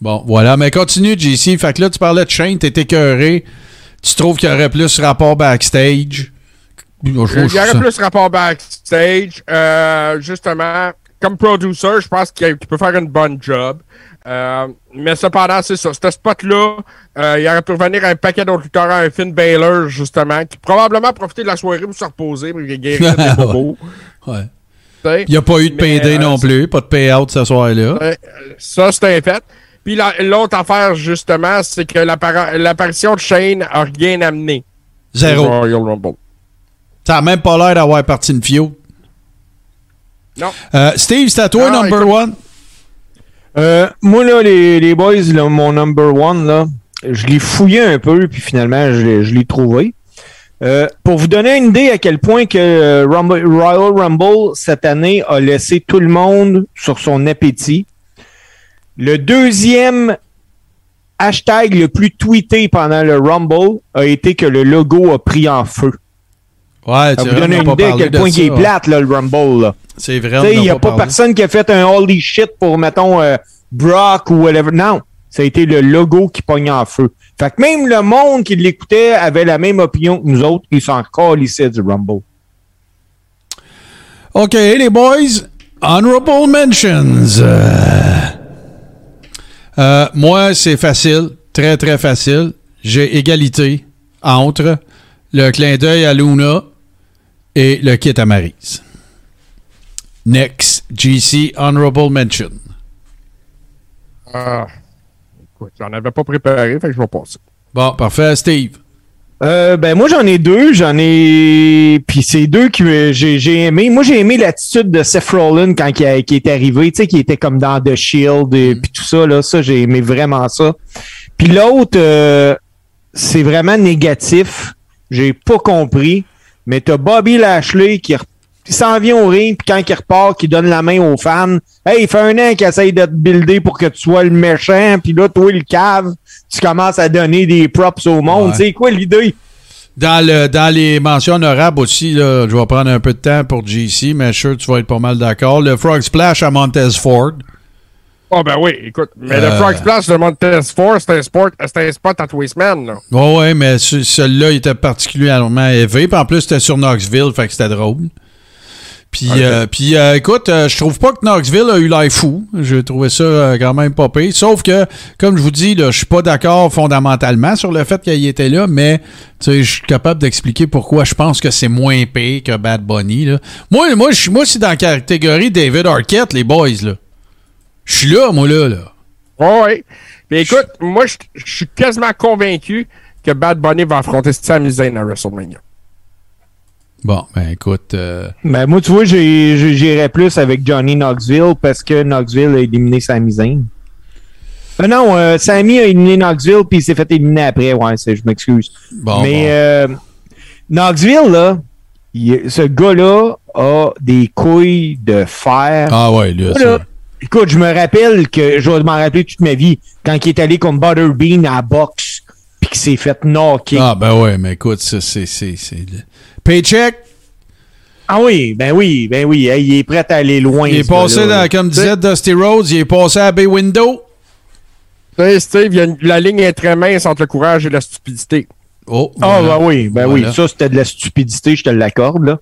Bon, voilà, mais continue, JC. Fait que là, tu parlais de Shane, t'es écœuré. Tu trouves qu'il y aurait plus rapport backstage? Il y aurait plus rapport backstage. Euh, justement, comme producer, je pense qu'il peut faire une bonne job. Euh, mais cependant, c'est ça. Ce spot-là, euh, il aurait pu revenir un paquet d'autres lutteurs, un Finn Balor, justement, qui probablement profité de la soirée pour se reposer, mais il des bobos. Ouais. Il n'y a pas eu de PD euh, non plus, pas de payout ce soir-là. Ça, c'est un fait. Puis la- l'autre affaire, justement, c'est que l'apparition de Shane a rien amené. Zéro. Royal Rumble. Ça a même pas l'air d'avoir parti une fio. Non. Euh, Steve, c'est à toi, number écoute- one. Euh, moi, là, les, les boys, là, mon number one, là, je l'ai fouillé un peu, puis finalement, je l'ai, je l'ai trouvé. Euh, pour vous donner une idée à quel point que Rumble- Royal Rumble, cette année, a laissé tout le monde sur son appétit. Le deuxième hashtag le plus tweeté pendant le Rumble a été que le logo a pris en feu. Ouais, Ça vous donne une idée à quel point il est plate, là, le Rumble. C'est vrai. Il n'y a a pas parlé. personne qui a fait un holy shit pour, mettons, euh, Brock ou whatever. Non, ça a été le logo qui pogne en feu. Fait que même le monde qui l'écoutait avait la même opinion que nous autres. Ils s'en calissaient du Rumble. OK, les boys. Honorable mentions. Euh, euh, moi, c'est facile. Très, très facile. J'ai égalité entre le clin d'œil à Luna et le kit à Maryse. Next, GC Honorable Mention. Ah, écoute, j'en avais pas préparé, fait que je vais passer. Bon, parfait. Steve. Euh, ben moi j'en ai deux, j'en ai puis c'est deux que j'ai aimé. Moi j'ai aimé l'attitude de Seth Rollins quand il, a- est arrivé, tu sais qui était comme dans The Shield et puis tout ça là, ça j'ai aimé vraiment ça. Puis l'autre euh, c'est vraiment négatif, j'ai pas compris, mais t'as Bobby Lashley qui re- qui s'en vient au ring puis quand il repart qui donne la main aux fans, hey, il fait un an qu'il essaye de te builder pour que tu sois le méchant, puis là toi le cave, tu commences à donner des props au monde, Ouais. c'est quoi l'idée? Dans, le, dans les mentions honorables aussi, là, je vais prendre un peu de temps pour GC, mais je suis sûr que tu vas être pas mal d'accord. Le Frog Splash à Montez Ford. Oh, ben oui, écoute. Mais le Euh. Frog Splash de Montez Ford, c'était un, sport- c'était un spot à Twistman, là. Ouais, ouais, mais ce- celui-là il était particulièrement élevé. Puis en plus, c'était sur Knoxville, fait que c'était drôle. Puis, euh, puis euh, écoute, euh, je trouve pas que Knoxville a eu l'air fou. J'ai trouvé ça euh, quand même pas pire. Sauf que, comme je vous dis, là, je suis pas d'accord fondamentalement sur le fait qu'il était là, mais tu sais, je suis capable d'expliquer pourquoi je pense que c'est moins pire que Bad Bunny. Là. Moi, moi, je suis moi, c'est dans la catégorie David Arquette, les boys. là. Je suis là, moi, là. là. Ouais, ouais. Puis écoute, moi, je je suis quasiment convaincu que Bad Bunny va affronter Sami Zayn à WrestleMania. Bon, ben écoute. euh, Ben, moi, tu vois, j'irais plus avec Johnny Knoxville parce que Knoxville a éliminé Sami Zayn. Euh, non, euh, Sami a éliminé Knoxville puis il s'est fait éliminer après. Ouais, je m'excuse. Bon, Mais bon. euh, Knoxville, là, il- ce gars-là a des couilles de fer. Ah ouais, ça- là, écoute, je me rappelle que je vais m'en rappeler toute ma vie quand il est allé contre Butterbean à la boxe qu'il s'est fait knocker. Ah, ben ouais, mais écoute, ça, c'est. c'est, c'est le- Paycheck, Ah oui, ben oui, ben oui, hey, il est prêt à aller loin. il est passé, dans, comme disait Dusty Rhodes, il est passé à Bay Window. Tu sais, Steve, il y a une- la ligne est très mince entre le courage et la stupidité. Oh, Ah, ben oui, ben Voilà. oui, ça c'était de la stupidité, je te l'accorde, là.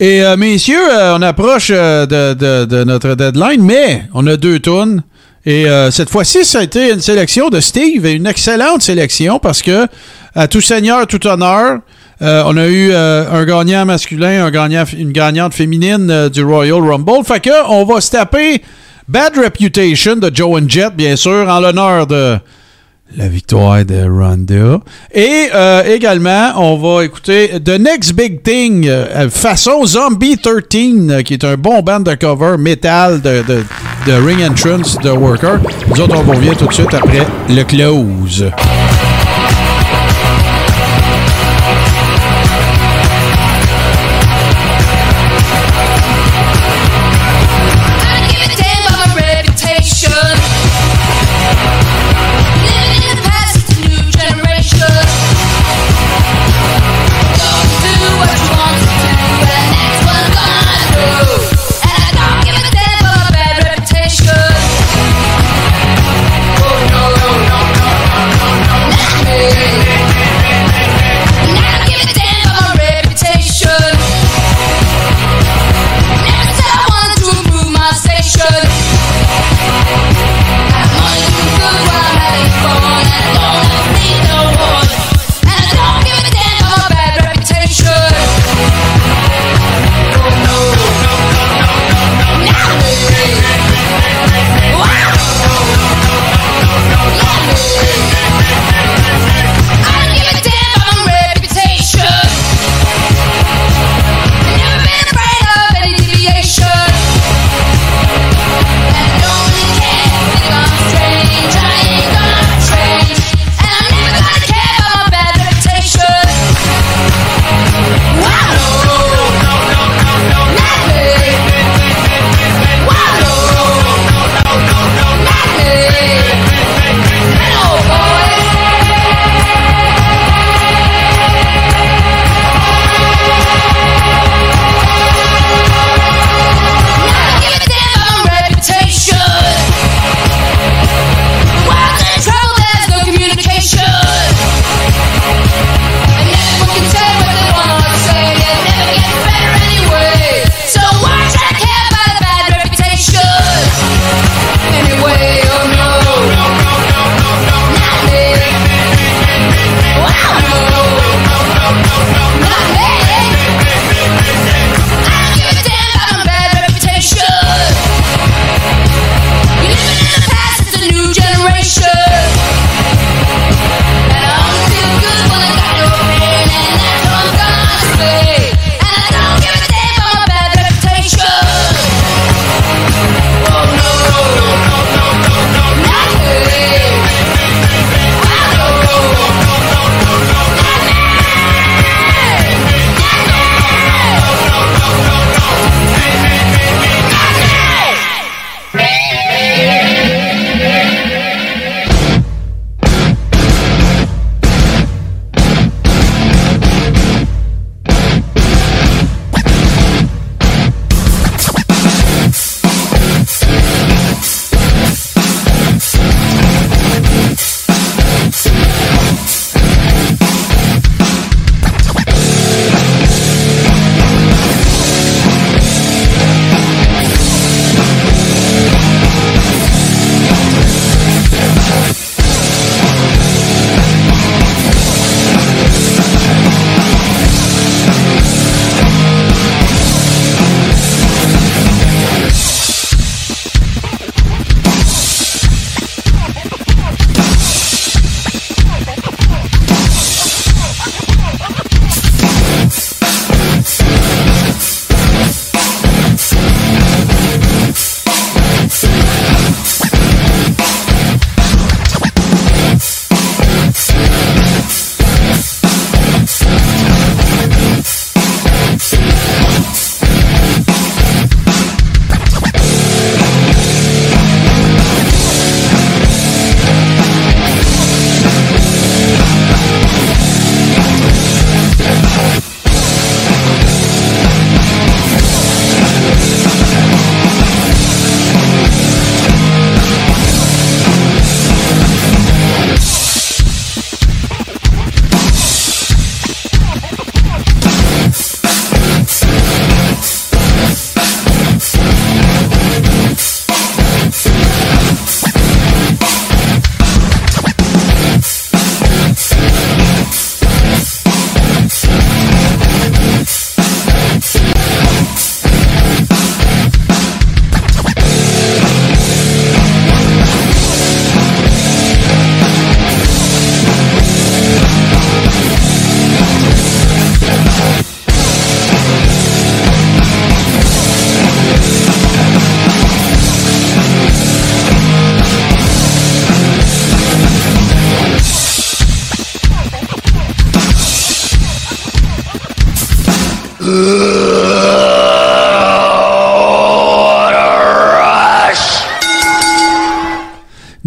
Et euh, messieurs, euh, on approche euh, de, de- de notre deadline, mais on a deux tonnes. Et euh, cette fois-ci, ça a été une sélection de Steve, une excellente sélection parce que, à tout seigneur, tout honneur, euh, on a eu euh, un gagnant masculin, une gagnante féminine du Royal Rumble. Fait que on va se taper Bad Reputation de Joe and Jet, bien sûr, en l'honneur de la victoire de Ronda. Et également, on va écouter The Next Big Thing, façon Zombie 13, euh, qui est un bon band de cover métal de, de, de Ring Entrance de Worker. Nous autres, on revient tout de suite après le close.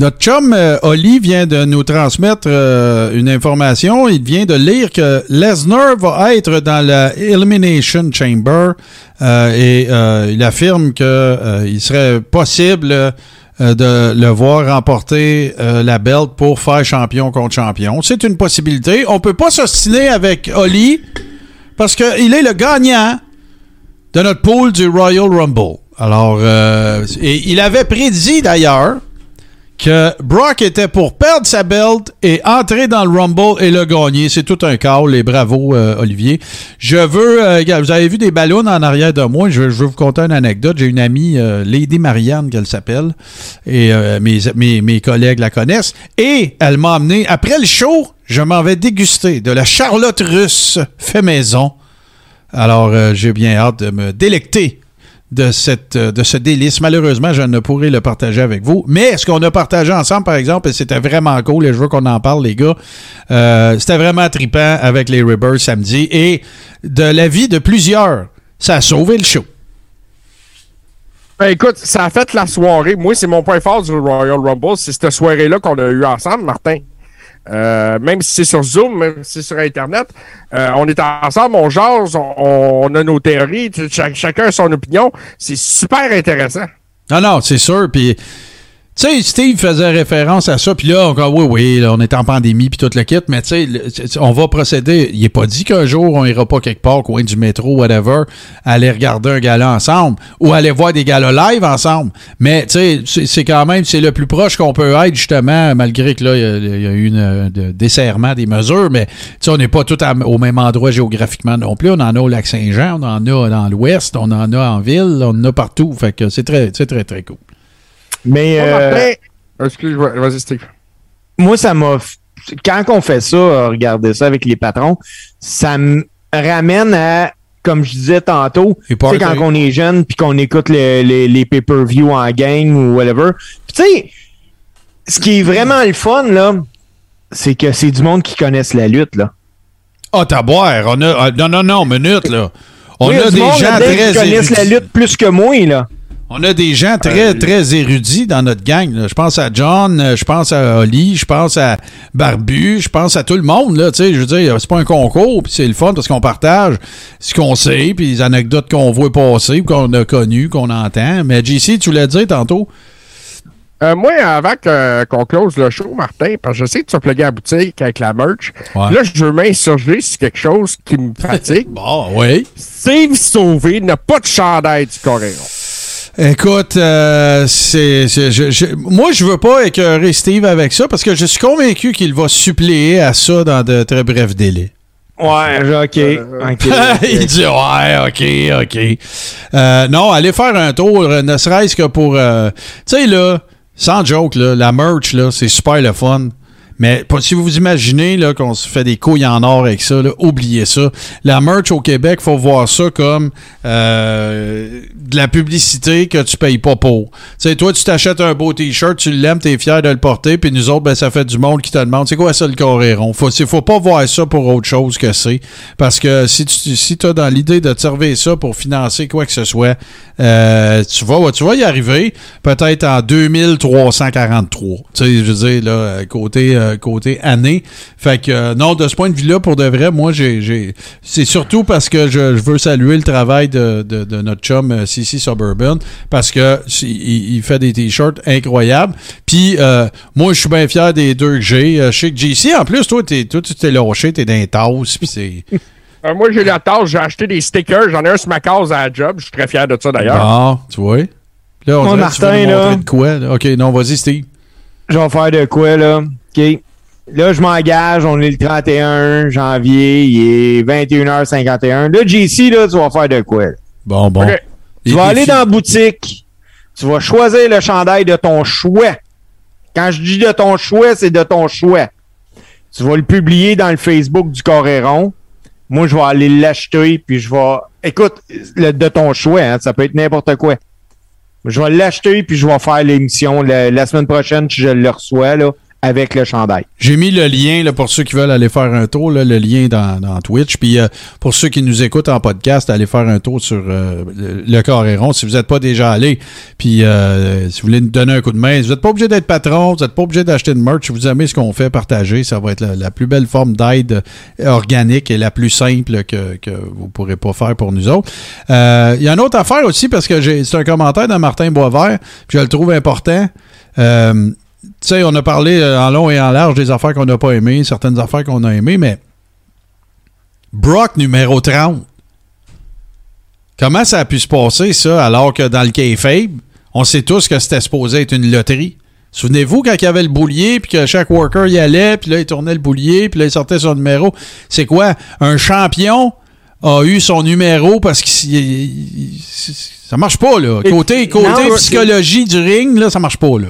Notre chum euh, Oli vient de nous transmettre euh, une information. Il vient de lire que Lesnar va être dans la Elimination Chamber euh, et euh, il affirme que il serait possible de le voir remporter la belt pour faire champion contre champion. C'est une possibilité. On peut pas s'ostiner avec Oli parce qu'il est le gagnant de notre pool du Royal Rumble. Alors, il avait prédit d'ailleurs que Brock était pour perdre sa belt et entrer dans le Rumble et le gagner. C'est tout un call et bravo, euh, Olivier. Je veux... euh, vous avez vu des ballons en arrière de moi. Je, veux vous conter une anecdote. J'ai une amie, euh, Lady Marianne, qu'elle s'appelle, et mes, mes, collègues la connaissent. Et elle m'a amené, après le show, je m'en vais déguster de la charlotte russe fait maison. Alors, j'ai bien hâte de me délecter de, cette, euh, ce délice. Malheureusement, je ne pourrai le partager avec vous. Mais ce qu'on a partagé ensemble, par exemple, et c'était vraiment cool, et je veux qu'on en parle, les gars, euh, c'était vraiment trippant avec les Ribbers samedi. Et de l'avis de plusieurs, ça a sauvé le show. Ben écoute, ça a fait la soirée. Moi, c'est mon point fort du Royal Rumble. C'est cette soirée-là qu'on a eu ensemble, Martin. Euh, même si c'est sur Zoom, même si c'est sur Internet, euh, on est ensemble, on jase, on, a nos théories, chacun a son opinion. C'est super intéressant. Non, non, c'est sûr. Puis, tu sais, Steve faisait référence à ça. Puis là, on dit, oui, oui, là, on est en pandémie, puis tout le kit. Mais tu sais, on va procéder. Il n'est pas dit qu'un jour, on ira pas quelque part, coin du métro, whatever, aller regarder un gala ensemble ou aller voir des galas live ensemble. Mais tu sais, c'est- quand même, c'est le plus proche qu'on peut être, justement, malgré que là, il y a- eu une, euh, de- desserrement des mesures. Mais tu sais, on n'est pas tous à- au même endroit géographiquement non plus. On en a au lac Saint-Jean, on en a dans l'ouest, on en a en ville, on en a partout. Fait que c'est très, très, très cool. Mais euh, Martin, excuse, vas-y, Steve. moi, ça m'a. Quand on fait ça, euh, regarder ça avec les patrons, ça me ramène à, comme je disais tantôt, tu sais, quand on est jeune puis qu'on écoute les, les, les pay-per-view en gang ou whatever. Puis tu sais, ce qui est vraiment le fun, là, c'est que c'est du monde qui connaissent la lutte, là. Ah, t'as boire. On a, ah, non, non, non, minute, là. On Oui, a du des monde gens très qui connaissent la lutte plus que moi, là. On a des gens très, très érudits dans notre gang. là. Je pense à John, euh, je pense à Oli, je pense à Barbu, je pense à tout le monde. Là, tu sais, je veux dire, c'est pas un concours, puis c'est le fun parce qu'on partage ce qu'on sait, puis les anecdotes qu'on voit passer, qu'on a connues, qu'on entend. Mais JC, tu l'as dit tantôt? Euh, moi, avant qu'on close le show, Martin, parce que je sais que tu as plugué à la boutique avec la merch, Ouais. là, je veux m'insurger sur quelque chose qui me fatigue. bon, oui. Steve Sauvé n'a pas de chandail du Coréon. Écoute, euh, c'est, c'est- je- je- moi, je veux pas écœurer Steve avec ça parce que je suis convaincu qu'il va suppléer à ça dans de très brefs délais. Ouais, ok. ok. il dit ouais, ok, ok. Euh, non, allez faire un tour, euh, ne serait-ce que pour. euh, tu sais, là, sans joke, là, la merch, là, c'est super le fun. Mais si vous vous imaginez là, qu'on se fait des couilles en or avec ça, oubliez ça. La merch au Québec, faut voir ça comme euh, de la publicité que tu payes pas pour. Tu sais, toi, tu t'achètes un beau t-shirt, tu l'aimes, t'es fier de le porter, puis nous autres, ben, ça fait du monde qui te demande, c'est quoi ça le coréron? Faut, faut pas voir ça pour autre chose que c'est. Parce que si tu si as dans l'idée de servir ça pour financer quoi que ce soit, euh, tu, vas, tu vas y arriver peut-être en 2343. Tu sais, je veux dire, là, côté, euh, côté année. Fait que, euh, non, de ce point de vue-là, pour de vrai, moi, j'ai, j'ai, c'est surtout parce que je, je veux saluer le travail de, de, de notre chum euh, CC Suburban parce que il, il fait des t-shirts incroyables. Puis, euh, moi, je suis bien fier des deux que j'ai. Euh, Je sais que JC, en plus, toi, t'es, toi tu t'es lâché, t'es dans les tasses, puis c'est... Euh, moi, j'ai la tâche, j'ai acheté des stickers, j'en ai un sur ma case à la job, je suis très fier de ça d'ailleurs. Ah, tu vois? Là, on Moi, dirait que tu veux Martin, nous montrer là. de quoi. là. OK, non, vas-y, Steve. Je vais faire de quoi, là? OK. Là, je m'engage. On est le 31 janvier. Il est 21h51. Là, JC, là, tu vas faire de quoi? là? Bon, bon. Tu vas aller dans la boutique. Tu vas choisir le chandail de ton choix. Quand je dis de ton choix, c'est de ton choix. Tu vas le publier dans le Facebook du Coréron. Moi, je vais aller l'acheter, puis je vais... Écoute, le, de ton choix, hein, ça peut être n'importe quoi. Je vais l'acheter, puis je vais faire l'émission la, la semaine prochaine, si je le reçois, là, avec le chandail. J'ai mis le lien là, pour ceux qui veulent aller faire un tour, là, le lien dans, Twitch. Puis euh, pour ceux qui nous écoutent en podcast, allez faire un tour sur euh, le, le Coréron si vous n'êtes pas déjà allé. Puis euh, si vous voulez nous donner un coup de main, vous n'êtes pas obligé d'être patron, vous n'êtes pas obligé d'acheter de merch. Si vous aimez ce qu'on fait, partagez. Ça va être la, plus belle forme d'aide organique et la plus simple que, que vous pourrez pas faire pour nous autres. Euh, Il y a une autre affaire aussi parce que c'est un commentaire de Martin Boisvert, puis je le trouve important. Tu sais, on a parlé euh, en long et en large des affaires qu'on n'a pas aimées, certaines affaires qu'on a aimées, mais Brock numéro 30. Comment ça a pu se passer, ça, alors que dans le kayfabe, on sait tous que c'était supposé être une loterie? Souvenez-vous quand il y avait le boulier, puis que chaque worker y allait, puis là, il tournait le boulier, puis là, il sortait son numéro. C'est quoi? Un champion a eu son numéro parce que ça marche pas, là. Côté, côté Non, psychologie du ring, là, ça marche pas, là.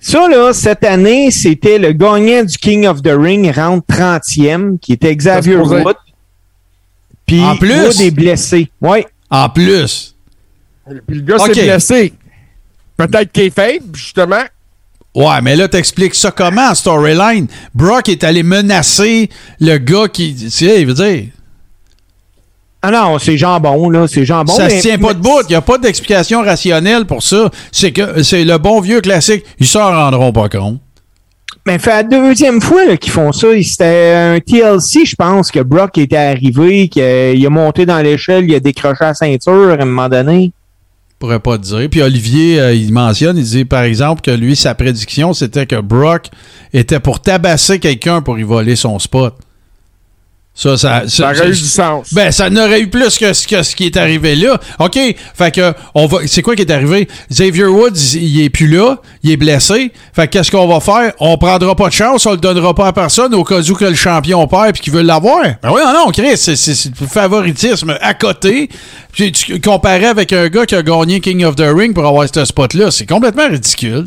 Ça, là, cette année, c'était le gagnant du King of the Ring, round 30e, qui était Xavier. Wood. Puis En plus? Wood est blessé. Oui. En plus. Puis le gars Ok. s'est blessé. Peut-être kayfabe, justement. Ouais, mais là, t'expliques ça comment, en storyline? Brock est allé menacer le gars qui. Tu sais, il veut dire. Ah non, c'est jambon, là. C'est jambon. ça mais- se tient pas debout. Il n'y a pas d'explication rationnelle pour ça. C'est que c'est le bon vieux classique. Ils s'en rendront pas compte. Mais fait la deuxième fois qu'ils font ça, c'était un TLC, je pense, que Brock était arrivé, qu'il a monté dans l'échelle, il a décroché la ceinture à un moment donné. Je pourrais pas te dire. Puis Olivier, euh, il mentionne, il dit par exemple que lui, sa prédiction, c'était que Brock était pour tabasser quelqu'un pour y voler son spot. Ça, ça, Ça aurait eu du sens. Ben, ça n'aurait eu plus que ce, que ce qui est arrivé là. OK. Fait que, on va. C'est quoi qui est arrivé? Xavier Woods, il, est plus là. Il est blessé. Fait que, qu'est-ce qu'on va faire? On prendra pas de chance. On le donnera pas à personne au cas où que le champion perd puis qu'il veut l'avoir. Ben oui, non, non, Chris. C'est, c'est, c'est du favoritisme à côté. Puis, tu avec un gars qui a gagné King of the Ring pour avoir ce spot-là. C'est complètement ridicule.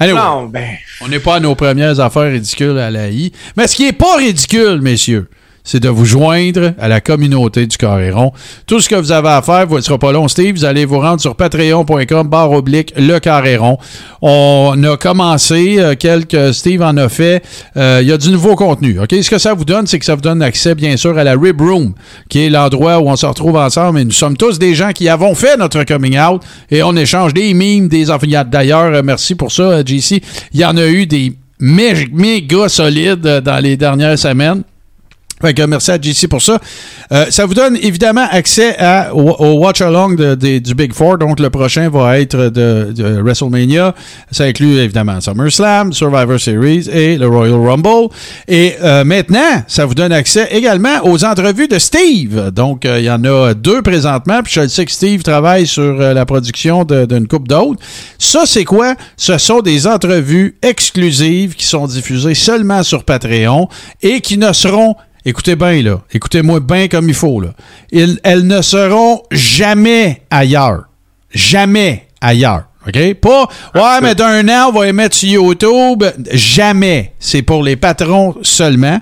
Non, ben. on n'est pas à nos premières affaires ridicules à la I. Mais ce qui est pas ridicule, messieurs, c'est de vous joindre à la communauté du Carréron. Tout ce que vous avez à faire, vous ne sera pas long, Steve. Vous allez vous rendre sur patreon.com, barre oblique, le Carréron. On a commencé, euh, quelques, Steve en a fait. Euh, Il y a du nouveau contenu. OK? Ce que ça vous donne, c'est que ça vous donne accès, bien sûr, à la Rib Room, qui est l'endroit où on se retrouve ensemble. Et nous sommes tous des gens qui avons fait notre coming out et on échange des mimes, des enfants. D'ailleurs, euh, merci pour ça, euh, JC. Il y en a eu des mé- méga solides dans les dernières semaines. Merci à JC pour ça. Euh, ça vous donne évidemment accès à, au, Watch Along du Big Four. Donc, le prochain va être de, WrestleMania. Ça inclut évidemment SummerSlam, Survivor Series et le Royal Rumble. Et euh, maintenant, ça vous donne accès également aux entrevues de Steve. Donc, euh, il y en a deux présentement. Puis je sais que Steve travaille sur euh, la production d'une coupe d'autres. Ça, c'est quoi? Ce sont des entrevues exclusives qui sont diffusées seulement sur Patreon et qui ne seront Écoutez bien, là. Écoutez-moi bien comme il faut, là. Elles ne seront jamais ailleurs. Jamais ailleurs. OK? Pas, ouais, mais d'un an, on va les mettre sur YouTube. Jamais. C'est pour les patrons seulement.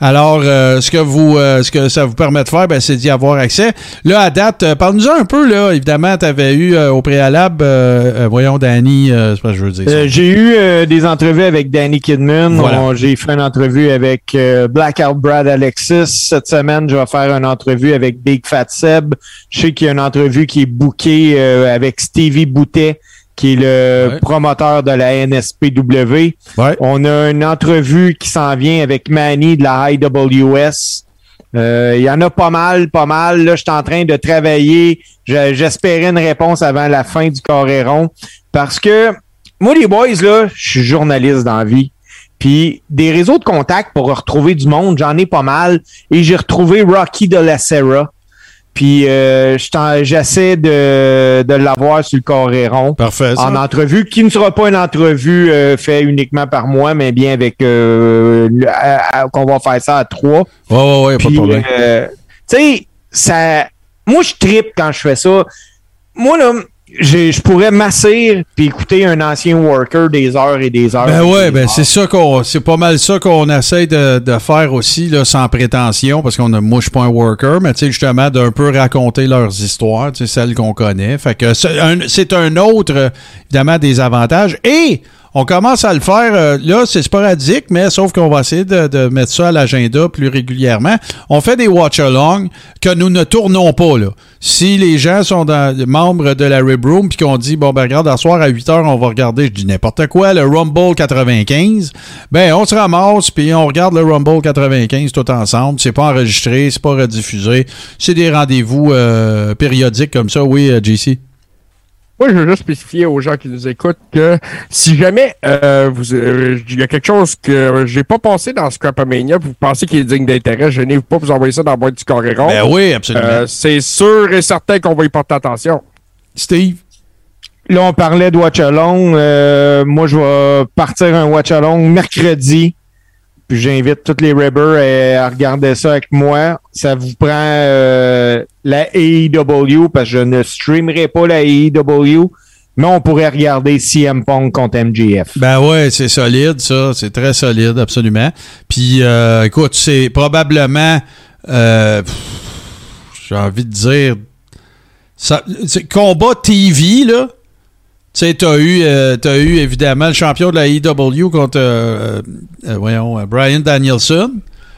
Alors, euh, ce que vous, euh, ce que ça vous permet de faire, ben, c'est d'y avoir accès. Là, à date, euh, parle-nous un peu, là. Évidemment, tu avais eu euh, au préalable, euh, euh, voyons, Danny, euh, c'est pas ce que je veux dire. Euh, j'ai eu euh, des entrevues avec Danny Kidman. Voilà. J'ai fait une entrevue avec euh, Blackout Brad Alexis. Cette semaine, je vais faire une entrevue avec Big Fat Seb. Je sais qu'il y a une entrevue qui est bookée euh, avec Stevie Boutet, qui est le Ouais. promoteur de la NSPW. Ouais. On a une entrevue qui s'en vient avec Manny de la IWS. Euh, Il y en a pas mal, pas mal. Là, je suis en train de travailler. Je- J'espérais une réponse avant la fin du Coréron. Parce que moi, les boys, là, je suis journaliste dans la vie. Puis des réseaux de contacts pour retrouver du monde, j'en ai pas mal. Et j'ai retrouvé Rocky de la Serra. Puis euh, j'essaie de, de l'avoir sur le Coréron Parfait. ça. en entrevue, qui ne sera pas une entrevue euh, faite uniquement par moi, mais bien avec euh, qu'on va faire ça à trois. Ouais, ouais, ouais, pas de Puis, problème. euh, tu sais, ça. Moi, je trippe quand je fais ça. Moi, là, je pourrais m'asseoir puis écouter un ancien worker des heures et des heures. Ben ouais, ben c'est ça qu'on, c'est pas mal ça qu'on essaie de, de faire aussi, là, sans prétention, parce qu'on je suis pas un worker, mais tu sais, justement, d'un peu raconter leurs histoires, tu sais, celles qu'on connaît. Fait que c'est un, c'est un autre, évidemment, des avantages. Et On commence à le faire. euh, là, c'est sporadique, mais sauf qu'on va essayer de, mettre ça à l'agenda plus régulièrement. On fait des watch-along que nous ne tournons pas. Là. Si les gens sont membres de la Rib Room puis qu'on dit, bon, ben regarde, à soir à 8 heures, on va regarder, je dis n'importe quoi, le Rumble 95, ben on se ramasse puis on regarde le Rumble 95 tout ensemble. C'est pas enregistré, c'est pas rediffusé. C'est des rendez-vous euh, périodiques comme ça. Oui, euh, JC? Moi, je veux juste spécifier aux gens qui nous écoutent que si jamais euh, vous, euh, il y a quelque chose que j'ai pas pensé dans Scrapamania, vous pensez qu'il est digne d'intérêt, je n'ai pas vous envoyer ça dans la boîte du Coréron. Ben oui, absolument. Euh, c'est sûr et certain qu'on va y porter attention. Steve? Là, on parlait de Watch Along. Euh, moi, je vais partir un Watch Along mercredi. Puis j'invite tous les Ribbers à, à regarder ça avec moi. Ça vous prend euh, la AEW parce que je ne streamerai pas la AEW, mais on pourrait regarder CM Punk contre MJF. Ben ouais, c'est solide, ça. C'est très solide, absolument. Puis, euh, écoute, c'est probablement, euh, j'ai envie de dire, ça, combat TV, là. Tu sais, t'as eu, euh, t'as eu évidemment le champion de la EW contre, euh, euh, voyons, Brian Danielson.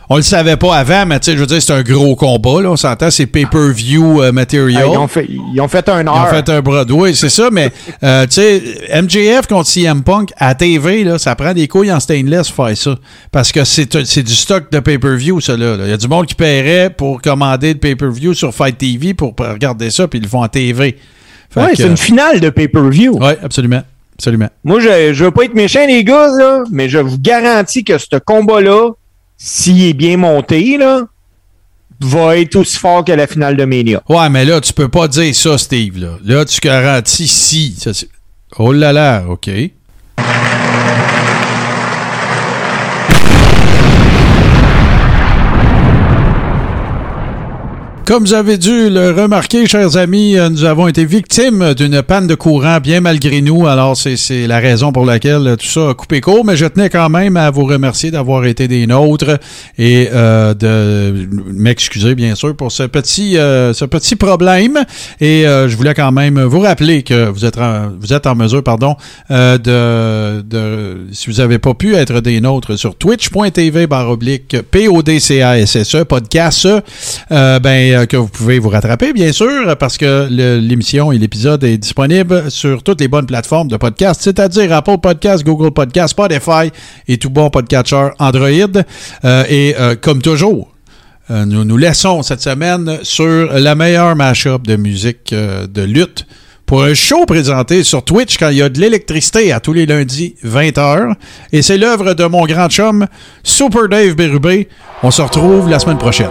On le savait pas avant, mais tu sais, je veux dire, c'est un gros combat, là. On s'entend, c'est pay-per-view euh, material. Hey, ils, ont fait, ils ont fait un Ils ont heure. fait un Broadway, c'est ça, mais euh, tu sais, MJF contre CM Punk à TV, là, ça prend des couilles en stainless pour faire ça. Parce que c'est du stock de pay-per-view, ça là. Il y a du monde qui paierait pour commander de pay-per-view sur Fight TV pour regarder ça, puis ils le font en TV. Que, c'est une finale de pay-per-view. Oui, absolument. Absolument. Moi, je, je veux pas être méchant, les gars, là, mais je vous garantis que ce combat-là, s'il est bien monté, là, va être aussi fort que la finale de Mania. Ouais, mais là, tu peux pas dire ça, Steve. Là, là tu garantis si. Ça, oh là là, OK. Comme vous avez dû le remarquer, chers amis, euh, nous avons été victimes d'une panne de courant bien malgré nous. Alors, c'est- la raison pour laquelle tout ça a coupé court. Mais je tenais quand même à vous remercier d'avoir été des nôtres et euh, de m'excuser, bien sûr, pour ce petit, euh, ce petit problème. Et euh, je voulais quand même vous rappeler que vous êtes en, vous êtes en mesure, pardon, euh, de, de, si vous n'avez pas pu être des nôtres sur twitch.tv barre oblique PODCASSE, podcast, euh, ben, euh, que vous pouvez vous rattraper, bien sûr, parce que l'émission et l'épisode est disponible sur toutes les bonnes plateformes de podcast, c'est-à-dire Apple Podcast, Google Podcast, Spotify et tout bon podcatcher Android. Euh, et euh, comme toujours, nous nous laissons cette semaine sur la meilleure mashup de musique de lutte pour un show présenté sur Twitch quand il y a de l'électricité à tous les lundis 20h. Et c'est l'œuvre de mon grand chum, Super Dave Bérubé. On se retrouve la semaine prochaine.